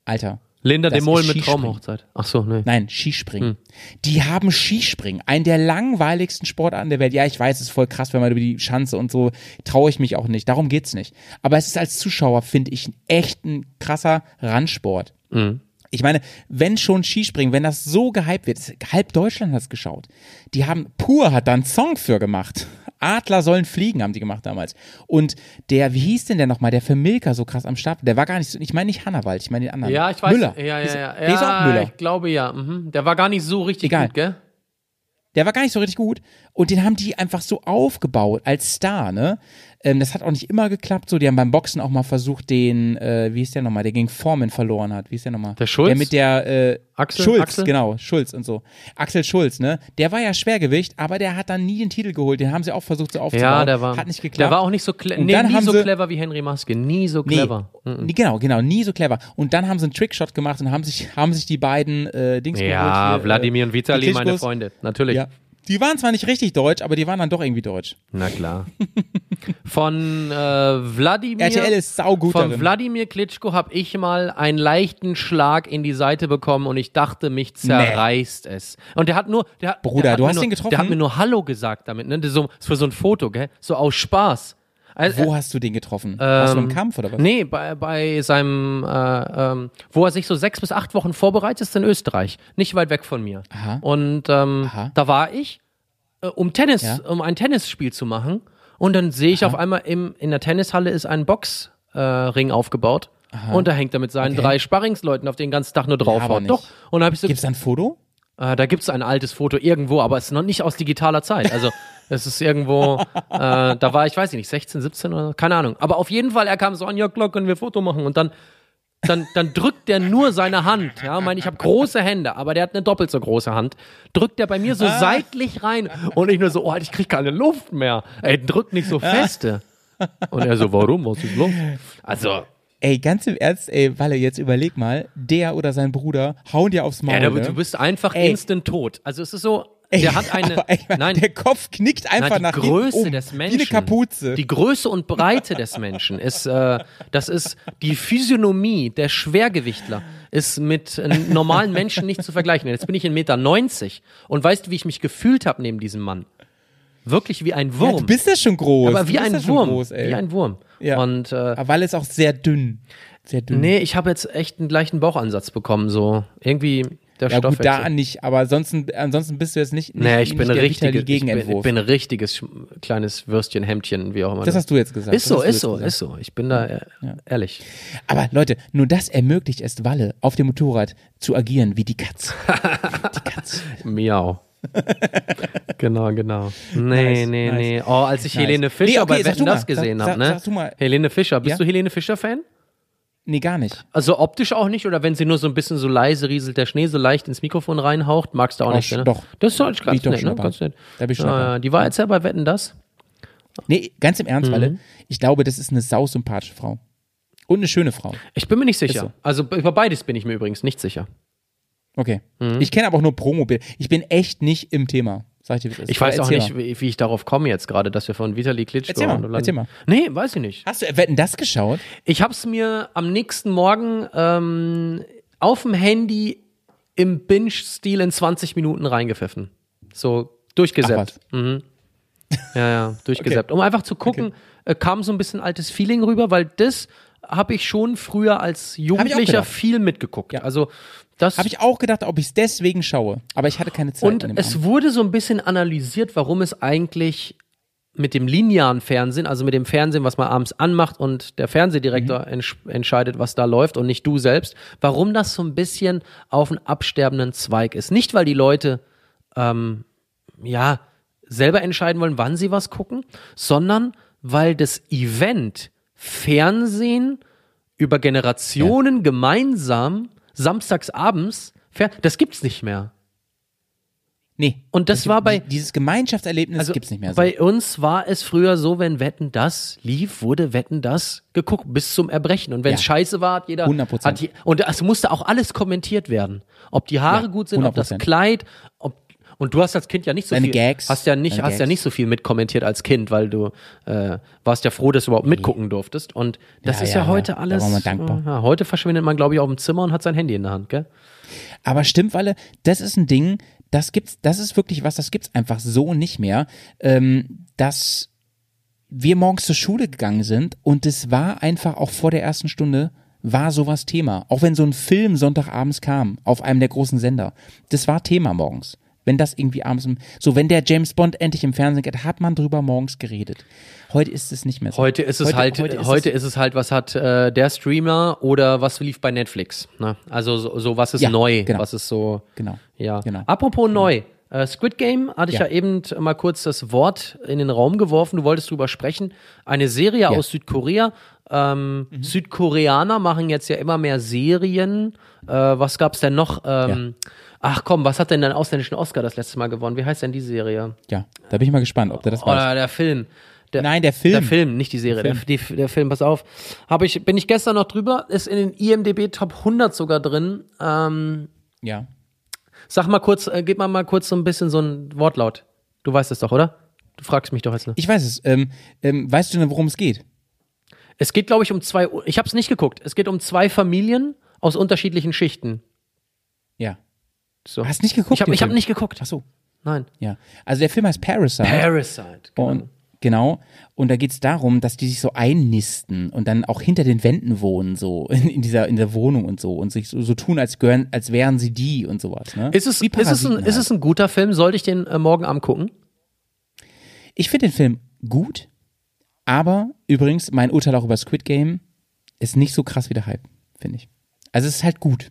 Alter. Linda Das de Mol mit. Traumhochzeit. Ach so, nee. Nein, Skispringen. Die haben Skispringen, einen der langweiligsten Sportarten der Welt. Ja, ich weiß, es ist voll krass, wenn man über die Schanze und so, traue ich mich auch nicht. Darum geht's nicht. Aber es ist als Zuschauer, finde ich, echt ein krasser Randsport. Ich meine, wenn schon Skispringen, wenn das so gehypt wird, halb Deutschland hat es geschaut. Die haben, Pur hat da einen Song für gemacht. Adler sollen fliegen, haben die gemacht damals. Und der, wie hieß denn der nochmal, der für Milka so krass am Start, der war gar nicht so, ich meine nicht Hannawald, ich meine den anderen. Ja, ich weiß. Müller. Ja, ja, ja. Der ist auch ja Müller. ich glaube ja. Mhm. Der war gar nicht so richtig Egal. gut, gell? Der war gar nicht so richtig gut. Und den haben die einfach so aufgebaut als Star, ne? Ähm, das hat auch nicht immer geklappt. So, die haben beim Boxen auch mal versucht, den, äh, wie ist der nochmal, der gegen Foreman verloren hat. Wie ist der nochmal? Der Schulz? Der mit der, äh, Axel? Schulz, Axel? genau, Schulz und so. Axel Schulz, ne? Der war ja Schwergewicht, aber der hat dann nie den Titel geholt. Den haben sie auch versucht, so aufzubauen. Ja, der war. Hat nicht geklappt. Der war auch nicht so clever. Nee, dann nie haben so sie- clever wie Henry Maske. Nie so clever. nee, genau, genau, nie so clever. Und dann haben sie einen Trickshot gemacht und haben sich, haben sich die beiden äh, Dings Ja, geholt. Wladimir äh, und Vitali, meine. Freunde. Natürlich. Ja. Die waren zwar nicht richtig deutsch, aber die waren dann doch irgendwie deutsch. Na klar. Von äh, Wladimir. RTL ist saugut Von darin. Wladimir Klitschko habe ich mal einen leichten Schlag in die Seite bekommen und ich dachte, mich zerreißt es. Und der hat nur, der, hat- Bruder, der hat du hast nur, den getroffen? Der hat mir nur Hallo gesagt damit, ne? Das ist So, war so ein Foto, gell? So aus Spaß. Also, Wo hast du den getroffen? Warst du im Kampf oder was? Nee, bei, bei seinem, äh, ähm, wo er sich so sechs bis acht Wochen vorbereitet ist in Österreich, nicht weit weg von mir. Aha. Und ähm, Aha. da war ich, äh, um Tennis, Ja. um ein Tennisspiel zu machen. Und dann sehe ich auf einmal im, in der Tennishalle ist ein Boxring äh, aufgebaut. Und da hängt er mit seinen Okay. drei Sparringsleuten auf den ganzen Tag nur draufhaut. nicht. Doch. Und habe ich so, Gibt's da ein Foto? Äh, da gibt's ein altes Foto irgendwo, aber es ist noch nicht aus digitaler Zeit. Also es ist irgendwo, äh, da war ich, weiß ich nicht, 16, 17 oder keine Ahnung. Aber auf jeden Fall, er kam so an, ja klar, können wir Foto machen. Und dann, dann, dann drückt der nur seine Hand. Ja, ich meine, ich habe große Hände, aber der hat eine doppelt so große Hand. Drückt der bei mir so seitlich rein und ich nur so, oh, ich krieg keine Luft mehr. Ey, drück nicht so feste. Und er so, warum? Was ist los? Also, Ey, ganz im Ernst, ey, Walle, jetzt überleg mal, der oder sein Bruder hauen dir aufs Maul. ja, ne? du bist einfach Ey. instant tot. Also es ist so, Ey, der hat eine, ey, nein, der Kopf knickt einfach Nein, die nach Größe um, des Wie Menschen. eine Kapuze. Die Größe und Breite des Menschen ist, äh, das ist die Physiognomie der Schwergewichtler ist mit äh, normalen Menschen nicht zu vergleichen. Jetzt bin ich 1,90 Meter und weißt du, wie ich mich gefühlt habe neben diesem Mann? Wirklich wie ein Wurm. ja, du bist ja schon groß. aber wie ein Wurm. Groß, ey. wie ein Wurm. Ja. Und äh, aber Walle ist auch sehr dünn. Sehr dünn. nee, ich habe jetzt echt einen gleichen Bauchansatz bekommen. So irgendwie der ja gut, Stoffwechsel. da nicht, aber ansonsten, ansonsten bist du jetzt nicht, nicht, Nee, ich bin der richtig, Vitali ich bin, ich Gegenentwurf. bin ein richtiges kleines Würstchen, Hemdchen, wie auch immer. das hast du jetzt gesagt. Ist so, ist so, gesagt. ist so. Ich bin da äh, ehrlich. Aber Leute, nur das ermöglicht es Walle, auf dem Motorrad zu agieren wie die Katz. die Katz. Miau. Genau, genau. Nee, Nice, nee, nice. nee. Oh, als ich Nice. Helene Fischer Nee, okay, bei Wetten das gesehen habe, ne? sag- sag du mal. Helene Fischer, bist Ja? du Helene Fischer-Fan? Nee, gar nicht. Also optisch auch nicht oder wenn sie nur so ein bisschen so leise rieselt, der Schnee so leicht ins Mikrofon reinhaucht, magst du auch Doch, nicht, ne? doch. Das ist Bin ganz nett, ne? Ganz nett. Da bin ich ja, die war jetzt ja bei Wetten das. Nee, ganz im Mhm. Ernst, Walle. Ich glaube, das ist eine sausympathische Frau. Und eine schöne Frau. Ich bin mir nicht sicher. so. Also über beides bin ich mir übrigens nicht sicher. Okay. Mhm. Ich kenne aber auch nur Promobilder. Ich bin echt nicht im Thema. Sag ich dir, wie. Ich weiß auch nicht, wie, wie ich darauf komme jetzt gerade, dass wir von Vitali Klitschko Erzähl mal, erzähl mal. Nee, weiß ich nicht. Hast du Wetten das geschaut? Ich habe es mir am nächsten Morgen ähm, auf dem Handy im Binge-Stil in 20 Minuten reingepfiffen. So Ach durchgesetzt. was. Ja, ja, durchgesäppt. Um einfach zu gucken, äh, kam so ein bisschen altes Feeling rüber, weil das habe ich schon früher als Jugendlicher viel mitgeguckt. Ja. Also das Habe ich auch gedacht, ob ich es deswegen schaue. Aber ich hatte keine Zeit. und es Abend. wurde so ein bisschen analysiert, warum es eigentlich mit dem linearen Fernsehen, also mit dem Fernsehen, was man abends anmacht und der Fernsehdirektor Mhm. entsch entscheidet, was da läuft und nicht du selbst, warum das so ein bisschen auf einen absterbenden Zweig ist. Nicht, weil die Leute ähm, ja selber entscheiden wollen, wann sie was gucken, sondern weil das Event Fernsehen über Generationen gemeinsam samstags abends, fer- das gibt's nicht mehr. Nee. Und das war bei- Dieses Gemeinschaftserlebnis Also gibt's nicht mehr so. Bei uns war es früher so, wenn Wetten das lief, wurde Wetten das geguckt bis zum Erbrechen. Und wenn es Ja. scheiße war, hat jeder 100%. hat und es musste auch alles kommentiert werden, ob die Haare Ja, gut sind, ob das 100%. Kleid, ob und du hast als Kind ja nicht so Deine viel, Gags, hast ja nicht, deine hast ja Gags. nicht so viel mitkommentiert als Kind, weil du äh, warst ja froh, dass du überhaupt mitgucken durftest. Und das Ja, ist ja, ja, heute ja. Da alles. war man dankbar. äh, Ja, heute verschwindet man, glaube ich, auf dem Zimmer und hat sein Handy in der Hand, gell? Aber stimmt, Walle, das ist ein Ding, das gibt's, das ist wirklich was, das gibt's einfach so nicht mehr, ähm, dass wir morgens zur Schule gegangen sind und es war einfach auch vor der ersten Stunde war sowas Thema. Auch wenn so ein Film Sonntagabends kam auf einem der großen Sender, das war Thema morgens. Wenn das irgendwie abends, im, so wenn der James Bond endlich im Fernsehen geht, hat man drüber morgens geredet. Heute ist es nicht mehr so. Heute ist es halt, heute, ist, es halt, was hat äh, der Streamer oder was lief bei Netflix. Ne? Also so, so was ist Ja, neu, genau. was ist so. Genau, Ja. genau. Apropos neu. Äh, Squid Game hatte ich ja. Ja. eben mal kurz das Wort in den Raum geworfen. Du wolltest drüber sprechen. Eine Serie Ja. aus Südkorea. Ähm, Südkoreaner machen jetzt ja immer mehr Serien. Äh, was gab's denn noch? Ähm, Ach komm, was hat denn den ausländischen Oscar das letzte Mal gewonnen? Wie heißt denn die Serie? Ja, da bin ich mal gespannt, ob der das weiß. Oder der Film. Der, Nein, der Film. Der Film, nicht die Serie. Der, die, der Film, pass auf. Hab ich, bin ich gestern noch drüber, ist in den IMDB Top 100 sogar drin. Ähm, Ja. sag mal kurz, äh, gib mal mal kurz so ein bisschen so ein Wortlaut. Du weißt es doch, oder? Du fragst mich doch jetzt. Ne? Ich weiß es. Ähm, ähm, weißt du denn, worum es geht? Es geht, glaube ich, um zwei, ich habe es nicht geguckt. Es geht um zwei Familien aus unterschiedlichen Schichten. Ja. So. Hast nicht geguckt? Ich habe hab nicht geguckt. Ach so. Nein. Ja. Also der Film heißt Parasite. Parasite. Genau. Und genau. Und da geht's darum, dass die sich so einnisten und dann auch hinter den Wänden wohnen, so in, in dieser in der Wohnung und so und sich so, so tun, als gehören, als wären sie die und sowas. Ne? ist, es, ist, es ein, ist halt. es ein guter Film? Sollte ich den äh, morgen Abend gucken? Ich finde den Film gut, aber übrigens mein Urteil auch über Squid Game ist nicht so krass wie der Hype, finde ich. Also es ist halt gut,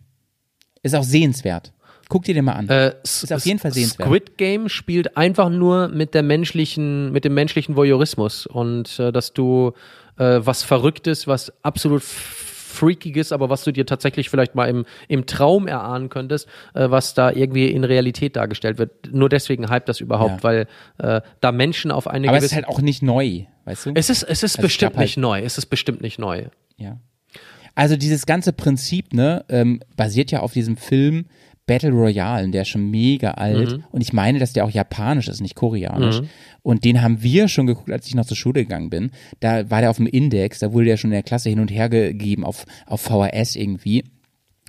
ist auch sehenswert. Guck dir den mal an. Äh, Ist auf jeden Fall sehenswert. Squid Game spielt einfach nur mit der menschlichen, mit dem menschlichen Voyeurismus und äh, dass du äh, was Verrücktes, was absolut Freakiges, aber was du dir tatsächlich vielleicht mal im, im Traum erahnen könntest, äh, was da irgendwie in Realität dargestellt wird. Nur deswegen hype das überhaupt, Ja. weil äh, da Menschen auf eine aber es gewisse. ist halt auch nicht neu, weißt du? es ist, es ist Also es bestimmt halt- nicht neu. Es ist bestimmt nicht neu. Ja. Also dieses ganze Prinzip, ne, ähm, basiert ja auf diesem Film Battle Royale, der ist schon mega alt. Mhm. Und ich meine, dass der auch japanisch ist, nicht koreanisch. Und den haben wir schon geguckt, als ich noch zur Schule gegangen bin. Da war der auf dem Index, da wurde der schon in der Klasse hin und her gegeben auf, auf VHS irgendwie.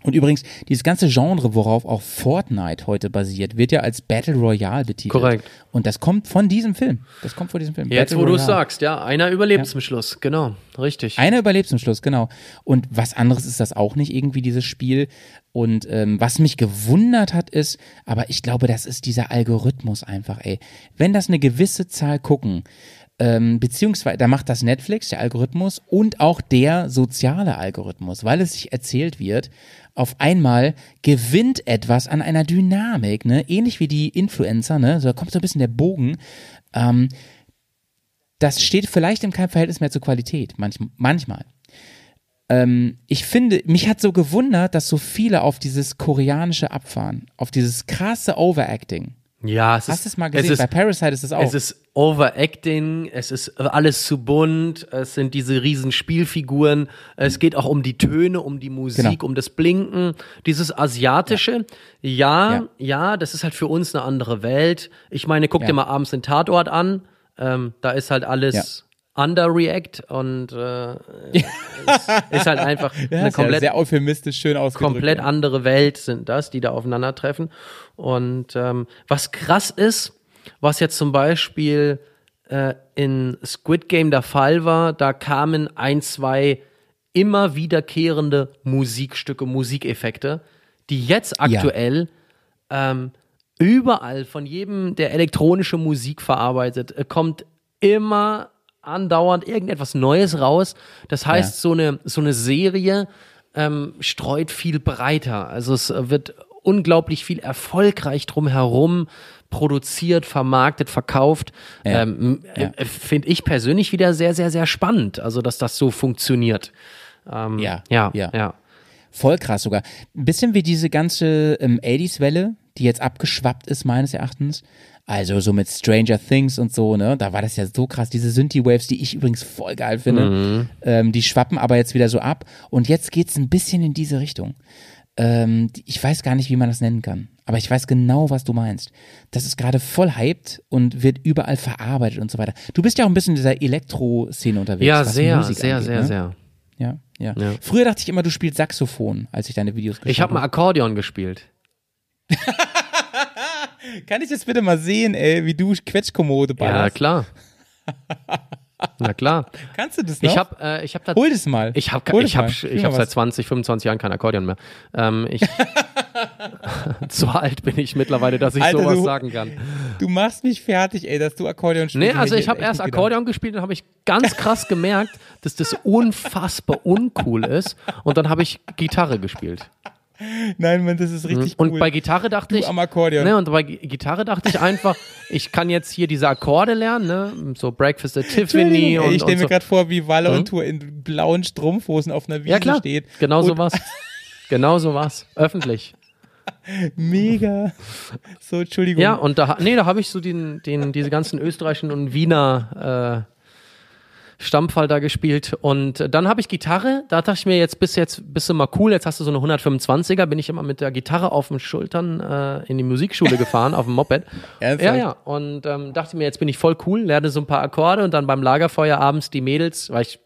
Und übrigens, dieses ganze Genre, worauf auch Fortnite heute basiert, wird ja als Battle Royale betitelt. Korrekt. Und das kommt von diesem Film. Das kommt von diesem Film. Jetzt, Battle wo du es sagst, ja, einer überlebt zum Schluss. Genau, richtig. Einer überlebt zum Schluss, genau. Und was anderes ist das auch nicht irgendwie, dieses Spiel. Und ähm, was mich gewundert hat, ist, aber ich glaube, das ist dieser Algorithmus einfach, ey. Wenn das eine gewisse Zahl gucken, ähm, beziehungsweise da macht das Netflix, der Algorithmus, und auch der soziale Algorithmus, weil es sich erzählt wird, auf einmal gewinnt etwas an einer Dynamik, ne? Ähnlich wie die Influencer, ne? So, da kommt so ein bisschen der Bogen. Ähm, das steht vielleicht in keinem Verhältnis mehr zur Qualität, manch, manchmal. Ähm, ich finde, mich hat so gewundert, dass so viele auf dieses koreanische abfahren, auf dieses krasse Overacting. Ja, es ist, Hast du es mal gesehen? Es Bei ist, Parasite ist es auch. Es ist Overacting, es ist alles zu bunt, es sind diese riesen Spielfiguren, es geht auch um die Töne, um die Musik, Genau. um das Blinken, dieses asiatische. Ja. ja, Ja. das ist halt für uns eine andere Welt. Ich meine, guck Ja. dir mal abends den Tatort an, ähm, da ist halt alles Underreact und äh, ist, halt einfach ja, eine ist ja komplett sehr euphemistisch schön ausgedrückt. komplett ja. andere Welt sind das, die da aufeinandertreffen. Und ähm, was krass ist, was jetzt zum Beispiel äh, in Squid Game der Fall war. Da kamen ein, zwei immer wiederkehrende Musikstücke, Musikeffekte, die jetzt aktuell ähm, überall von jedem, der elektronische Musik verarbeitet, äh, kommt immer andauernd irgendetwas Neues raus. Das heißt, Ja. so eine so eine Serie ähm, streut viel breiter. Also es wird unglaublich viel erfolgreich drumherum produziert, vermarktet, verkauft. Ja. Ähm, Ja. äh, Finde ich persönlich wieder sehr, sehr, sehr spannend. Also, dass das so funktioniert. Ähm, Ja, ja, ja. ja. Voll krass sogar. Ein bisschen wie diese ganze ähm, 80s-Welle, die jetzt abgeschwappt ist, meines Erachtens. Also so mit Stranger Things und so, ne? Da war das ja so krass. Diese Synthie-Waves, die ich übrigens voll geil finde, Mhm. ähm, die schwappen aber jetzt wieder so ab. Und jetzt geht's ein bisschen in diese Richtung. Ähm, ich weiß gar nicht, wie man das nennen kann. Aber ich weiß genau, was du meinst. Das ist gerade voll hyped und wird überall verarbeitet und so weiter. Du bist ja auch ein bisschen in dieser Elektro-Szene unterwegs. Ja, sehr, Musik sehr, angeht, sehr, ne? sehr. Ja, ja, Ja. Früher dachte ich immer, du spielst Saxophon, als ich deine Videos geschaut Ich habe mal Akkordeon gespielt. Kann ich das bitte mal sehen, ey, wie du Quetschkommode Ja, ballerst? klar. Na klar. Kannst du das noch? Ich habe äh, ich hab da Hol das mal. Ich habe ich hab, ich hab seit was. 20, 25 Jahren kein Akkordeon mehr. Ähm, ich, so alt bin ich mittlerweile, dass ich Alter, sowas du- sagen kann. Du machst mich fertig, ey, dass du Akkordeon spielst. Nee, also ich jetzt habe erst. Akkordeon gespielt und habe ich ganz krass gemerkt, dass das unfassbar uncool ist. Und dann habe ich Gitarre gespielt. Nein, Mann, das ist richtig Und cool. bei Gitarre dachte Du ich, am Akkordeon. ne, und bei Gi- Gitarre dachte ich einfach, ich kann jetzt hier diese Akkorde lernen, ne, so Breakfast at Tiffany und, ich stelle und mir so. gerade vor, wie Walle Mhm. und Tour in blauen Strumpfhosen auf einer Wiese Ja klar, steht. genau und so was. Genau so was. Öffentlich. Mega. So, Entschuldigung. Ja, und da, nee, da habe ich so den, den, diese ganzen österreichischen und Wiener äh, Stammfall da gespielt. Und dann habe ich Gitarre, da dachte ich mir, jetzt bist jetzt bist du mal cool, jetzt hast du so eine 125er, bin ich immer mit der Gitarre auf den Schultern äh, in die Musikschule gefahren, auf dem Moped. Ernsthaft? Ja, ja. Und ähm, dachte mir, jetzt bin ich voll cool, lerne so ein paar Akkorde und dann beim Lagerfeuer abends die Mädels, weil ich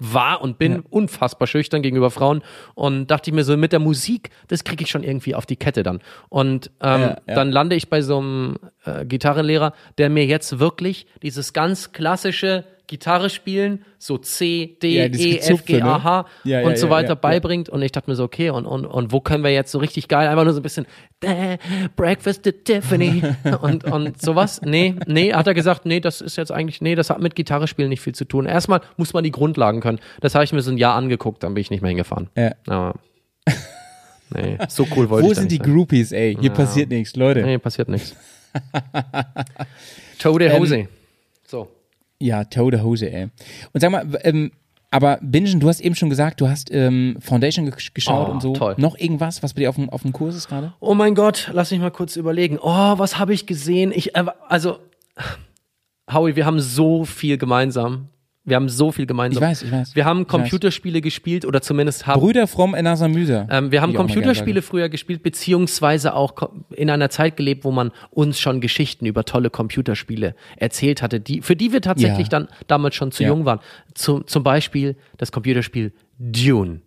war und bin unfassbar schüchtern gegenüber Frauen und dachte ich mir so mit der Musik, das kriege ich schon irgendwie auf die Kette dann. Und ähm, Ja, ja. dann lande ich bei so einem äh, Gitarrenlehrer, der mir jetzt wirklich dieses ganz klassische Gitarre spielen, so C, D, Ja, E, F, G, ne? A, H Ja, ja, und so ja, weiter ja, ja. beibringt. Und ich dachte mir so, okay, und, und, und wo können wir jetzt so richtig geil, einfach nur so ein bisschen "Da, Breakfast at Tiffany und, und sowas. Nee, nee, hat er gesagt, nee, das ist jetzt eigentlich, nee, das hat mit Gitarre spielen nicht viel zu tun. Erstmal muss man die Grundlagen können. Das habe ich mir so ein Jahr angeguckt, dann bin ich nicht mehr hingefahren. Ja. Aber, nee, so cool wollte Wo ich da sind die sein. Groupies, ey? Hier passiert nichts, Leute. Nee, passiert nichts. Tote Hose. so. Ja, tote Hose, ey. Und sag mal, ähm, aber Bingen, du hast eben schon gesagt, du hast ähm, Foundation ge geschaut Oh, und so. toll. Noch irgendwas, was bei dir auf dem, auf dem Kurs ist gerade? Oh mein Gott, lass mich mal kurz überlegen. Oh, was habe ich gesehen? Ich, äh, also, Howie, wir haben so viel gemeinsam. Wir haben so viel gemeinsam. Ich weiß, ich weiß. Wir haben. Computerspiele gespielt oder zumindest haben. Brüder from Müser. Ähm, wir haben Computerspiele früher gespielt, beziehungsweise auch in einer Zeit gelebt, wo man uns schon Geschichten über tolle Computerspiele erzählt hatte, die, für die wir tatsächlich Ja. dann damals schon zu Ja. jung waren. Zum, zum Beispiel das Computerspiel Dune.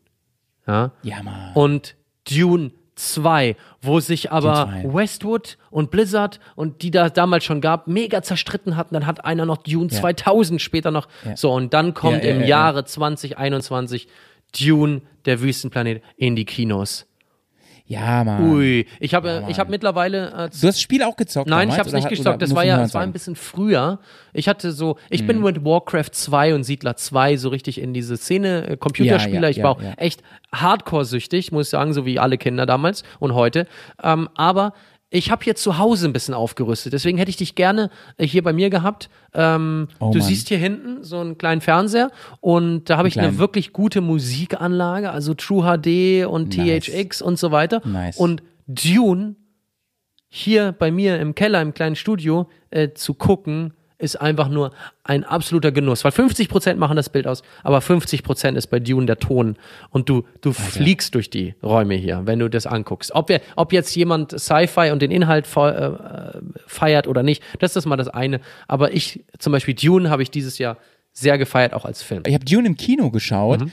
Ja? Ja, Mann. und Dune 2, wo sich aber Dune 2. Westwood und Blizzard und die da damals schon gab, mega zerstritten hatten. Dann hat einer noch Dune 2000 später noch. Ja. So, und dann kommt Ja, ja, im ja, Jahre 2021 Dune, der Wüstenplanet, in die Kinos. Ja, Mann. Ui, ich habe Mann. ich habe mittlerweile äh, Du hast das Spiel auch gezockt? Nein, ich damals, habe es nicht oder Das war ja, es war ein bisschen früher. Ich hatte so, ich Mhm. bin mit Warcraft 2 und Siedler 2 so richtig in diese Szene äh, Computerspieler. Ja, ja, ich ja, war auch ja. echt Hardcore-süchtig, muss ich sagen, so wie alle Kinder damals und heute. Ähm, aber ich habe hier zu Hause ein bisschen aufgerüstet. Deswegen hätte ich dich gerne äh, hier bei mir gehabt. Ähm, Oh, du Mann. siehst hier hinten so einen kleinen Fernseher und da habe ich eine kleinen. wirklich gute Musikanlage, also True HD und Nice. THX und so weiter. Nice. Und Dune hier bei mir im Keller, im kleinen Studio äh, zu gucken, ist einfach nur ein absoluter Genuss. Weil 50% machen das Bild aus, aber 50% ist bei Dune der Ton. Und du, du fliegst durch die Räume hier, wenn du das anguckst. Ob, wir, ob jetzt jemand Sci-Fi und den Inhalt äh, feiert oder nicht, das ist mal das eine. Aber ich, zum Beispiel Dune, habe ich dieses Jahr sehr gefeiert, auch als Film. Ich habe Dune im Kino geschaut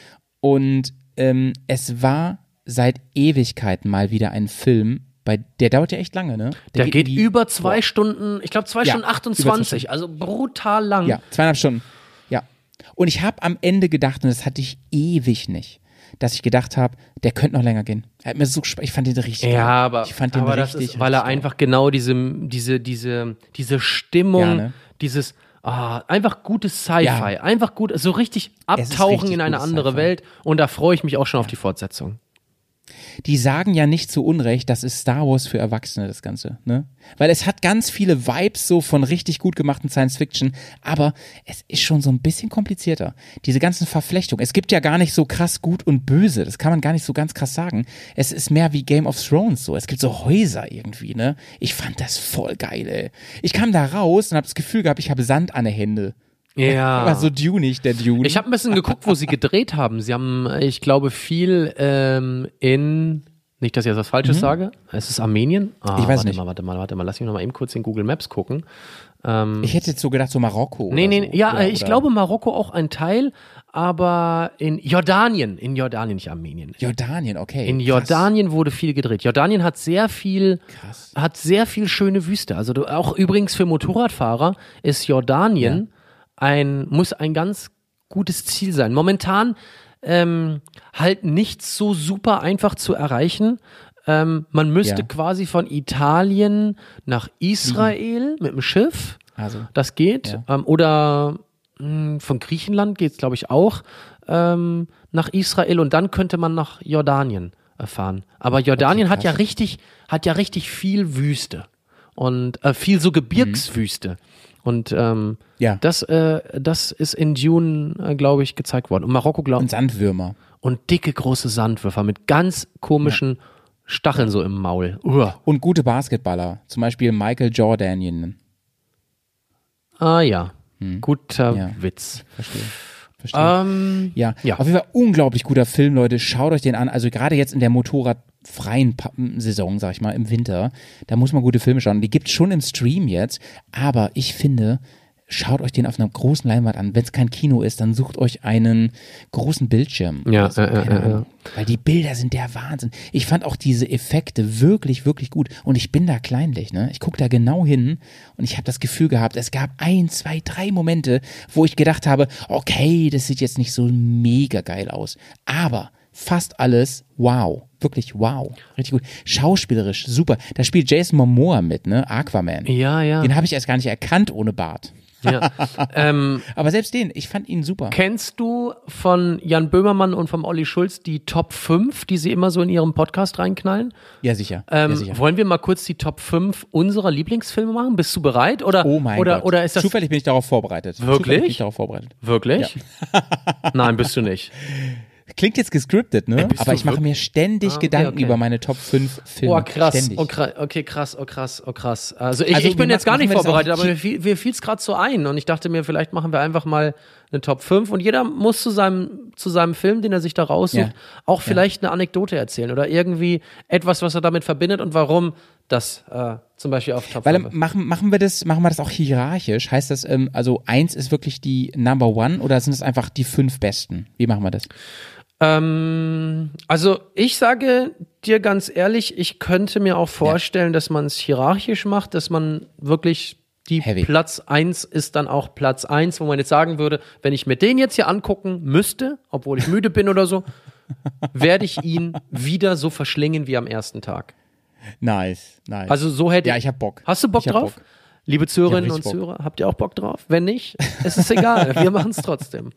und ähm, es war seit Ewigkeiten mal wieder ein Film, Bei, der dauert ja echt lange, ne? Der, geht, irgendwie- über zwei Stunden, ich glaube zwei Ja, Stunden über zwei 28, Stunden. also brutal lang. Ja, zweieinhalb Stunden. Ja. Und ich habe am Ende gedacht, und das hatte ich ewig nicht, dass ich gedacht habe, der könnte noch länger gehen. Er hat mir so ich fand den richtig Ja, aber, ich fand den aber richtig, das ist, weil er richtig einfach genau diese, diese, diese, diese Stimmung, Ja, ne? dieses, ah, einfach gutes Sci-Fi, Ja. einfach gut, so richtig abtauchen richtig in eine andere. Welt und da freue ich mich auch schon auf die Fortsetzung. Die sagen ja nicht zu Unrecht, das ist Star Wars für Erwachsene, das Ganze, ne? Weil es hat ganz viele Vibes so von richtig gut gemachten Science Fiction, aber es ist schon so ein bisschen komplizierter. Diese ganzen Verflechtungen. Es gibt ja gar nicht so krass gut und böse, das kann man gar nicht so ganz krass sagen. Es ist mehr wie Game of Thrones so. Es gibt so Häuser irgendwie, ne? Ich fand das voll geil, ey. Ich kam da raus und habe das Gefühl gehabt, ich habe Sand an den Händen. Ja. War so Dunig, der Dune. Ich habe ein bisschen geguckt, wo sie gedreht haben. Sie haben, ich glaube, viel ähm, in, nicht, dass ich jetzt was Falsches sage, es ist Armenien. Ah, Mhm. Ich weiß warte nicht. mal, warte mal, warte mal, lass mich noch mal eben kurz in Google Maps gucken. ich hätte jetzt so gedacht, so Marokko. Nee, nee, so. ja, oder, ich oder glaube Marokko auch ein Teil, aber in Jordanien, in Jordanien, nicht Armenien. Jordanien, okay. In krass. Jordanien wurde viel gedreht. Jordanien hat sehr viel, Krass. hat sehr viel schöne Wüste. Also du, auch übrigens für Motorradfahrer ist Jordanien ein, muss ein ganz gutes Ziel sein. Momentan ähm, halt nicht so super einfach zu erreichen. Ähm, man müsste Ja. quasi von Italien nach Israel mit dem Schiff. Also, Das geht. Ja. Ähm, oder mh, von Griechenland geht es, glaube ich, auch ähm, nach Israel und dann könnte man nach Jordanien fahren. Aber Jordanien hat ja richtig, hat ja richtig viel Wüste und äh, viel so Gebirgswüste. Und ähm, Ja. das, äh, das ist in Dune, äh, glaube ich, gezeigt worden. Und Marokko, glaube und Sandwürmer. und dicke große Sandwürfer mit ganz komischen Stacheln so im Maul. Uah. Und gute Basketballer. Zum Beispiel Michael Jordan. Ah ja, guter Hm. Ja. Witz. Verstehe. Verstehe. Ähm, ja. ja. auf jeden Fall unglaublich guter Film, Leute. Schaut euch den an. Also gerade jetzt in der motorradfreien Pa- Saison, sag ich mal, im Winter, da muss man gute Filme schauen. Die gibt's schon im Stream jetzt, aber ich finde, schaut euch den auf einer großen Leinwand an. Wenn es kein Kino ist, dann sucht euch einen großen Bildschirm. Ja, oder so, äh, äh, äh, Ahnung. Weil die Bilder sind der Wahnsinn. Ich fand auch diese Effekte wirklich, wirklich gut. Und ich bin da kleinlich, ne? Ich guck da genau hin und ich habe das Gefühl gehabt, es gab ein, zwei, drei Momente, wo ich gedacht habe, okay, das sieht jetzt nicht so mega geil aus. Aber fast alles, wow. Wirklich wow. Richtig gut. Schauspielerisch, super. Da spielt Jason Momoa mit, ne? Aquaman. Ja, ja. Den habe ich erst gar nicht erkannt ohne Bart. ja. ähm, Aber selbst den, ich fand ihn super. kennst du von Jan Böhmermann und vom Olli Schulz die Top 5, die sie immer so in ihrem Podcast reinknallen? Ja, sicher. Ähm, ja, sicher. wollen wir mal kurz die Top 5 unserer Lieblingsfilme machen? Bist du bereit? Oder, Oh mein oder, Gott. Oder ist das Zufällig bin ich darauf vorbereitet. Wirklich? Zufällig bin ich darauf vorbereitet. wirklich? Nein, bist du nicht. Klingt jetzt gescriptet, ne? bist Aber ich mache mir ständig Ah, okay, Gedanken okay. über meine Top 5 Filme. Oh, krass. Ständig. Oh, krass. Okay, krass, oh, krass, oh, krass. Also ich, Also, ich bin jetzt gar nicht vorbereitet, aber mir fiel, mir fiel es gerade so ein und ich dachte mir, vielleicht machen wir einfach mal eine Top 5 und jeder muss zu seinem, zu seinem Film, den er sich da raussucht, Ja. auch vielleicht eine Anekdote erzählen oder irgendwie etwas, was er damit verbindet und warum das äh, zum Beispiel auf Top Weil 5 ähm, ist. machen, machen wir das, machen wir das auch hierarchisch? Heißt das, ähm, also eins ist wirklich die Number One oder sind es einfach die fünf besten? Wie machen wir das? Ähm, also ich sage dir ganz ehrlich, ich könnte mir auch vorstellen, dass man es hierarchisch macht, dass man wirklich die Heavy. Platz 1 ist dann auch Platz 1, wo man jetzt sagen würde, wenn ich mir den jetzt hier angucken müsste, obwohl ich müde bin oder so, werde ich ihn wieder so verschlingen wie am ersten Tag. Nice, nice. Also so hätte ja, ich hab Bock. Hast du Bock Ich drauf? Bock. Liebe Zuhörerinnen und Zuhörer, habt ihr auch Bock drauf? Wenn nicht, es ist egal, wir machen es trotzdem.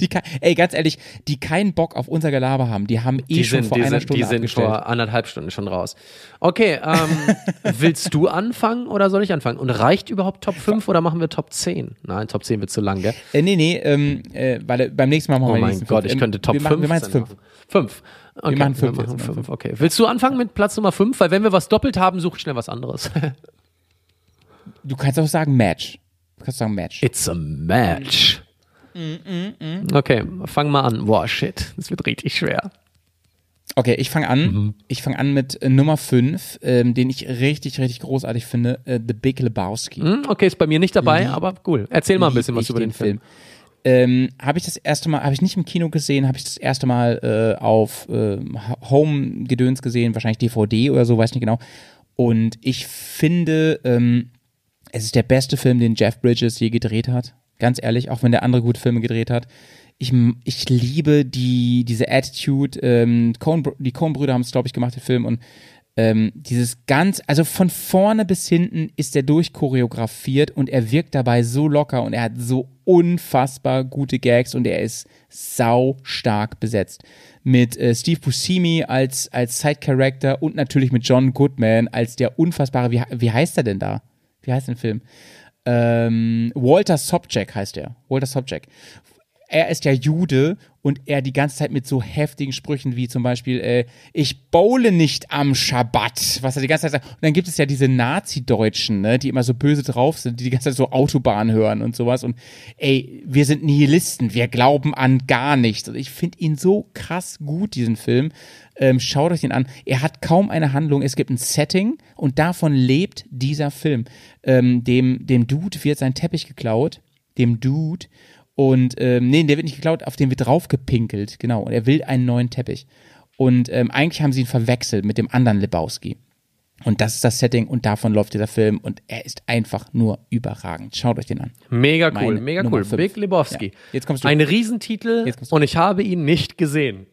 Die, ey, ganz ehrlich, die keinen Bock auf unser Gelaber haben, die haben eh Die schon sind, vor die einer sind, Stunde die sind abgestellt. vor anderthalb Stunden schon raus. Okay, ähm, willst du anfangen oder soll ich anfangen? Und reicht überhaupt Top 5 oder machen wir Top 10? Nein, Top 10 wird zu lang, gell? Äh, nee, nee, ähm, äh, weil beim nächsten Mal machen Oh wir die mein Gott, fünf. ich Ähm, könnte Top wir 5 machen, Wir machen jetzt fünf. 5. Okay, Wir machen jetzt, wir machen fünf, okay. Willst du anfangen mit Platz Nummer 5? Weil wenn wir was doppelt haben, suche ich schnell was anderes. Du kannst auch sagen Match. Du kannst sagen Match. It's a match. Okay, fang mal an. Boah, shit. Das wird richtig schwer. Okay, ich fange an. Mhm. Ich fange an mit äh, Nummer 5, ähm, den ich richtig, richtig großartig finde, äh, The Big Lebowski. Hm, okay, ist bei mir nicht dabei, aber cool. Erzähl mal ein bisschen was über den Film. ähm, habe ich das erste Mal, habe ich nicht im Kino gesehen, habe ich das erste Mal äh, auf äh, Home-Gedöns gesehen, wahrscheinlich DVD oder so, weiß nicht genau. Und ich finde, ähm, es ist der beste Film, den Jeff Bridges je gedreht hat. Ganz ehrlich, auch wenn der andere gute Filme gedreht hat. Ich, ich liebe die, diese Attitude. Ähm, Coen, die Coen-Brüder haben es, glaube ich, gemacht, den Film. Und ähm, dieses ganz, also von vorne bis hinten ist er durchchoreografiert und er wirkt dabei so locker und er hat so unfassbar gute Gags und er ist sau stark besetzt. Mit äh, Steve Buscemi als, als Side-Character und natürlich mit John Goodman als der unfassbare, wie, wie heißt er denn da? Wie heißt der Film? Ähm, Walter Sobchak heißt er. Walter Sobchak er ist ja Jude und er die ganze Zeit mit so heftigen Sprüchen wie zum Beispiel, äh, ich bowle nicht am Schabbat, was er die ganze Zeit sagt. Und dann gibt es ja diese Nazi-Deutschen, ne, die immer so böse drauf sind, die die ganze Zeit so Autobahn hören und sowas. Und ey, wir sind Nihilisten, wir glauben an gar nichts. Und ich finde ihn so krass gut, diesen Film. Ähm, schaut euch den an. Er hat kaum eine Handlung, es gibt ein Setting und davon lebt dieser Film. Ähm, dem, dem Dude wird sein Teppich geklaut, dem Dude. Und ähm, nee, der wird nicht geklaut, auf den wird draufgepinkelt, genau. Und er will einen neuen Teppich. Und ähm, eigentlich haben sie ihn verwechselt mit dem anderen Lebowski. Und das ist das Setting und davon läuft dieser Film und er ist einfach nur überragend. Schaut euch den an. Mega cool, Meine mega Nummer cool. fünf. Big Lebowski. Ja. Jetzt kommst du. Ein Riesentitel Jetzt kommst du. und ich habe ihn nicht gesehen.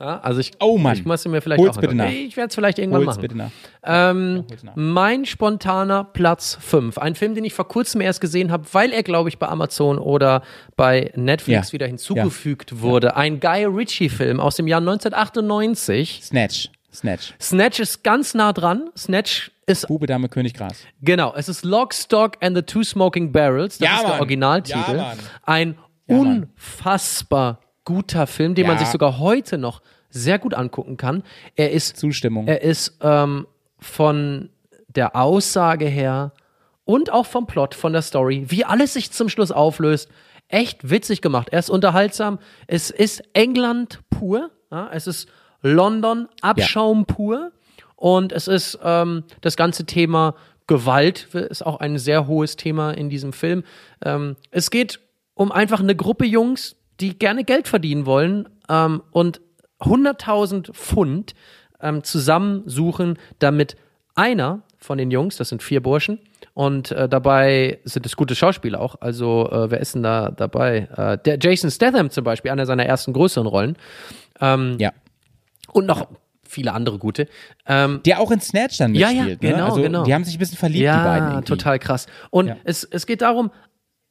Ja, also ich, Oh Mann. ich muss mir vielleicht Hol's auch bitte nach. Ich werde es vielleicht irgendwann Hol's machen. bitte nach. Ähm, nach. mein spontaner Platz 5. Ein Film, den ich vor kurzem erst gesehen habe, weil er, glaube ich, bei Amazon oder bei Netflix Ja. wieder hinzugefügt wurde. Ein Guy Ritchie-Film aus dem Jahr 1998. Snatch. Snatch. Snatch ist ganz nah dran. Snatch ist, Bube, Dame, König, Gras. genau, es ist Lock, Stock and the Two Smoking Barrels. Das Ja, ist der Mann. Originaltitel. Ja, Mann. Ein Mann. unfassbar guter Film, den man Ja. sich sogar heute noch sehr gut angucken kann. Er ist Zustimmung. er ist ähm, von der Aussage her und auch vom Plot, von der Story, wie alles sich zum Schluss auflöst, echt witzig gemacht. Er ist unterhaltsam. Es ist England pur. Ja, es ist London Abschaum pur. Und es ist ähm, das ganze Thema Gewalt ist auch ein sehr hohes Thema in diesem Film. Ähm, es geht um einfach eine Gruppe Jungs, die gerne Geld verdienen wollen ähm, und 100.000 Pfund ähm, zusammensuchen, damit einer von den Jungs, das sind vier Burschen, und äh, dabei sind es gute Schauspieler auch. Also, äh, wer ist denn da dabei? Äh, der Jason Statham zum Beispiel, einer seiner ersten größeren Rollen. ja. Und noch viele andere gute. Ähm, Der auch in Snatch dann Ja, mitspielt. ja, ne? genau, also, genau. Die haben sich ein bisschen verliebt, die beiden. ja, total krass. Und Ja. es, es geht darum,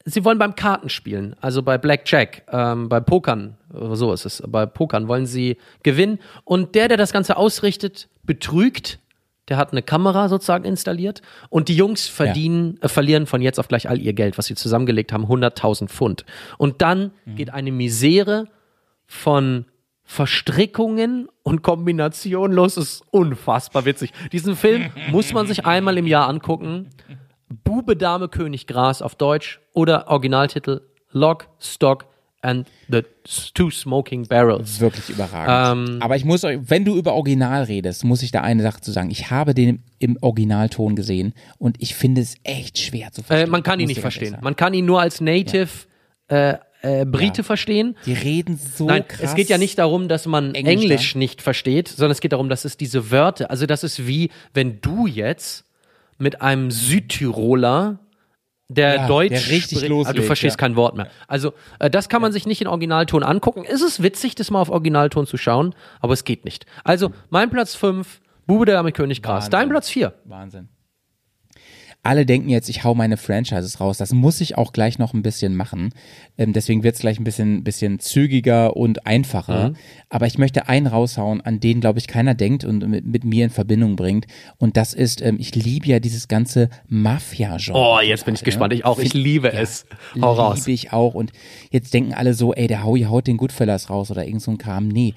sie wollen beim Kartenspielen, also bei Blackjack, ähm, bei Pokern, äh, so ist es, bei Pokern wollen sie gewinnen. Und der, der das Ganze ausrichtet, betrügt. Der hat eine Kamera sozusagen installiert und die Jungs verdienen, äh, verlieren von jetzt auf gleich all ihr Geld, was sie zusammengelegt haben, 100.000 Pfund. Und dann Mhm. geht eine Misere von Verstrickungen und Kombinationen los. Das ist unfassbar witzig. Diesen Film muss man sich einmal im Jahr angucken. Bube, Dame, König, Gras auf Deutsch oder Originaltitel Lock, Stock and the Two Smoking Barrels. Wirklich überragend. Ähm, Aber ich muss euch, wenn du über Original redest, muss ich da eine Sache zu sagen. Ich habe den im Originalton gesehen und ich finde es echt schwer zu Äh, verstehen. man kann ihn nicht verstehen. Man kann ihn nur als Native äh, äh, Brite Ja. verstehen. Die reden so Nein, krass. es geht ja nicht darum, dass man Englisch Englisch, nicht versteht, sondern es geht darum, dass es diese Wörter, also das ist wie, wenn du jetzt mit einem Südtiroler der Ja, Deutsch der richtig spricht, loslegt, ah, du verstehst ja. kein Wort mehr. Also äh, das kann man sich nicht in Originalton angucken. Es ist witzig, das mal auf Originalton zu schauen, aber es geht nicht. Also mein Platz 5, Bube der Dame König Gras. Dein Platz 4. Wahnsinn. Alle denken jetzt, ich hau meine Franchises raus. Das muss ich auch gleich noch ein bisschen machen. Ähm, deswegen wird es gleich ein bisschen, bisschen zügiger und einfacher. Mhm. Aber ich möchte einen raushauen, an den, glaube ich, keiner denkt und mit, mit mir in Verbindung bringt. Und das ist, ähm, ich liebe ja dieses ganze Mafia-Genre. Oh, jetzt bin ich gespannt. Ich auch. Ich liebe es. Hau raus. Liebe ich auch. Und jetzt denken alle so, ey, der Howie haut den Goodfellas raus oder irgend so ein Kram. Nee,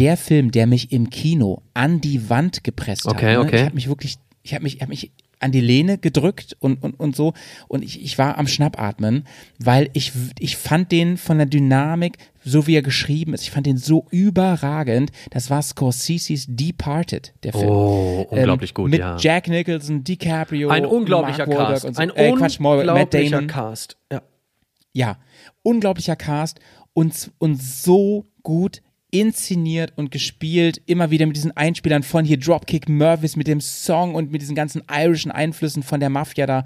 der Film, der mich im Kino an die Wand gepresst Okay, hat. Ne? okay. Ich habe mich wirklich, ich habe mich, ich habe mich an die Lehne gedrückt und, und, und so. Und ich, ich war am Schnappatmen, weil ich, ich fand den von der Dynamik, so wie er geschrieben ist, ich fand den so überragend. Das war Scorsese's Departed, der Film. Oh, unglaublich gut, mit ja. Jack Nicholson, DiCaprio, Ein unglaublicher Mark Cast. und so. Ein äh, Quatsch, Matt unglaublicher Damon. Cast. Ja. Ja, unglaublicher Cast und, und so gut inszeniert und gespielt, immer wieder mit diesen Einspielern von hier Dropkick Murphys mit dem Song und mit diesen ganzen irischen Einflüssen von der Mafia da.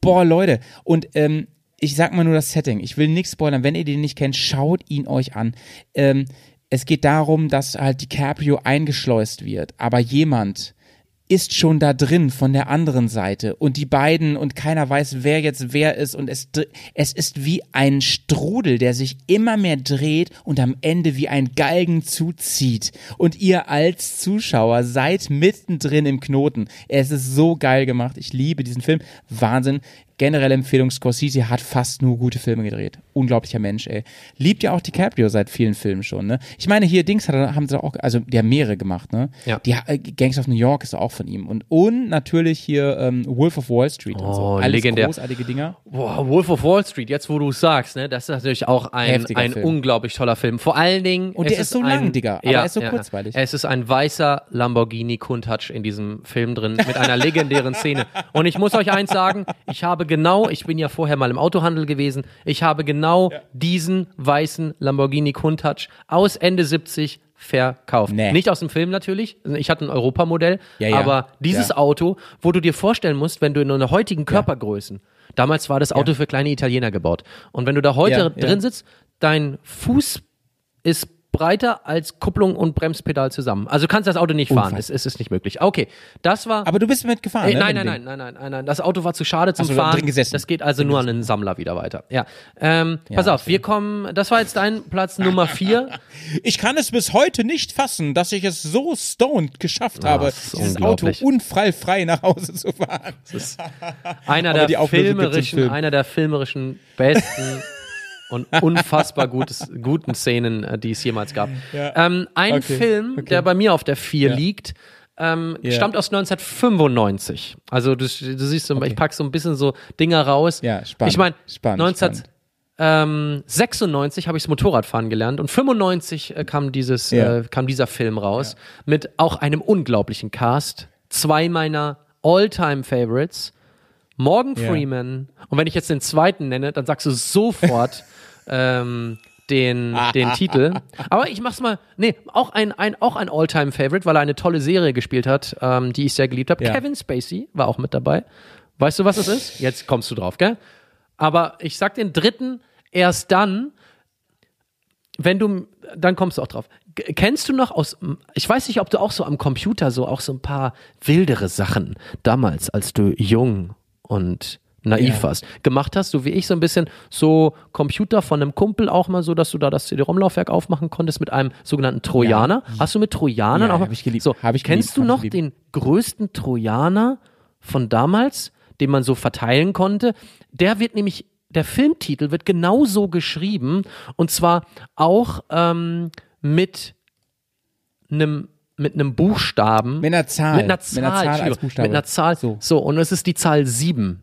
Boah, Leute. Und ähm, ich sag mal nur das Setting. Ich will nichts spoilern. Wenn ihr den nicht kennt, schaut ihn euch an. Ähm, es geht darum, dass halt DiCaprio eingeschleust wird, aber jemand ist schon da drin von der anderen Seite und die beiden und keiner weiß, wer jetzt wer ist und es, es ist wie ein Strudel, der sich immer mehr dreht und am Ende wie ein Galgen zuzieht und ihr als Zuschauer seid mittendrin im Knoten. Es ist so geil gemacht. Ich liebe diesen Film. Wahnsinn generelle Empfehlung, Scorsese hat fast nur gute Filme gedreht. Unglaublicher Mensch, ey. Liebt ja auch DiCaprio seit vielen Filmen schon, ne? Ich meine, hier Dings hat, haben sie auch, also haben mehrere gemacht, ne? Ja. Die äh, Gangs of New York ist auch von ihm. Und, und natürlich hier ähm, Wolf of Wall Street und so. Oh, Alles legendär. großartige Dinger. Boah, Wolf of Wall Street, jetzt wo du es sagst, ne, das ist natürlich auch ein, Heftiger ein Film. unglaublich toller Film. Vor allen Dingen. Und der ist so ein, lang, Digga, aber er ist so kurzweilig. Es ist ein weißer Lamborghini Countach in diesem Film drin mit einer legendären Szene. Und ich muss euch eins sagen, ich habe genau, ich bin ja vorher mal im Autohandel gewesen, ich habe genau diesen weißen Lamborghini Countach aus Ende 70 verkauft. Nee. Nicht aus dem Film natürlich, ich hatte ein Europamodell, Ja, ja. aber dieses Ja. Auto, wo du dir vorstellen musst, wenn du in einer heutigen Körpergrößen, damals war das Auto für kleine Italiener gebaut. Und wenn du da heute Ja, ja. drin sitzt, dein Fuß ist breiter als Kupplung und Bremspedal zusammen. Also du kannst das Auto nicht fahren. Es, es ist nicht möglich. Okay, das war. Aber du bist mitgefahren, Äh, ne? nein, nein, nein, nein, nein, nein, nein. Das Auto war zu schade zum Fahren. drin gesessen. Das geht also nur an einen Sammler wieder weiter. Ja. Ähm, pass auf, wir kommen. Das war jetzt dein Platz Nummer vier. Ich kann es bis heute nicht fassen, dass ich es so stoned geschafft habe, das ist dieses Auto unfallfrei nach Hause zu fahren. Einer Aber die der filmerischen, Film. einer der filmerischen besten und unfassbar gutes, guten Szenen, äh, die es jemals gab. Ähm, ein Okay, Film, okay. der bei mir auf der 4 Ja. liegt, ähm, Ja. stammt aus 1995. Also du, du siehst, so, ich pack so ein bisschen so Dinger raus. Ja, spannend, Ich meine, spannend, 1996 habe ich das Motorradfahren gelernt und 95 äh, kam dieses, Ja. äh, kam dieser Film raus mit auch einem unglaublichen Cast. Zwei meiner All-Time-Favorites. Morgan Ja. Freeman. Und wenn ich jetzt den zweiten nenne, dann sagst du sofort ähm, den, den Titel. Aber ich mach's mal. Nee, auch ein, ein, auch ein All-Time-Favorite, weil er eine tolle Serie gespielt hat, ähm, die ich sehr geliebt habe. Ja. Kevin Spacey war auch mit dabei. Weißt du, was das ist? Jetzt kommst du drauf, gell? Aber ich sag den dritten erst dann, wenn du, dann kommst du auch drauf. G- Kennst du noch aus, ich weiß nicht, ob du auch so am Computer so auch so ein paar wildere Sachen damals, als du jung und naiv Ja. warst, gemacht hast, so wie ich so ein bisschen so Computer von einem Kumpel auch mal so, dass du da das CD-ROM-Laufwerk aufmachen konntest mit einem sogenannten Trojaner. Hast du mit Trojanern Ja, auch? hab ich geliebt. So, Hab ich kennst geliebt, du noch den größten Trojaner von damals, den man so verteilen konnte? Der wird nämlich der Filmtitel wird genauso geschrieben und zwar auch ähm, mit einem mit einem Buchstaben. Mit einer Zahl. Mit einer Zahl, Mit einer Zahl als Buchstabe. Mit einer Zahl. So. So. und es ist die Zahl 7.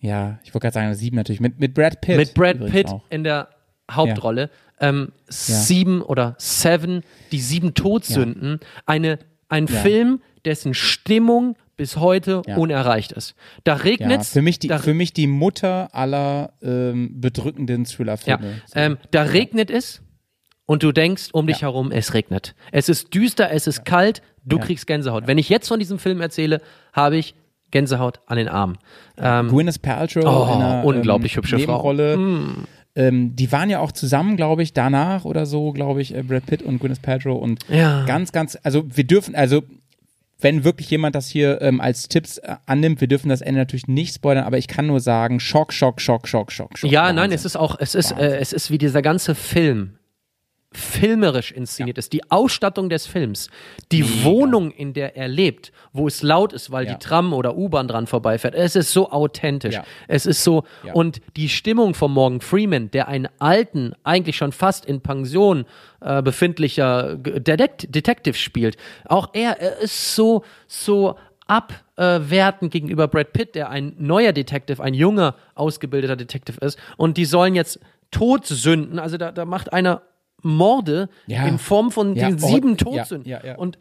Ja, ich wollte gerade sagen, sieben natürlich. Mit, mit Brad Pitt. Mit Brad Pitt Auch. in der Hauptrolle. Ähm, Sieben oder Seven, die sieben Todsünden. Eine, ein Ja. Film, dessen Stimmung bis heute Ja. unerreicht ist. Da Ja, regnet's. für mich die, für mich die Mutter aller ähm, bedrückenden ja, Thriller-Filme. So. ähm, da regnet es und du denkst um dich herum, es regnet. Es ist düster, es ist kalt, du Ja. kriegst Gänsehaut. Wenn ich jetzt von diesem Film erzähle, habe ich Gänsehaut an den Armen. Ähm, Gwyneth Paltrow Oh, in einer unglaublich ähm, hübsche Frau. Hm. Nebenrolle. Ähm, die waren ja auch zusammen, glaube ich, danach oder so, glaube ich, äh, Brad Pitt und Gwyneth Paltrow und Ja. ganz, ganz, also wir dürfen, also wenn wirklich jemand das hier ähm, als Tipps äh, annimmt, wir dürfen das Ende natürlich nicht spoilern, aber ich kann nur sagen, Schock, Schock, Schock, Schock, Schock, Schock. Ja, Wahnsinn. nein, es ist auch, es ist, äh, es ist wie dieser ganze Film filmerisch inszeniert ist, die Ausstattung des Films, die Wohnung, in der er lebt, wo es laut ist, weil Ja. die Tram oder U-Bahn dran vorbeifährt. Es ist so authentisch. Ja. Es ist so Ja. und die Stimmung von Morgan Freeman, der einen alten, eigentlich schon fast in Pension äh, befindlicher Detect Detective spielt. Auch er, er ist so so abwertend gegenüber Brad Pitt, der ein neuer Detective, ein junger, ausgebildeter Detective ist. Und die sollen jetzt Todsünden, also da, da macht einer Morde Ja. in Form von Ja, den oh, sieben Todsünden. ja. Und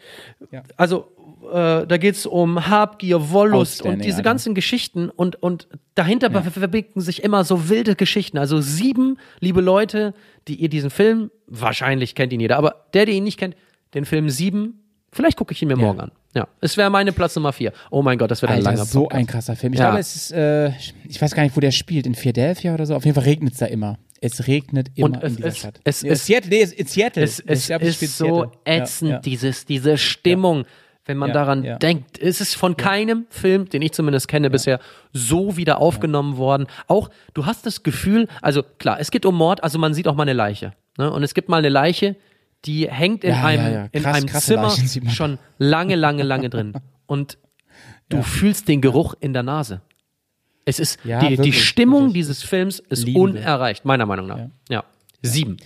also äh, da geht's um Habgier, Wollust und diese ganzen Geschichten und, und dahinter ver- verbinden sich immer so wilde Geschichten. Also sieben liebe Leute, die ihr diesen Film, wahrscheinlich kennt ihn jeder, aber der, der ihn nicht kennt, den Film sieben, vielleicht gucke ich ihn mir morgen an. Ja, es wäre meine Platz Nummer vier. Oh mein Gott, das wird ein langer so Podcast. ein krasser Film. Ich glaube, es ist, äh, ich weiß gar nicht, wo der spielt, in Philadelphia oder so. Auf jeden Fall regnet es da immer. Es regnet immer Und in es- dieser es- Stadt. es- nee, es- Seattle, nee, in Seattle. Es, es es ist so ätzend, Ja, ja. Dieses, diese Stimmung, wenn man Ja, daran ja. denkt. Es ist von keinem Film, den ich zumindest kenne, bisher so wieder aufgenommen worden. Auch, du hast das Gefühl, also klar, es geht um Mord, also man sieht auch mal eine Leiche. Ne? Und es gibt mal eine Leiche, die hängt in Ja, einem, ja, ja. in Krass- einem Zimmer schon lange, lange, lange drin. Und du fühlst den Geruch in der Nase. Es ist, Ja, die, die Stimmung dieses Films ist Lieben wir. unerreicht, meiner Meinung nach. Ja. Sieben.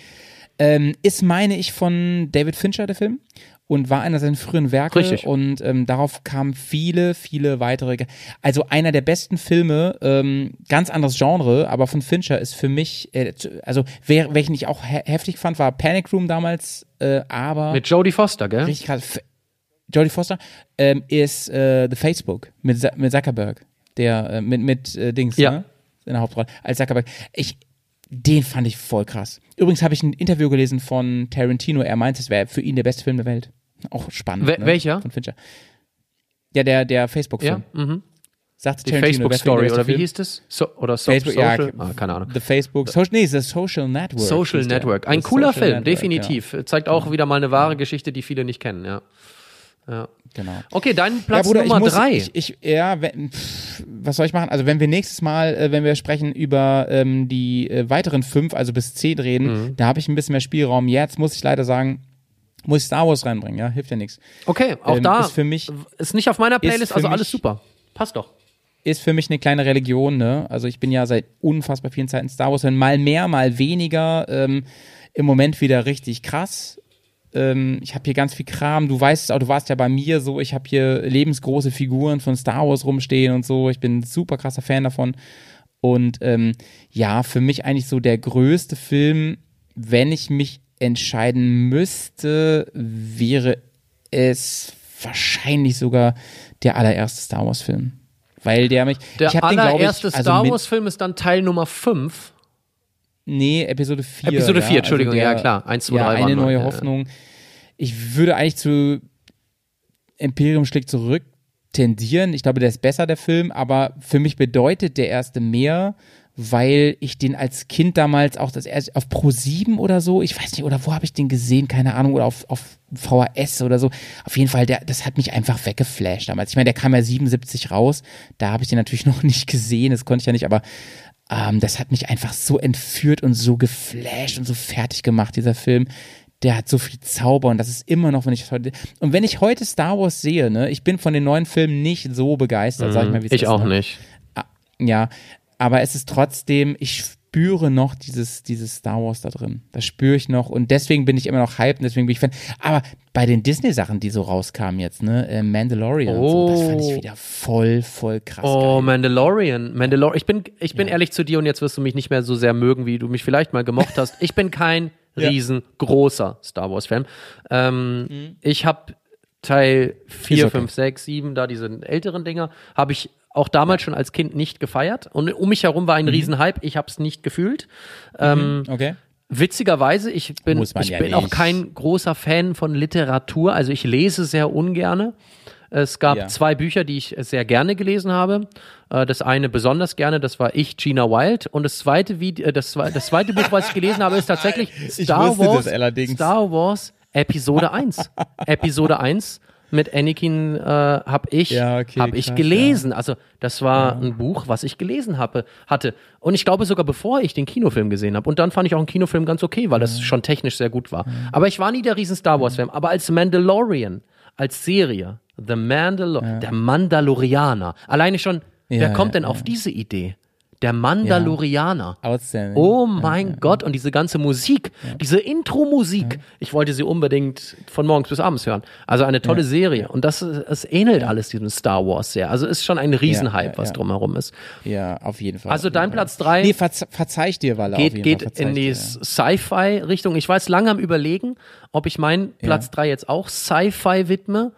Ähm, ist, meine ich, von David Fincher, der Film. Und war einer seiner frühen Werke. Richtig. Und ähm, darauf kamen viele, viele weitere. Ge- Also einer der besten Filme, ähm, ganz anderes Genre, aber von Fincher ist für mich, äh, also wer, welchen ich auch he heftig fand, war Panic Room damals, äh, aber Mit Jodie Foster, gell? richtig krass. Jodie Foster ähm, ist äh, The Facebook mit, Sa- mit Zuckerberg, der äh, mit, mit äh, Dings, Ja. ne? In der Hauptrolle. Als Zuckerberg. Ich, den fand ich voll krass. Übrigens habe ich ein Interview gelesen von Tarantino. Er meinte, es wäre für ihn der beste Film der Welt. Auch spannend. Wel- ne? welcher? Von Fincher. Ja, der, der Ja, Facebook-Film. mhm. Sagte Die Tarantino, Facebook-Story, oder wie Film. hieß das? So, oder so, Facebook, ja, Social? ah, keine Ahnung. The Facebook, Social, nee, The Social Network. Social. Network. Ein cooler Social Film, Network, definitiv. Zeigt auch wieder mal eine wahre Geschichte, die viele nicht kennen, ja. Ja. Genau. Okay, dein Platz ja, Bruder, Nummer ich muss, drei. Ich, ich, ja, wenn, pff, was soll ich machen? Also wenn wir nächstes Mal, äh, wenn wir sprechen über ähm, die äh, weiteren fünf, also bis zehn reden, Mhm. da habe ich ein bisschen mehr Spielraum. Jetzt muss ich leider sagen, muss ich Star Wars reinbringen, ja, hilft ja nichts. okay, auch ähm, da ist für mich- ist nicht auf meiner Playlist, also alles super. Passt doch. Ist für mich eine kleine Religion, ne? Also ich bin ja seit unfassbar vielen Zeiten Star Wars, Fan. mal mehr, mal weniger. Ähm, Im Moment wieder richtig krass. Ähm, ich habe hier ganz viel Kram. Du weißt es auch, du warst ja bei mir so. Ich habe hier lebensgroße Figuren von Star Wars rumstehen und so. Ich bin ein super krasser Fan davon. Und ähm, ja, für mich eigentlich so der größte Film, wenn ich mich entscheiden müsste, wäre es wahrscheinlich sogar der allererste Star Wars Film. Weil der mich. Der ich hab den, allererste ich, also Star mit- Wars Film ist dann Teil Nummer 5. Nee, Episode 4. Episode ja, 4, Entschuldigung, also der, ja, klar. Eins, zwei, ja, drei eine waren neue ja, Hoffnung. Ich würde eigentlich zu Imperium schlägt zurück tendieren. Ich glaube, der ist besser, der Film, aber für mich bedeutet der erste mehr, weil ich den als Kind damals auch das erste auf Pro 7 oder so, ich weiß nicht, oder wo habe ich den gesehen, keine Ahnung, oder auf, auf VHS oder so. Auf jeden Fall, der, das hat mich einfach weggeflasht damals. Ich meine, der kam ja 77 raus, da habe ich den natürlich noch nicht gesehen, das konnte ich ja nicht, aber ähm, das hat mich einfach so entführt und so geflasht und so fertig gemacht, dieser Film. Der hat so viel Zauber und das ist immer noch, wenn ich heute. Und wenn ich heute Star Wars sehe, ne, ich bin von den neuen Filmen nicht so begeistert, sag ich mal, wie es Ich ist. auch ne? nicht. Ah, Ja, aber es ist trotzdem, ich spüre noch dieses, dieses Star Wars da drin. Das spüre ich noch und deswegen bin ich immer noch hyped und deswegen bin ich Fan. Aber bei den Disney-Sachen, die so rauskamen jetzt, ne, äh, Mandalorian und so, das fand ich Oh. wieder voll, voll krass. Oh, geil. Mandalorian. Mandalorian. Ich bin, ich bin ehrlich zu dir und jetzt wirst du mich nicht mehr so sehr mögen, wie du mich vielleicht mal gemocht hast. Ich bin kein riesengroßer Star Wars-Fan. Ähm, Ich habe Teil 4, Ist okay. 5, 6, 7, da diese älteren Dinger, habe ich auch damals schon als Kind nicht gefeiert. Und um mich herum war ein Riesenhype. Ich habe es nicht gefühlt. Ähm, Okay. Witzigerweise, ich bin, ich ja bin auch kein großer Fan von Literatur. Also ich lese sehr ungerne. Es gab Ja. zwei Bücher, die ich sehr gerne gelesen habe. Äh, Das eine besonders gerne, das war Ich, Gina Wild. Und das zweite, äh, das, das zweite Buch, was ich gelesen habe, ist tatsächlich Star Wars. Star Wars Episode 1. Episode 1 mit Anakin äh, habe ich, Ja, okay, hab ich krass, gelesen. Also das war ein Buch, was ich gelesen habe, hatte. Und ich glaube sogar bevor ich den Kinofilm gesehen habe. Und dann fand ich auch einen Kinofilm ganz okay, weil das schon technisch sehr gut war. Aber ich war nie der riesen Star Wars-Fan. Aber als Mandalorian, als Serie, The Mandalor der Mandalorianer, alleine schon, wer Ja, kommt ja, denn auf diese Idee? Der Mandalorianer. Outstanding. Oh mein Gott, und diese ganze Musik, diese Intro-Musik, ich wollte sie unbedingt von morgens bis abends hören. Also eine tolle Serie. Und das, es ähnelt alles diesem Star Wars sehr. Also ist schon ein Riesenhype, Ja, ja, was ja. drumherum ist. Ja, auf jeden Fall. Also dein. Platz drei Nee, verze verzeih ich dir, Walle. auf geht, jeden geht Fall, in die. Sci-Fi-Richtung. Ich war jetzt lange am überlegen, ob ich meinen Platz drei jetzt auch Sci-Fi widme.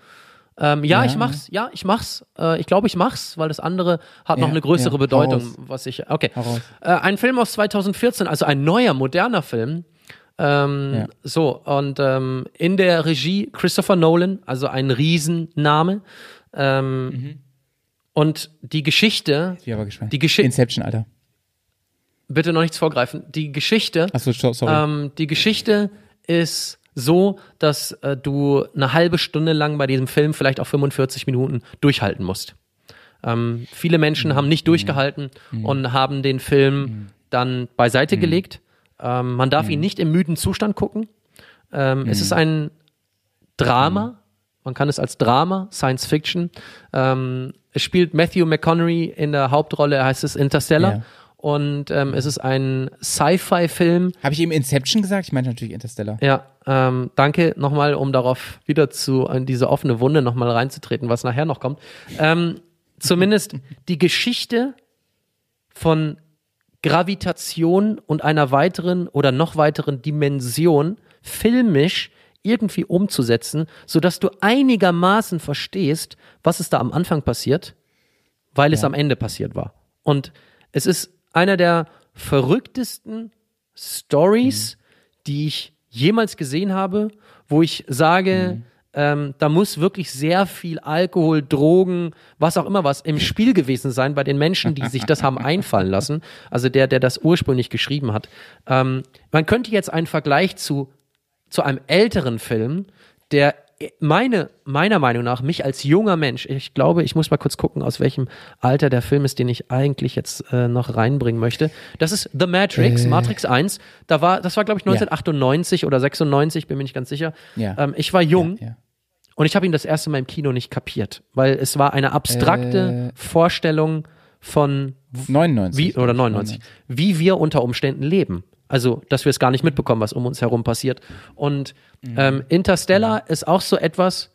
Ähm, ja, Ja. ich mach's. Ja, ich mach's. Äh, ich glaube, ich mach's, weil das andere hat noch Ja, eine größere ja. Bedeutung, raus. was ich. Okay. Äh, ein Film aus 2014, also ein neuer, moderner Film. Ähm. So, und ähm, in der Regie Christopher Nolan, also ein Riesenname. Ähm, Mhm. Und die Geschichte, Ich bin aber gespannt. Die Geschichte- Inception, Alter. bitte noch nichts vorgreifen, die Geschichte Achso, so- sorry. Ähm, die Geschichte ist so, dass äh, du eine halbe Stunde lang bei diesem Film, vielleicht auch 45 Minuten, durchhalten musst. Ähm, viele Menschen haben nicht durchgehalten und haben den Film dann beiseite gelegt. Ähm, man darf ihn nicht im müden Zustand gucken. Ähm, Es ist ein Drama. Man kann es als Drama, Science Fiction. Ähm, es spielt Matthew McConaughey in der Hauptrolle, heißt es Interstellar. Ja. Und ähm, es ist ein Sci-Fi-Film. Habe ich eben Inception gesagt? Ich meinte natürlich Interstellar. Ja, ähm, danke nochmal, um darauf wieder zu in diese offene Wunde nochmal reinzutreten, was nachher noch kommt. Ähm, zumindest die Geschichte von Gravitation und einer weiteren oder noch weiteren Dimension filmisch irgendwie umzusetzen, sodass du einigermaßen verstehst, was ist da am Anfang passiert, weil es am Ende passiert war. Und es ist einer der verrücktesten Stories, die ich jemals gesehen habe, wo ich sage, ähm, da muss wirklich sehr viel Alkohol, Drogen, was auch immer was im Spiel gewesen sein bei den Menschen, die sich das haben einfallen lassen. Also der, der das ursprünglich geschrieben hat. Ähm, man könnte jetzt einen Vergleich zu zu einem älteren Film, der meine, meiner Meinung nach, mich als junger Mensch, ich glaube, ich muss mal kurz gucken, aus welchem Alter der Film ist, den ich eigentlich jetzt äh, noch reinbringen möchte. Das ist The Matrix, Matrix 1. Da war, das war, glaube ich, 1998 oder 96, bin mir nicht ganz sicher. Ja. Ähm, ich war jung Ja. und ich habe ihn das erste Mal im Kino nicht kapiert, weil es war eine abstrakte Vorstellung von 99. wie, oder 99, wie wir unter Umständen leben. Also, dass wir es gar nicht mitbekommen, was um uns herum passiert. Und ähm, Interstellar ist auch so etwas,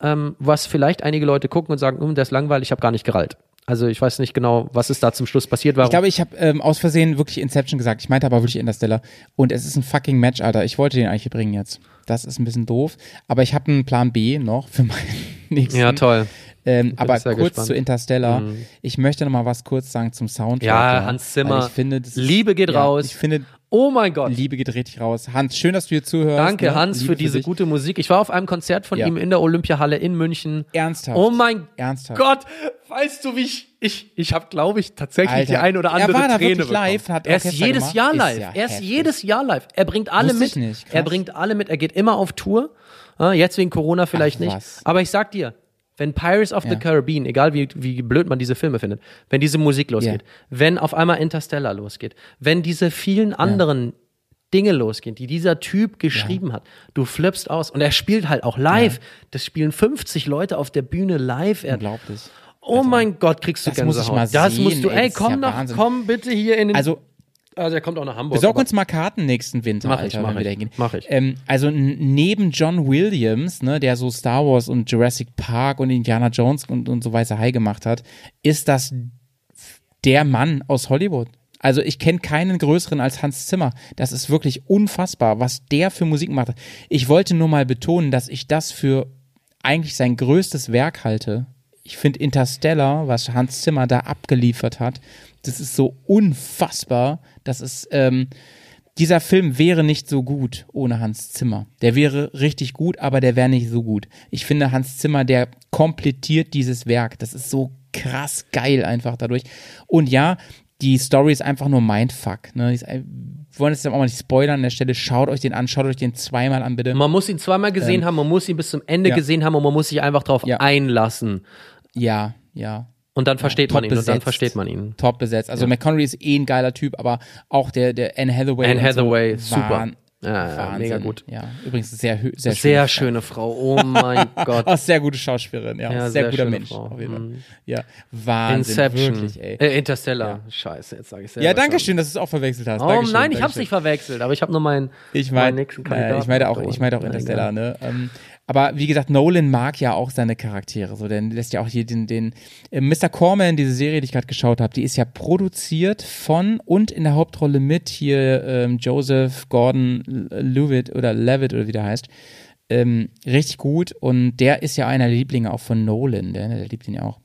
ähm, was vielleicht einige Leute gucken und sagen, hm, der ist langweilig, ich habe gar nicht gerallt. Also ich weiß nicht genau, was ist da zum Schluss passiert. Warum? Ich glaube, ich habe ähm, aus Versehen wirklich Inception gesagt. Ich meinte aber wirklich Interstellar. Und es ist ein fucking Match, Alter. Ich wollte den eigentlich bringen jetzt. Das ist ein bisschen doof. Aber ich habe einen Plan B noch für meinen nächsten. ja, toll. Ähm, aber kurz gespannt. zu Interstellar. Ich möchte noch mal was kurz sagen zum Soundtrack. Ja, Hans Zimmer. Ich finde, Liebe geht ja, raus. Ich finde, Oh mein Gott. Liebe geht richtig raus. Hans, schön, dass du hier zuhörst. Danke, ne? Hans, Liebe für diese dich. gute Musik. Ich war auf einem Konzert von Ja. ihm in der Olympiahalle in München. Ernsthaft. Oh mein Ernsthaft. Gott, weißt du, wie ich, ich, ich habe, glaube ich, tatsächlich Alter, die ein oder er andere war da Träne wirklich live, bekommen. hat er ist Orchester jedes gemacht. Jahr Ist live. ja er ist heftig. jedes Jahr live. Er bringt alle Wusste mit. ich nicht. Krass. Er bringt alle mit. Er geht immer auf Tour. Ja, Jetzt wegen Corona vielleicht Ach, nicht. Aber ich sag dir, wenn Pirates of the Ja. Caribbean, egal wie, wie blöd man diese Filme findet, wenn diese Musik losgeht, Ja. wenn auf einmal Interstellar losgeht, wenn diese vielen anderen Dinge losgehen, die dieser Typ geschrieben hat. Du flippst aus. Und er spielt halt auch live. Das spielen 50 Leute auf der Bühne live. Er, Unglaublich. oh mein Gott, kriegst du Das muss ich Gänsehaut. mal das sehen, musst du, ey, ey, komm ja Wahnsinn. komm bitte hier in den, Also, also er kommt auch nach Hamburg. besorg uns mal Karten nächsten Winter, Mach ich, Alter, mach wenn wir ich, da hingehen. mach ich. Ähm, also neben John Williams, ne, der so Star Wars und Jurassic Park und Indiana Jones und, und so weiter High gemacht hat, ist das der Mann aus Hollywood. Also ich kenne keinen größeren als Hans Zimmer. Das ist wirklich unfassbar, was der für Musik macht. Ich wollte nur mal betonen, dass ich das für eigentlich sein größtes Werk halte. Ich finde Interstellar, was Hans Zimmer da abgeliefert hat, das ist so unfassbar. Das ist, ähm, dieser Film wäre nicht so gut ohne Hans Zimmer. Der wäre richtig gut, aber der wäre nicht so gut. Ich finde Hans Zimmer, der komplettiert dieses Werk. Das ist so krass geil einfach dadurch. Und ja, die Story ist einfach nur Mindfuck. Ne? Wir wollen es auch mal nicht spoilern an der Stelle. Schaut euch den an, schaut euch den zweimal an, bitte. Man muss ihn zweimal gesehen haben, man muss ihn bis zum Ende Ähm, ja. gesehen haben und man muss sich einfach darauf Ja. einlassen. Ja, ja. Und dann versteht man top ihn und dann besetzt. versteht man ihn. Top besetzt. Also McConaughey ist eh ein geiler Typ, aber auch der, der Anne Hathaway. Anne Hathaway, so super. Ja, ja, mega gut. Ja, übrigens sehr, sehr, Sehr schöne schöne Frau. Oh mein Gott. Oh, sehr gute Schauspielerin, ja. Ja, sehr, sehr guter Mensch. Frau. Auf jeden Fall. Mhm. Ja, Wahnsinn. Inception. Wirklich, ey. Äh, Interstellar. Scheiße, jetzt sage ich selber ja, danke schön, dass du es auch verwechselt hast. Oh Dankeschön, nein, ich hab's Dankeschön. nicht verwechselt, aber ich habe nur meinen, Ich meinen meine, nächsten äh, Kandidaten. ich meine auch, ich meine auch Interstellar, ne? Ähm, aber wie gesagt, Nolan mag ja auch seine Charaktere, so, der lässt ja auch hier den, den äh, Mr. Corman, diese Serie, die ich gerade geschaut habe, die ist ja produziert von und in der Hauptrolle mit hier ähm, Joseph Gordon Levitt oder Levitt oder wie der heißt. Ähm, richtig gut und der ist ja einer der Lieblinge auch von Nolan, der, der liebt ihn ja auch.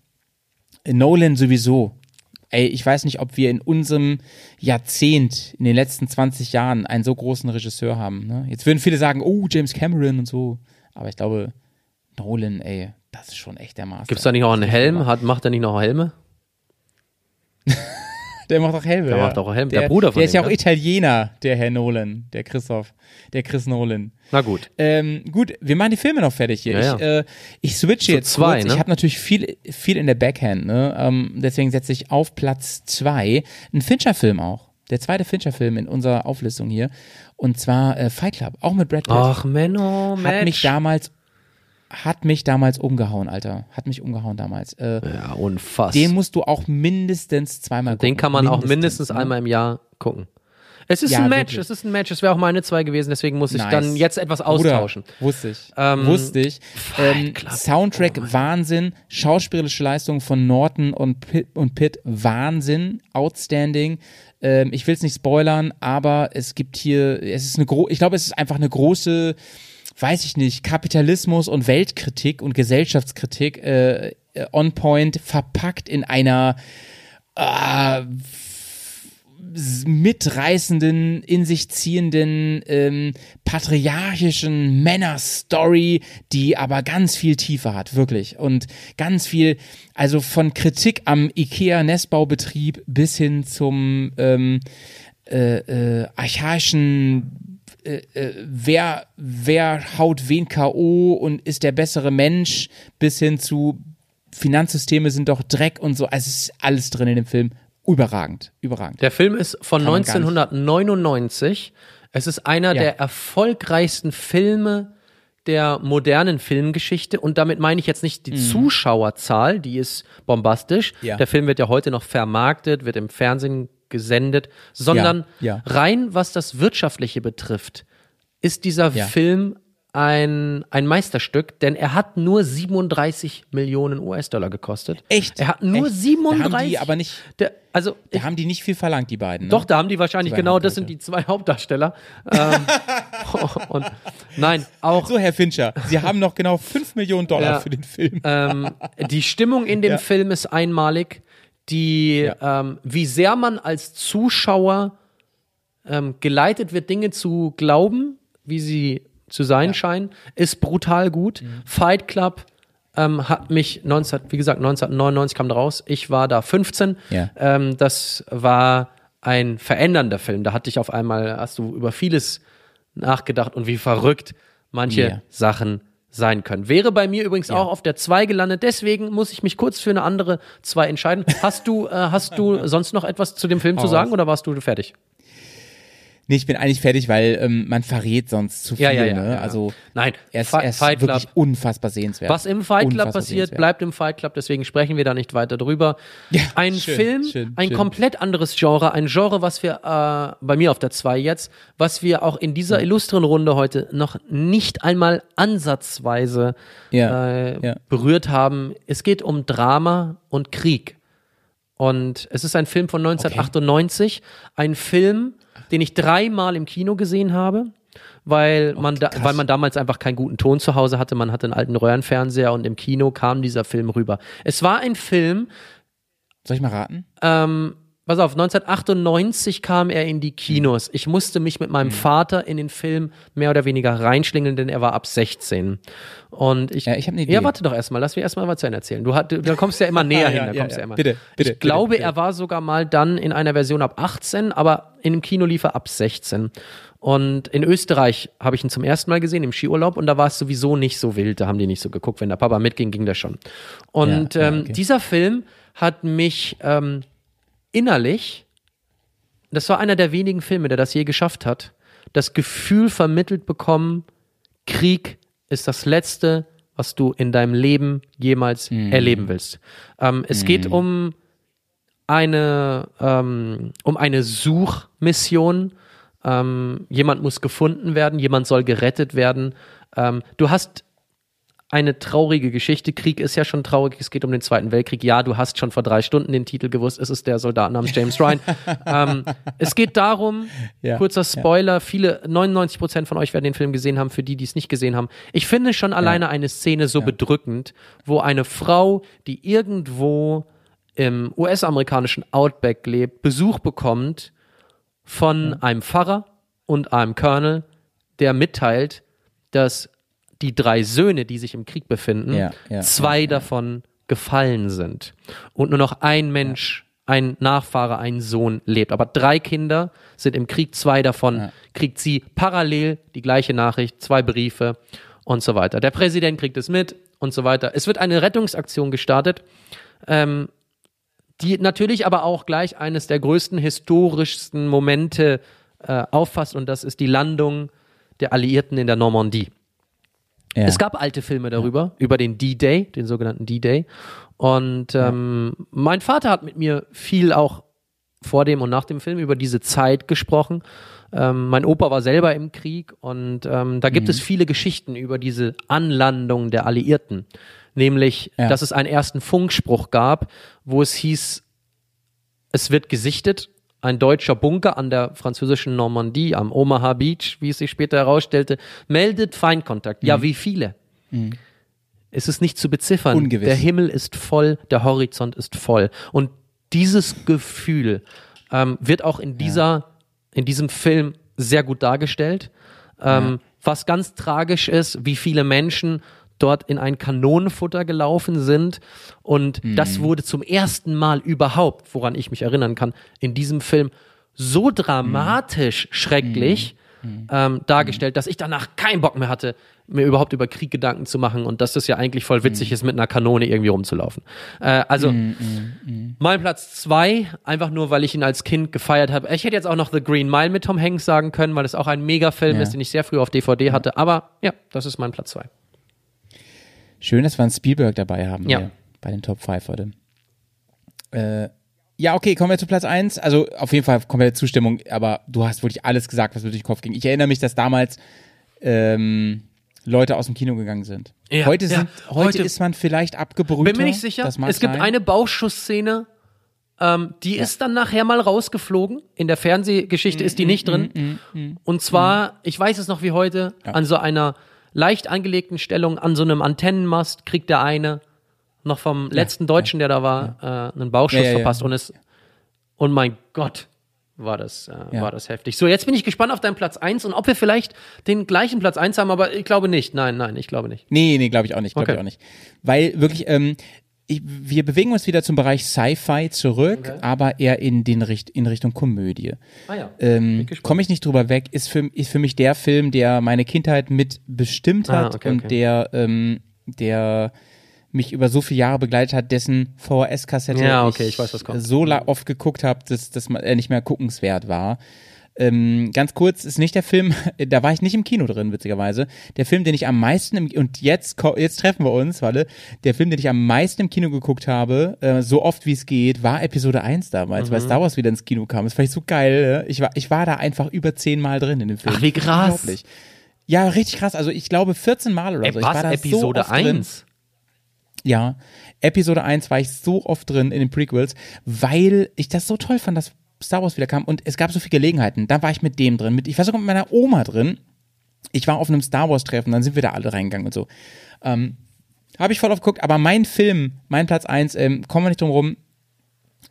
Äh, Nolan sowieso. Ey, ich weiß nicht, ob wir in unserem Jahrzehnt, in den letzten 20 Jahren, einen so großen Regisseur haben. Ne? Jetzt würden viele sagen, oh, James Cameron und so. Aber ich glaube, Nolan, ey, das ist schon echt der Master. Gibt's da nicht auch einen Helm? Hat, macht er nicht noch Helme? Der macht auch Helme. Der ja. macht auch Helme. Der Bruder von Der ist ja dem, auch ne? Italiener, der Herr Nolan, der Christoph, der Chris Nolan. Na gut. Ähm, gut, wir machen die Filme noch fertig hier. Ja, Ich, äh, ich switche Zu jetzt zwei, kurz. ne? Ich habe natürlich viel, viel in der Backhand, ne? Ähm, deswegen setze ich auf Platz zwei einen Fincher-Film auch. Der zweite Fincher-Film in unserer Auflistung hier. Und zwar äh, Fight Club, auch mit Brad Pitt. Ach, Menno, hat Mensch. mich damals, hat mich damals umgehauen, Alter. Hat mich umgehauen damals. Äh, ja, unfassbar. den musst du auch mindestens zweimal gucken. Den kann man auch mindestens ne? einmal im Jahr gucken. Es ist Ja, ein Match, wirklich. es ist ein Match. Es wäre auch meine zwei gewesen, deswegen muss ich Nice. dann jetzt etwas austauschen. Bruder, wusste ich. Ähm, wusste ich. Ähm. Soundtrack Wahnsinn, schauspielerische Leistung von Norton und Pitt, und Pitt Wahnsinn, outstanding. Ähm, ich will es nicht spoilern, aber es gibt hier, es ist eine gro ich glaube, es ist einfach eine große, weiß ich nicht, Kapitalismus und Weltkritik und Gesellschaftskritik äh, äh, on point verpackt in einer äh, mitreißenden, in sich ziehenden, ähm, patriarchischen Männerstory, die aber ganz viel Tiefe hat, wirklich. Und ganz viel, also von Kritik am IKEA-Nestbaubetrieb bis hin zum ähm, äh, äh, archaischen äh, äh, wer, wer haut wen K.O. und ist der bessere Mensch, bis hin zu Finanzsysteme sind doch Dreck und so. Also es ist alles drin in dem Film. Überragend, überragend. Der Film ist von Kann man gar nicht. 1999. Es ist einer Ja. der erfolgreichsten Filme der modernen Filmgeschichte und damit meine ich jetzt nicht die Zuschauerzahl, die ist bombastisch. Mhm. Ja. Der Film wird ja heute noch vermarktet, wird im Fernsehen gesendet, sondern ja. rein was das Wirtschaftliche betrifft, ist dieser. Film ein, ein Meisterstück, denn er hat nur 37 Millionen US-Dollar gekostet. Echt? Er hat nur Echt? 37. Da haben die aber nicht, Der, also da haben die nicht viel verlangt, die beiden. Ne? doch, da haben die wahrscheinlich Zwei genau, das sind die zwei Hauptdarsteller. ähm, und nein, auch So, Herr Fincher, Sie haben noch genau 5 Millionen Dollar Ja. für den Film. ähm, die Stimmung in dem Ja. Film ist einmalig. Die, Ja. ähm, wie sehr man als Zuschauer ähm, geleitet wird, Dinge zu glauben, wie sie zu sein scheinen, ist brutal gut. Mhm. Fight Club ähm, hat mich 19, wie gesagt, 1999 kam raus. Ich war da 15. Ja. Ähm, das war ein verändernder Film. Da hatte ich auf einmal, hast du über vieles nachgedacht und wie verrückt manche Yeah. Sachen sein können. Wäre bei mir übrigens Ja. auch auf der 2 gelandet, deswegen muss ich mich kurz für eine andere 2 entscheiden. Hast du, äh, hast du sonst noch etwas zu dem Film zu Hau sagen oder warst du fertig? Nee, ich bin eigentlich fertig, weil ähm, man verrät sonst zu viel. Ja, ja, ja, ne? Also Nein, er ist, er ist Fight Club. wirklich unfassbar sehenswert. Was im Fight Club Unfassbar passiert, bleibt im Fight Club, deswegen sprechen wir da nicht weiter drüber. Ja, ein schön, Film, schön, ein schön. komplett anderes Genre, ein Genre, was wir äh, bei mir auf der 2 jetzt, was wir auch in dieser illustren Runde heute noch nicht einmal ansatzweise äh, berührt haben. Es geht um Drama und Krieg. Und es ist ein Film von 1998, ein Film, den ich dreimal im Kino gesehen habe, weil man, da, weil man damals einfach keinen guten Ton zu Hause hatte. Man hatte einen alten Röhrenfernseher und im Kino kam dieser Film rüber. Es war ein Film, Soll ich mal raten? ähm, pass auf, 1998 kam er in die Kinos. Ich musste mich mit Mhm. meinem Vater in den Film mehr oder weniger reinschlingeln, denn er war ab 16. Und ich, Ja, ich hab eine Idee. Ja, warte doch erstmal, lass mich erstmal was zu Ende erzählen. Du, hat, du, da kommst ja immer näher Ja, hin, ja, da ja, kommst ja, ja. immer. Bitte, bitte, Ich glaube, bitte, bitte. er war sogar mal dann in einer Version ab 18, aber in dem Kino lief er ab 16. Und in Österreich habe ich ihn zum ersten Mal gesehen, im Skiurlaub, und da war es sowieso nicht so wild, da haben die nicht so geguckt. Wenn der Papa mitging, ging das schon. Und Ja, ja, ähm, okay. dieser Film hat mich ähm, innerlich, das war einer der wenigen Filme, der das je geschafft hat, das Gefühl vermittelt bekommen, Krieg ist das Letzte, was du in deinem Leben jemals erleben willst. Ähm, es geht um eine, ähm, um eine Suchmission. Ähm, jemand muss gefunden werden, jemand soll gerettet werden. Ähm, du hast eine traurige Geschichte. Krieg ist ja schon traurig. Es geht um den Zweiten Weltkrieg. Ja, du hast schon vor drei Stunden den Titel gewusst. Es ist der Soldat namens James Ryan. ähm, es geht darum, Ja, kurzer Spoiler, viele, 99 Prozent von euch werden den Film gesehen haben, für die, die es nicht gesehen haben. Ich finde schon alleine eine Szene so bedrückend, wo eine Frau, die irgendwo im US-amerikanischen Outback lebt, Besuch bekommt von einem Pfarrer und einem Colonel, der mitteilt, dass die drei Söhne, die sich im Krieg befinden, Ja, ja, zwei davon gefallen sind und nur noch ein Mensch, ein Nachfahre, ein Sohn lebt. Aber drei Kinder sind im Krieg, zwei davon kriegt sie parallel die gleiche Nachricht, zwei Briefe und so weiter. Der Präsident kriegt es mit und so weiter. Es wird eine Rettungsaktion gestartet, ähm, die natürlich aber auch gleich eines der größten historischsten Momente äh, auffasst und das ist die Landung der Alliierten in der Normandie. Ja. Es gab alte Filme darüber, über den D-Day, den sogenannten D-Day. Und ähm, mein Vater hat mit mir viel auch vor dem und nach dem Film über diese Zeit gesprochen. Ähm, mein Opa war selber im Krieg und ähm, da gibt Mhm. es viele Geschichten über diese Anlandung der Alliierten. Nämlich, Ja. dass es einen ersten Funkspruch gab, wo es hieß, es wird gesichtet, ein deutscher Bunker an der französischen Normandie, am Omaha Beach, wie es sich später herausstellte, meldet Feindkontakt. Mhm. Ja, wie viele? Es ist nicht zu beziffern. Ungewiss. Der Himmel ist voll, der Horizont ist voll. Und dieses Gefühl ähm, wird auch in dieser, in diesem Film sehr gut dargestellt. Ähm, Was ganz tragisch ist, wie viele Menschen dort in ein Kanonenfutter gelaufen sind. Und das wurde zum ersten Mal überhaupt, woran ich mich erinnern kann, in diesem Film so dramatisch schrecklich ähm, dargestellt, dass ich danach keinen Bock mehr hatte, mir überhaupt über Krieg Gedanken zu machen und dass das ja eigentlich voll witzig ist, mit einer Kanone irgendwie rumzulaufen. Äh, also mein Platz zwei, einfach nur, weil ich ihn als Kind gefeiert habe. Ich hätte jetzt auch noch The Green Mile mit Tom Hanks sagen können, weil es auch ein Megafilm Ja. ist, den ich sehr früh auf DVD hatte. Aber ja, das ist mein Platz zwei. Schön, dass wir einen Spielberg dabei haben Ja. bei den Top 5 heute. Äh, ja, okay, kommen wir zu Platz 1. Also auf jeden Fall komplette Zustimmung, aber du hast wirklich alles gesagt, was mir durch den Kopf ging. Ich erinnere mich, dass damals ähm, Leute aus dem Kino gegangen sind. Ja, heute, ja. sind heute, Heute- ist man vielleicht abgebrühter. Bin mir nicht sicher. Es gibt sein. eine Bauchschussszene, ähm, die ist dann nachher mal rausgeflogen. In der Fernsehgeschichte ist die nicht drin. Und zwar, ich weiß es noch wie heute, an so einer leicht angelegten Stellung, an so einem Antennenmast, kriegt der eine noch vom letzten Deutschen, der da war, äh, einen Bauchschuss verpasst. Und es, und mein Gott, war das, äh, Ja. war das heftig. So, jetzt bin ich gespannt auf deinen Platz 1 und ob wir vielleicht den gleichen Platz 1 haben, aber ich glaube nicht. Nein, nein, ich glaube nicht. Nee, nee, glaube ich auch nicht, glaube Okay. ich auch nicht. Weil wirklich, ähm, ich, wir bewegen uns wieder zum Bereich Sci-Fi zurück, aber eher in den Richt in Richtung Komödie. Ah ja. Ähm, Komme ich nicht drüber weg, ist für, ist für mich der Film, der meine Kindheit mit bestimmt Ah, hat okay, und okay. der, ähm, der mich über so viele Jahre begleitet hat, dessen VHS-Kassette Ja, okay, ich weiß, was kommt. so oft geguckt habe, dass, dass man er nicht mehr guckenswert war. Ähm, ganz kurz, ist nicht der Film, da war ich nicht im Kino drin, witzigerweise. Der Film, den ich am meisten im, und jetzt, jetzt treffen wir uns, Walle, der Film, den ich am meisten im Kino geguckt habe, äh, so oft wie es geht, war Episode 1 damals, Mhm. weil Star Wars wieder ins Kino kam. Das fand ich so geil. äh. Ich war, ich war da einfach über zehnmal drin in dem Film. Ach, wie krass. Ja, richtig krass. Also ich glaube 14 Mal oder so. ich war Was? da Episode so oft drin. 1? Ja, Episode 1 war ich so oft drin in den Prequels, weil ich das so toll fand, dass Star Wars wieder kam und es gab so viele Gelegenheiten. Da war ich mit dem drin, mit, ich war sogar mit meiner Oma drin. Ich war auf einem Star Wars Treffen, dann sind wir da alle reingegangen und so. Ähm, Habe ich voll oft geguckt, aber mein Film, mein Platz 1, ähm, kommen wir nicht drum rum,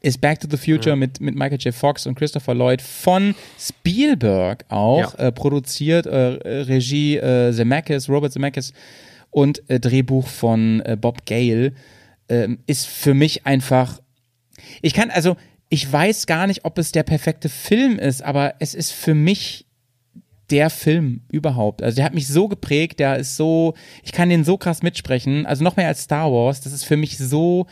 ist Back to the Future mit, mit Michael J. Fox und Christopher Lloyd von Spielberg auch, Ja. äh, produziert, äh, äh, Regie äh, Zemeckis, Robert Zemeckis und äh, Drehbuch von äh, Bob Gale, ähm, ist für mich einfach, ich kann, also, ich weiß gar nicht, ob es der perfekte Film ist, aber es ist für mich der Film überhaupt. Also der hat mich so geprägt, der ist so, ich kann den so krass mitsprechen, also noch mehr als Star Wars, das ist für mich so,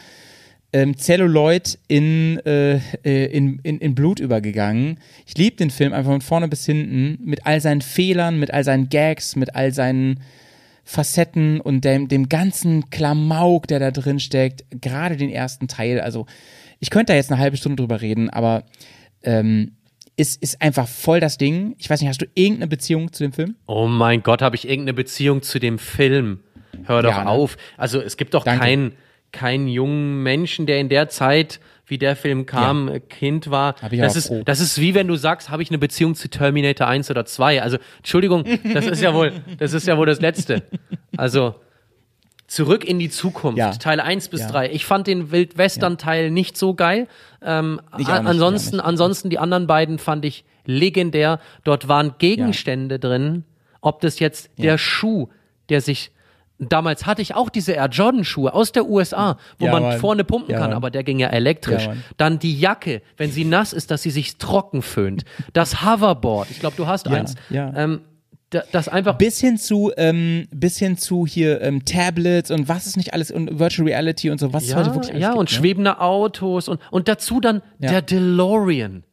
ähm, Celluloid in, äh, äh, in, in, in Blut übergegangen. Ich liebe den Film einfach von vorne bis hinten, mit all seinen Fehlern, mit all seinen Gags, mit all seinen Facetten und dem, dem ganzen Klamauk, der da drin steckt, gerade den ersten Teil. Also ich könnte da jetzt eine halbe Stunde drüber reden, aber ähm, ist, ist einfach voll das Ding. Ich weiß nicht, hast du irgendeine Beziehung zu dem Film? Oh mein Gott, habe ich irgendeine Beziehung zu dem Film? Hör doch Ja, ne? auf. Also es gibt doch Danke. keinen keinen jungen Menschen, der in der Zeit, wie der Film kam, äh, Kind war. Hab ich das, ist, froh. das ist wie wenn du sagst, habe ich eine Beziehung zu Terminator 1 oder 2. Also, Entschuldigung, das ist ja wohl, das ist ja wohl das Letzte. Also, Zurück in die Zukunft, Ja. Teil 1 bis Ja. 3. Ich fand den Wildwestern-Teil nicht so geil. Ähm, nicht, ansonsten, ansonsten die anderen beiden fand ich legendär. Dort waren Gegenstände drin, ob das jetzt der Schuh, der sich Damals hatte ich auch diese Air Jordan Schuhe aus der USA, wo Ja, man Mann. vorne pumpen Ja, kann, Mann. aber der ging ja elektrisch. Ja. Dann die Jacke, wenn sie nass ist, dass sie sich trocken föhnt. Das Hoverboard, ich glaube, du hast Ja, eins. ja. Ähm, das einfach Bis hin zu, ähm, bis hin zu hier ähm, Tablets und was ist nicht alles und Virtual Reality und so, was Ja, heute wirklich alles ja gibt, und ne? schwebende Autos und, und dazu dann Ja. der DeLorean.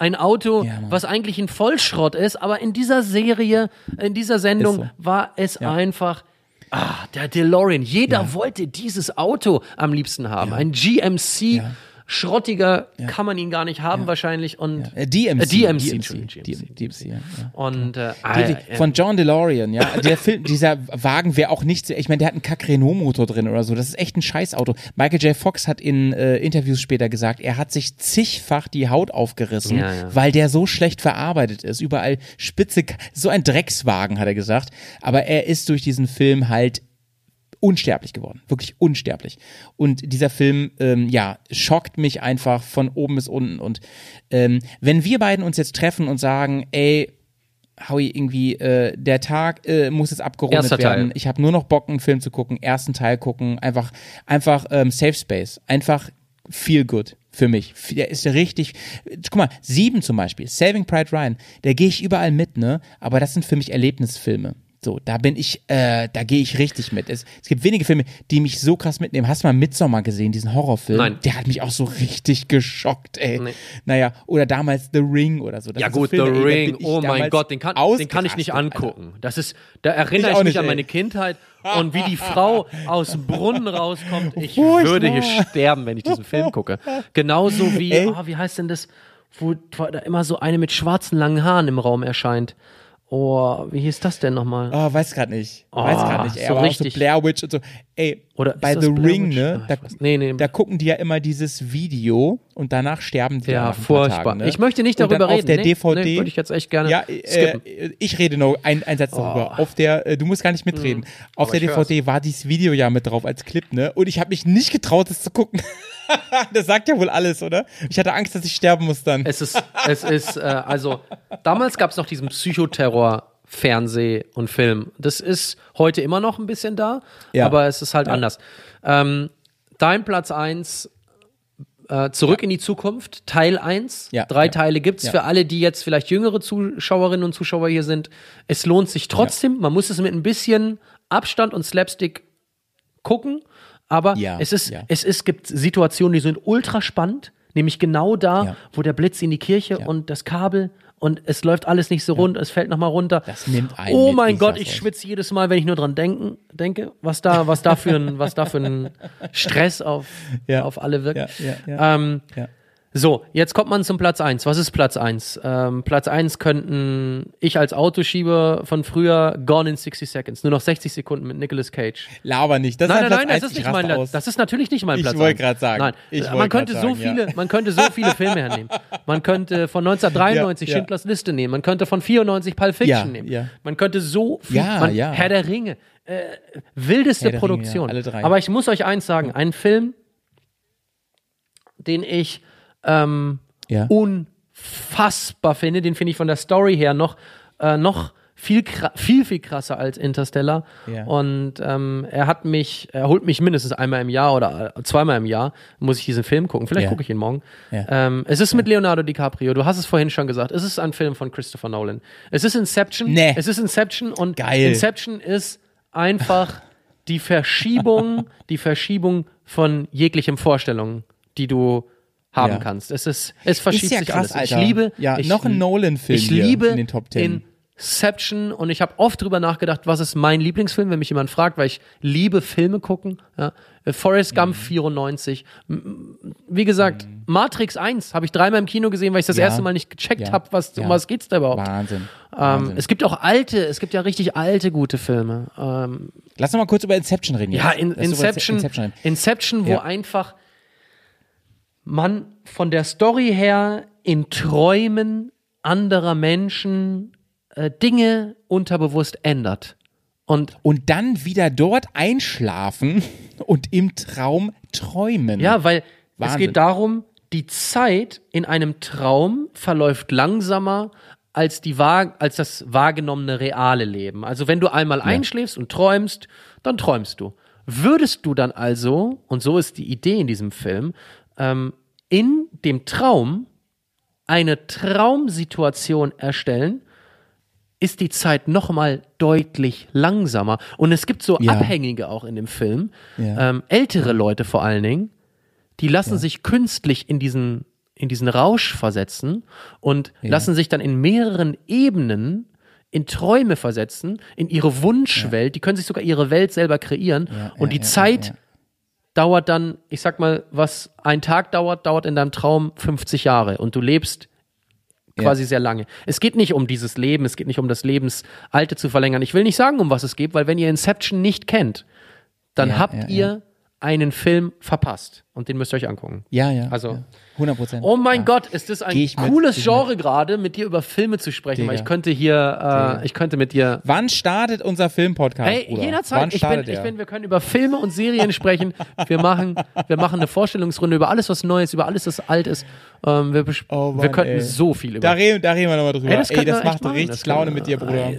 Ein Auto, Ja, was eigentlich ein Vollschrott ist, aber in dieser Serie, in dieser Sendung so. war es einfach, ah, der DeLorean. Jeder wollte dieses Auto am liebsten haben. Ein GMC, schrottiger kann man ihn gar nicht haben wahrscheinlich und Äh, DMC. Äh, DMC, DMC, DMC, DMC, ja, ja. und äh, ah, ja, Von John DeLorean, ja. Der Film, dieser Wagen wäre auch nicht so, ich meine, der hat einen Kack-Renault-Motor drin oder so. Das ist echt ein Scheißauto. Michael J. Fox hat in äh, Interviews später gesagt, er hat sich zigfach die Haut aufgerissen, Ja, ja. weil der so schlecht verarbeitet ist. Überall spitze, so ein Dreckswagen, hat er gesagt. Aber er ist durch diesen Film halt unsterblich geworden, wirklich unsterblich. Und dieser Film, ähm, ja, schockt mich einfach von oben bis unten. Und ähm, wenn wir beiden uns jetzt treffen und sagen, ey, Howie, irgendwie, äh, der Tag äh, muss jetzt abgerundet Erster werden. Teil. Ich habe nur noch Bock, einen Film zu gucken, ersten Teil gucken, einfach, einfach ähm, Safe Space, einfach feel good für mich. Der ist richtig. Guck mal, sieben zum Beispiel, Saving Pride Ryan, da gehe ich überall mit, ne? Aber das sind für mich Erlebnisfilme. So, da bin ich, äh, da gehe ich richtig mit. Es, es gibt wenige Filme, die mich so krass mitnehmen. Hast du mal Midsommar gesehen, diesen Horrorfilm? Nein. Der hat mich auch so richtig geschockt, ey. Nee. Naja, oder damals The Ring oder so. Das Ja sind so gut, Filme, The ey, Ring, ich oh mein Gott, den kann, den kann ich nicht ausgerastet, Alter. angucken. Das ist, da erinnere Ich ich, mich nicht, an ey. meine Kindheit und wie die Frau aus dem Brunnen rauskommt. Ich Furchtbar. würde hier sterben, wenn ich diesen Film gucke. Genauso wie, Ey. oh, wie heißt denn das, wo da immer so eine mit schwarzen langen Haaren im Raum erscheint. Oh, wie hieß das denn nochmal? Oh, weiß grad nicht. Weiß Oh, grad nicht. Ey, so aber richtig. auch so Blair Witch und so. Ey, Oder bei The Blair Ring, Witch? ne? Ah, Da, weiß- nee, nee. da gucken die ja immer dieses Video und danach sterben die Ja, furchtbar. Tagen, ne? Ich möchte nicht Und dann darüber auf reden. der Nee, DVD. nee, würde ich jetzt echt gerne ja. Oh. äh, ich rede noch ein, ein Satz darüber. Auf der, äh, du musst gar nicht mitreden. Auf der ich hör's. DVD war dieses Video ja mit drauf als Clip, ne? Und ich habe mich nicht getraut, das zu gucken. das sagt ja wohl alles, oder? Ich hatte Angst, dass ich sterben muss dann. Es ist, es ist, äh, also, damals gab es noch diesen Psychoterror. Fernseh und Film. Das ist heute immer noch ein bisschen da, Ja. aber es ist halt Ja. anders. Ähm, dein Platz 1, äh, Zurück in die Zukunft, Teil 1. Ja, Drei ja. Teile gibt's Ja. für alle, die jetzt vielleicht jüngere Zuschauerinnen und Zuschauer hier sind. Es lohnt sich trotzdem. Man muss es mit ein bisschen Abstand und Slapstick gucken. Aber Ja, es ist, ja. es ist, gibt Situationen, die sind ultra spannend, nämlich genau da, Ja. wo der Blitz in die Kirche und das Kabel und es läuft alles nicht so rund, es fällt nochmal runter. Das nimmt einen Oh mein Gott, ich schwitze jedes Mal, wenn ich nur dran denken, denke, was da, was da für ein, was da für ein Stress auf, auf alle wirkt. Ähm. So, jetzt kommt man zum Platz 1. Was ist Platz 1? Ähm, Platz 1 könnten ich als Autoschieber von früher Gone in 60 Seconds. Nur noch 60 Sekunden mit Nicolas Cage. Laber nicht. Das Nein, ist nein, Platz nein, das ist ich nicht mein Platz. aus. Das ist natürlich nicht mein Ich Platz. wollte eins. grad sagen. Nein, Ich man wollte könnte so sagen, ja. viele, man könnte so viele Filme hernehmen. Man könnte von 1993 Ja, ja. Schindlers Liste nehmen. Man könnte von 94 Pulp Fiction Ja, nehmen. ja. Man könnte so viel. Ja, man, ja. Herr der Ringe. Äh, wildeste Herr Ringe, Produktion. ja, alle drei. Aber ich muss euch eins sagen: Ein Film, den ich ähm, Ja. unfassbar finde. Den finde ich von der Story her noch, äh, noch viel, viel, viel krasser als Interstellar. Ja. Und ähm, er hat mich, er holt mich mindestens einmal im Jahr oder äh, zweimal im Jahr, muss ich diesen Film gucken. Vielleicht Ja. gucke ich ihn morgen. Ja. Ähm, es ist mit Leonardo DiCaprio. Du hast es vorhin schon gesagt. Es ist ein Film von Christopher Nolan. Es ist Inception. Nee. Es ist Inception und Geil. Inception ist einfach die Verschiebung, die Verschiebung von jeglichen Vorstellungen, die du haben Ja. kannst. Es ist, es verschiebt ja sich krass, alles. Alter. Ich liebe, Ja, ich, noch ein Nolan-Film Ich liebe in den Top 10. Inception und ich habe oft drüber nachgedacht, was ist mein Lieblingsfilm, wenn mich jemand fragt, weil ich liebe Filme gucken. Ja. Äh, Forrest Gump Mhm. 94. M- Wie gesagt, Matrix 1 habe ich dreimal im Kino gesehen, weil ich das Ja. erste Mal nicht gecheckt Ja. habe, was, um Ja. was geht's da überhaupt. Wahnsinn. Ähm, Wahnsinn. es gibt auch alte, es gibt ja richtig alte gute Filme. Ähm, Lass noch mal kurz über Inception reden. ja, in, Inception, Inception. Inception, wo einfach man von der Story her in Träumen anderer Menschen äh, Dinge unterbewusst ändert. Und Und dann wieder dort einschlafen und im Traum träumen. ja, weil es Wahnsinn. geht darum, die Zeit in einem Traum verläuft langsamer als, die wahr, als das wahrgenommene reale Leben. Also wenn du einmal einschläfst und träumst, dann träumst du. Würdest du dann also, und so ist die Idee in diesem Film, ähm, in dem Traum eine Traumsituation erstellen, ist die Zeit nochmal deutlich langsamer. Und es gibt so Ja. Abhängige auch in dem Film, Ja. ähm, ältere Leute vor allen Dingen, die lassen sich künstlich in diesen, in diesen Rausch versetzen und lassen sich dann in mehreren Ebenen in Träume versetzen, in ihre Wunschwelt. Die können sich sogar ihre Welt selber kreieren. Ja, und ja, die ja, Zeit ja, ja. Dauert dann, ich sag mal, was ein Tag dauert, dauert in deinem Traum 50 Jahre und du lebst quasi sehr lange. Es geht nicht um dieses Leben, es geht nicht um das Lebensalter zu verlängern. Ich will nicht sagen, um was es geht, weil wenn ihr Inception nicht kennt, dann Ja, habt ja, ihr einen Film verpasst und den müsst ihr euch angucken. Ja, ja. Also- ja. 100 Prozent. Oh mein Gott, ist das ein mit, cooles ich Genre gerade, mit dir über Filme zu sprechen, Digga. weil ich könnte hier, äh, ich könnte mit dir Wann startet unser Filmpodcast? Hey, Bruder? jederzeit. Wann Ich bin, ich bin, wir können über Filme und Serien sprechen. Wir machen, wir machen eine Vorstellungsrunde über alles, was neu ist, über alles, was alt ist. Ähm, wir, Oh Mann, wir könnten ey. so viel über. Da reden, da reden wir nochmal drüber. Ey, das Ey, das macht machen. richtig Das Laune mit dir, Bruder.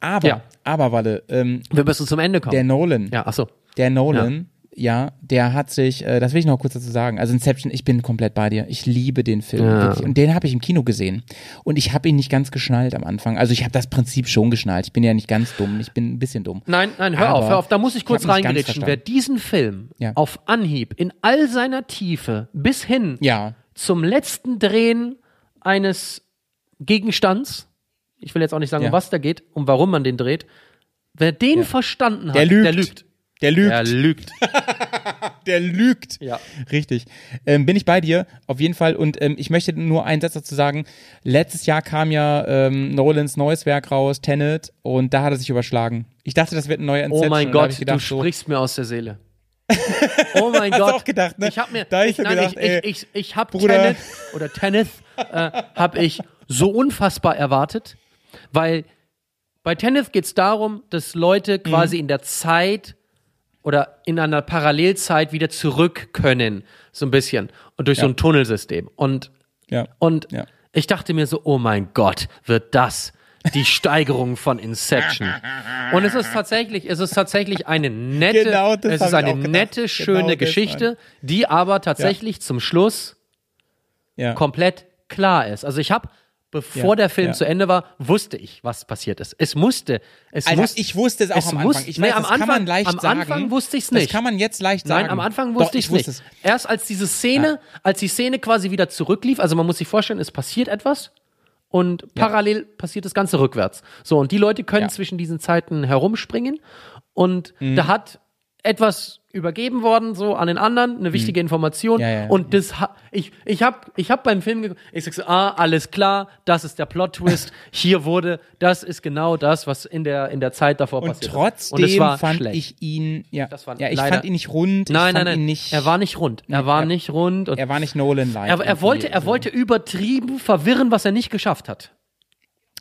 Aber, Ja. aber, Walle, ähm, wir müssen zum Ende kommen. der Nolan, ja, achso. der Nolan, ja. der hat sich, äh, das will ich noch kurz dazu sagen. Also Inception, ich bin komplett bei dir. Ich liebe den Film. Ja. Wirklich. Und den habe ich im Kino gesehen. Und ich habe ihn nicht ganz geschnallt am Anfang. Also ich habe das Prinzip schon geschnallt. Ich bin ja nicht ganz dumm. Ich bin ein bisschen dumm. Nein, nein, hör Aber auf, hör auf. Da muss ich kurz reingerätschen. Wer diesen Film Ja. auf Anhieb in all seiner Tiefe bis hin Ja, zum letzten Drehen eines Gegenstands, ich will jetzt auch nicht sagen, um was da geht, um warum man den dreht, wer den verstanden hat, der lügt. der lügt. Der lügt. Der lügt. der lügt. Ja. Richtig. Ähm, bin ich bei dir, auf jeden Fall. Und ähm, ich möchte nur einen Satz dazu sagen. Letztes Jahr kam ja ähm, Nolans neues Werk raus, Tenet, und da hat er sich überschlagen. Ich dachte, das wird ein neuer Oh Inception. mein da hab Gott, gedacht, du so, sprichst mir aus der Seele. Oh mein Gott. auch gedacht, ne? Ich habe mir, Da ich ich, so nein, gedacht, ich, ich, ich, ich habe Bruder. Tenet oder Tennis äh, habe ich so unfassbar erwartet, weil bei Tennis geht es darum, dass Leute quasi Mhm. in der Zeit oder in einer Parallelzeit wieder zurück können, so ein bisschen und durch so Ja. ein Tunnelsystem und Ja. und Ja. ich dachte mir so, oh mein Gott, wird das die Steigerung von Inception. Und es ist tatsächlich, es ist tatsächlich eine nette, Genau es ist eine gedacht. nette, Genau schöne das, Geschichte, die aber tatsächlich zum Schluss komplett klar ist. Also ich habe, bevor Ja, der Film ja. zu Ende war, wusste ich, was passiert ist. Es musste, es Alter, muss, ich wusste es auch es am Anfang. Ich nee, weiß, am das kann Anfang- man leicht am sagen. Anfang wusste ich's nicht. Das kann man jetzt leicht sagen. Nein, am Anfang Doch, wusste ich es nicht. es. Erst als diese Szene, als die Szene quasi wieder zurücklief, also man muss sich vorstellen, es passiert etwas und parallel passiert das Ganze rückwärts. So, und die Leute können Ja. Mhm. zwischen diesen Zeiten herumspringen und da hat etwas übergeben worden, so an den anderen, eine wichtige Information. Mhm. Ja, ja, ja. und das ich, ich hab, ich hab beim Film ich sag so, ah, alles klar, das ist der Plot-Twist, hier wurde, das ist genau das, was in der, in der Zeit davor Und passiert trotzdem ist. Und war fand schlecht. ich ihn, ja, ja ich leider- fand ihn nicht rund. ich Nein, fand nein, nein. Nicht, er war nicht rund. Er war er- nicht rund. Und er war nicht Nolan like. er, er, wollte, er wollte übertrieben verwirren, was er nicht geschafft hat.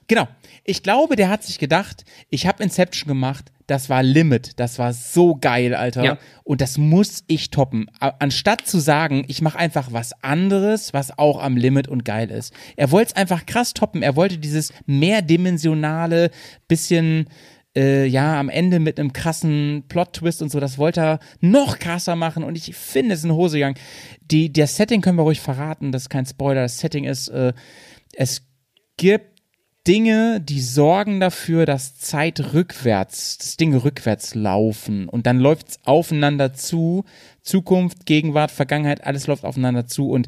Genau. Ich glaube, der hat sich gedacht, ich habe Inception gemacht, das war Limit, das war so geil, Alter. Ja. Und das muss ich toppen. Anstatt zu sagen, ich mache einfach was anderes, was auch am Limit und geil ist. Er wollte es einfach krass toppen. Er wollte dieses mehrdimensionale, bisschen äh, ja, am Ende mit einem krassen Plot-Twist und so, das wollte er noch krasser machen und ich finde, es ist eine Hose gegangen. Die, der Setting können wir ruhig verraten, das ist kein Spoiler, das Setting ist, äh, es gibt Dinge, die sorgen dafür, dass Zeit rückwärts, dass Dinge rückwärts laufen. Und dann läuft's aufeinander zu, Zukunft, Gegenwart, Vergangenheit, alles läuft aufeinander zu. Und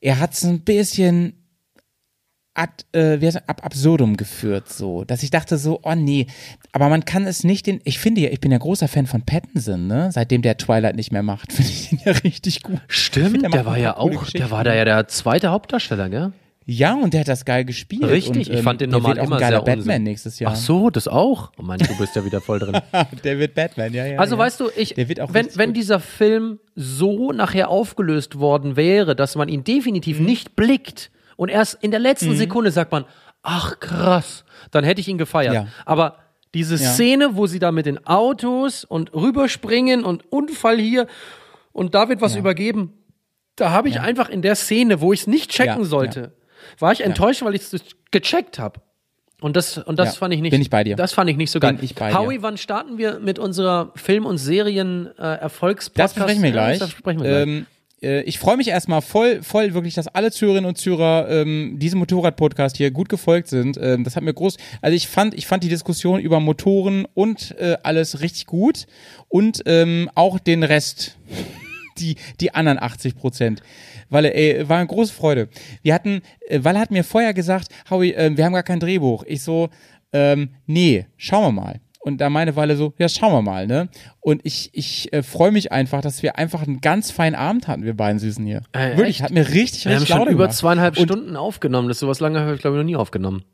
er hat's ein bisschen ad, äh, wie ab absurdum geführt, so, dass ich dachte so, oh nee, aber man kann es nicht den, ich finde ja, ich bin ja großer Fan von Pattinson, ne, seitdem der Twilight nicht mehr macht, finde ich ihn ja richtig gut. Stimmt, der der, macht war ja auch, der war da ja der zweite Hauptdarsteller, gell? Ja, und der hat das geil gespielt. Richtig, und, ähm, ich fand den normal immer ein geiler sehr Batman Unsinn. nächstes Jahr. Ach so, das auch? Oh Mann, du bist ja wieder voll drin. der wird Batman, ja, ja. Also ja. weißt du, ich, wenn, wenn dieser Film so nachher aufgelöst worden wäre, dass man ihn definitiv Mhm. nicht blickt und erst in der letzten Sekunde sagt man, ach krass, dann hätte ich ihn gefeiert. Ja. Aber diese Ja. Szene, wo sie da mit den Autos und rüberspringen und Unfall hier und da wird was übergeben, da habe ich einfach in der Szene, wo ich es nicht checken Ja, sollte, war ich enttäuscht, weil ich es gecheckt habe. Und das, und das Ja, fand ich nicht. bin ich bei dir. Das fand ich nicht so geil. Bin ich bei dir. Howie, wann starten wir mit unserer Film- und Serien-Erfolgspodcast? Das besprechen wir gleich. Das besprechen wir gleich. Ähm, äh, ich freue mich erstmal voll, voll wirklich, dass alle Zürerinnen und Zürer ähm, diesem Motorrad-Podcast hier gut gefolgt sind. Ähm, das hat mir groß, also ich fand, ich fand die Diskussion über Motoren und äh, alles richtig gut und ähm, auch den Rest, die, die anderen 80 Prozent. Weil, ey, war eine große Freude. Wir hatten, äh, Walle hat mir vorher gesagt, Howie, äh, wir haben gar kein Drehbuch. Ich so, ähm, nee, schauen wir mal. Und da meine Walle so, ja, schauen wir mal, ne? Und ich, ich äh, freue mich einfach, dass wir einfach einen ganz feinen Abend hatten, wir beiden Süßen hier. Äh, Wirklich, echt? hat mir richtig, wir haben richtig schon über gemacht. zweieinhalb Und Stunden aufgenommen. Das ist sowas lange habe ich glaube ich noch nie aufgenommen.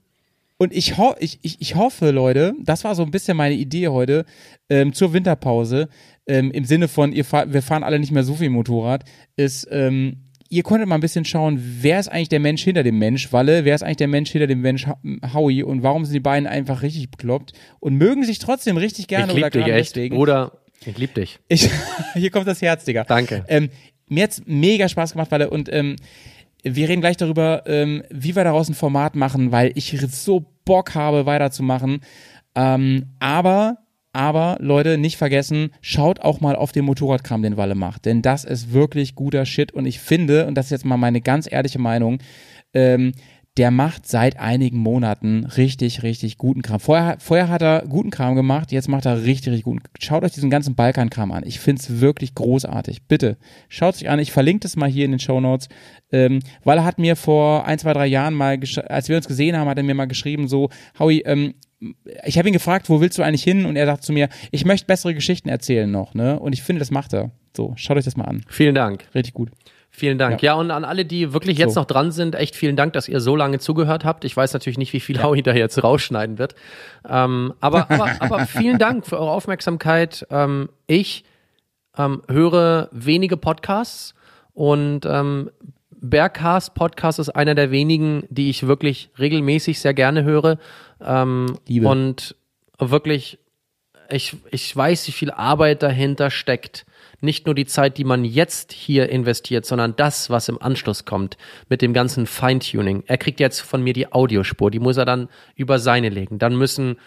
Und ich, ho ich, ich, ich hoffe, Leute, das war so ein bisschen meine Idee heute ähm, zur Winterpause, ähm, im Sinne von, ihr fahr, wir fahren alle nicht mehr so viel Motorrad, ist, ähm, ihr konntet mal ein bisschen schauen, wer ist eigentlich der Mensch hinter dem Mensch, Walle, wer ist eigentlich der Mensch hinter dem Mensch Howie und warum sind die beiden einfach richtig bekloppt und mögen sich trotzdem richtig gerne ich oder lieb dich gerade echt. deswegen. Bruder, ich lieb dich. Ich, hier kommt das Herz, Digga. Danke. Ähm, mir hat's mega Spaß gemacht, weil und ähm, wir reden gleich darüber, ähm, wie wir daraus ein Format machen, weil ich so Bock habe, weiterzumachen. Ähm, aber, aber, Leute, nicht vergessen, schaut auch mal auf den Motorradkram, den Walle macht. Denn das ist wirklich guter Shit. Und ich finde, und das ist jetzt mal meine ganz ehrliche Meinung, ähm, der macht seit einigen Monaten richtig, richtig guten Kram. Vorher, vorher hat er guten Kram gemacht, jetzt macht er richtig, richtig guten. Schaut euch diesen ganzen Balkankram an. Ich find's wirklich großartig. Bitte, schaut euch an. Ich verlinke das mal hier in den Show Notes. Ähm, weil er hat mir vor ein, zwei, drei Jahren mal, als wir uns gesehen haben, hat er mir mal geschrieben, so, Howie, ähm, ich habe ihn gefragt, wo willst du eigentlich hin? Und er sagt zu mir, ich möchte bessere Geschichten erzählen noch, ne? Und ich finde, das macht er. So, schaut euch das mal an. Vielen Dank. Richtig gut. Vielen Dank. Ja, und an alle, die wirklich jetzt So. noch dran sind, echt vielen Dank, dass ihr so lange zugehört habt. Ich weiß natürlich nicht, wie viel Howie da jetzt rausschneiden wird. Ähm, aber, aber, aber vielen Dank für eure Aufmerksamkeit. Ähm, ich ähm, höre wenige Podcasts und ähm, Bergcast Podcast ist einer der wenigen, die ich wirklich regelmäßig sehr gerne höre. Ähm, Liebe. Und wirklich, ich, ich weiß, wie viel Arbeit dahinter steckt. Nicht nur die Zeit, die man jetzt hier investiert, sondern das, was im Anschluss kommt mit dem ganzen Feintuning. Er kriegt jetzt von mir die Audiospur, die muss er dann über seine legen. Dann müssen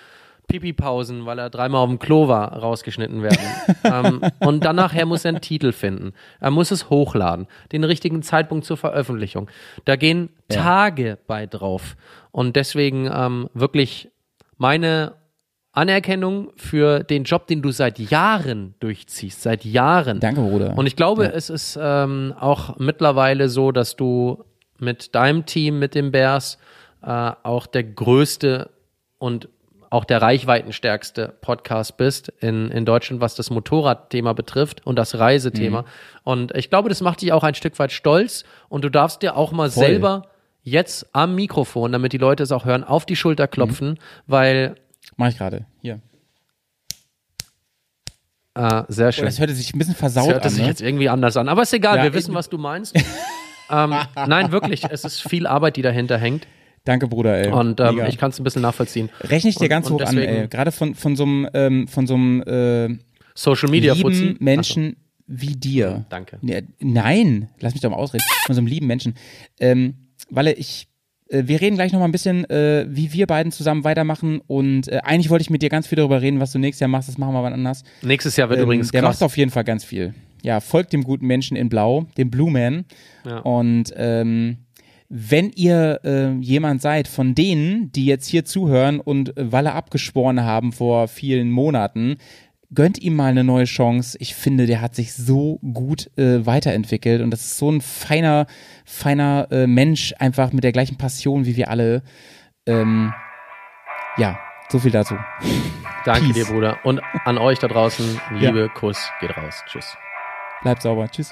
Pipi-Pausen, weil er dreimal auf dem Klo war, rausgeschnitten werden. ähm, und dann nachher muss er einen Titel finden. Er muss es hochladen, den richtigen Zeitpunkt zur Veröffentlichung. Da gehen Tage bei drauf. Und deswegen ähm, wirklich meine Anerkennung für den Job, den du seit Jahren durchziehst, seit Jahren. Danke, Bruder. Und ich glaube, es ist ähm, auch mittlerweile so, dass du mit deinem Team, mit den Bears, äh, auch der größte und auch der reichweitenstärkste Podcast bist in, in Deutschland, was das Motorradthema betrifft und das Reisethema. Und ich glaube, das macht dich auch ein Stück weit stolz und du darfst dir auch mal Voll. selber jetzt am Mikrofon, damit die Leute es auch hören, auf die Schulter klopfen, weil Mach ich gerade. Hier. äh, sehr Oh, schön. das hörte sich ein bisschen versaut Das hörte an. sich Ne? jetzt irgendwie anders an. Aber ist egal, Ja, wir wissen, was du meinst. ähm, nein, wirklich, es ist viel Arbeit, die dahinter hängt. Danke, Bruder, ey. Und ähm, ich kann es ein bisschen nachvollziehen. Rechne ich dir und- ganz hoch an, ey. Gerade von, von so einem, ähm, von so einem äh, Social Media lieben Fuzzi. Menschen wie dir. danke. Nein, lass mich doch mal ausreden. Von so einem lieben Menschen. Ähm, weil ich äh, wir reden gleich noch mal ein bisschen, äh, wie wir beiden zusammen weitermachen. Und äh, eigentlich wollte ich mit dir ganz viel darüber reden, was du nächstes Jahr machst. Das machen wir mal anders. Nächstes Jahr wird ähm, übrigens der krass. Der macht auf jeden Fall ganz viel. Ja, folgt dem guten Menschen in Blau, dem Blue Man. Ja. Und ähm, wenn ihr äh, jemand seid von denen, die jetzt hier zuhören und Walle abgeschworen haben vor vielen Monaten, gönnt ihm mal eine neue Chance. Ich finde, der hat sich so gut äh, weiterentwickelt und das ist so ein feiner feiner äh, Mensch, einfach mit der gleichen Passion wie wir alle. Ähm, ja, so viel dazu. Danke Peace. dir, Bruder. Und an euch da draußen, Liebe, ja. Kuss, geht raus. Tschüss. Bleibt sauber. Tschüss.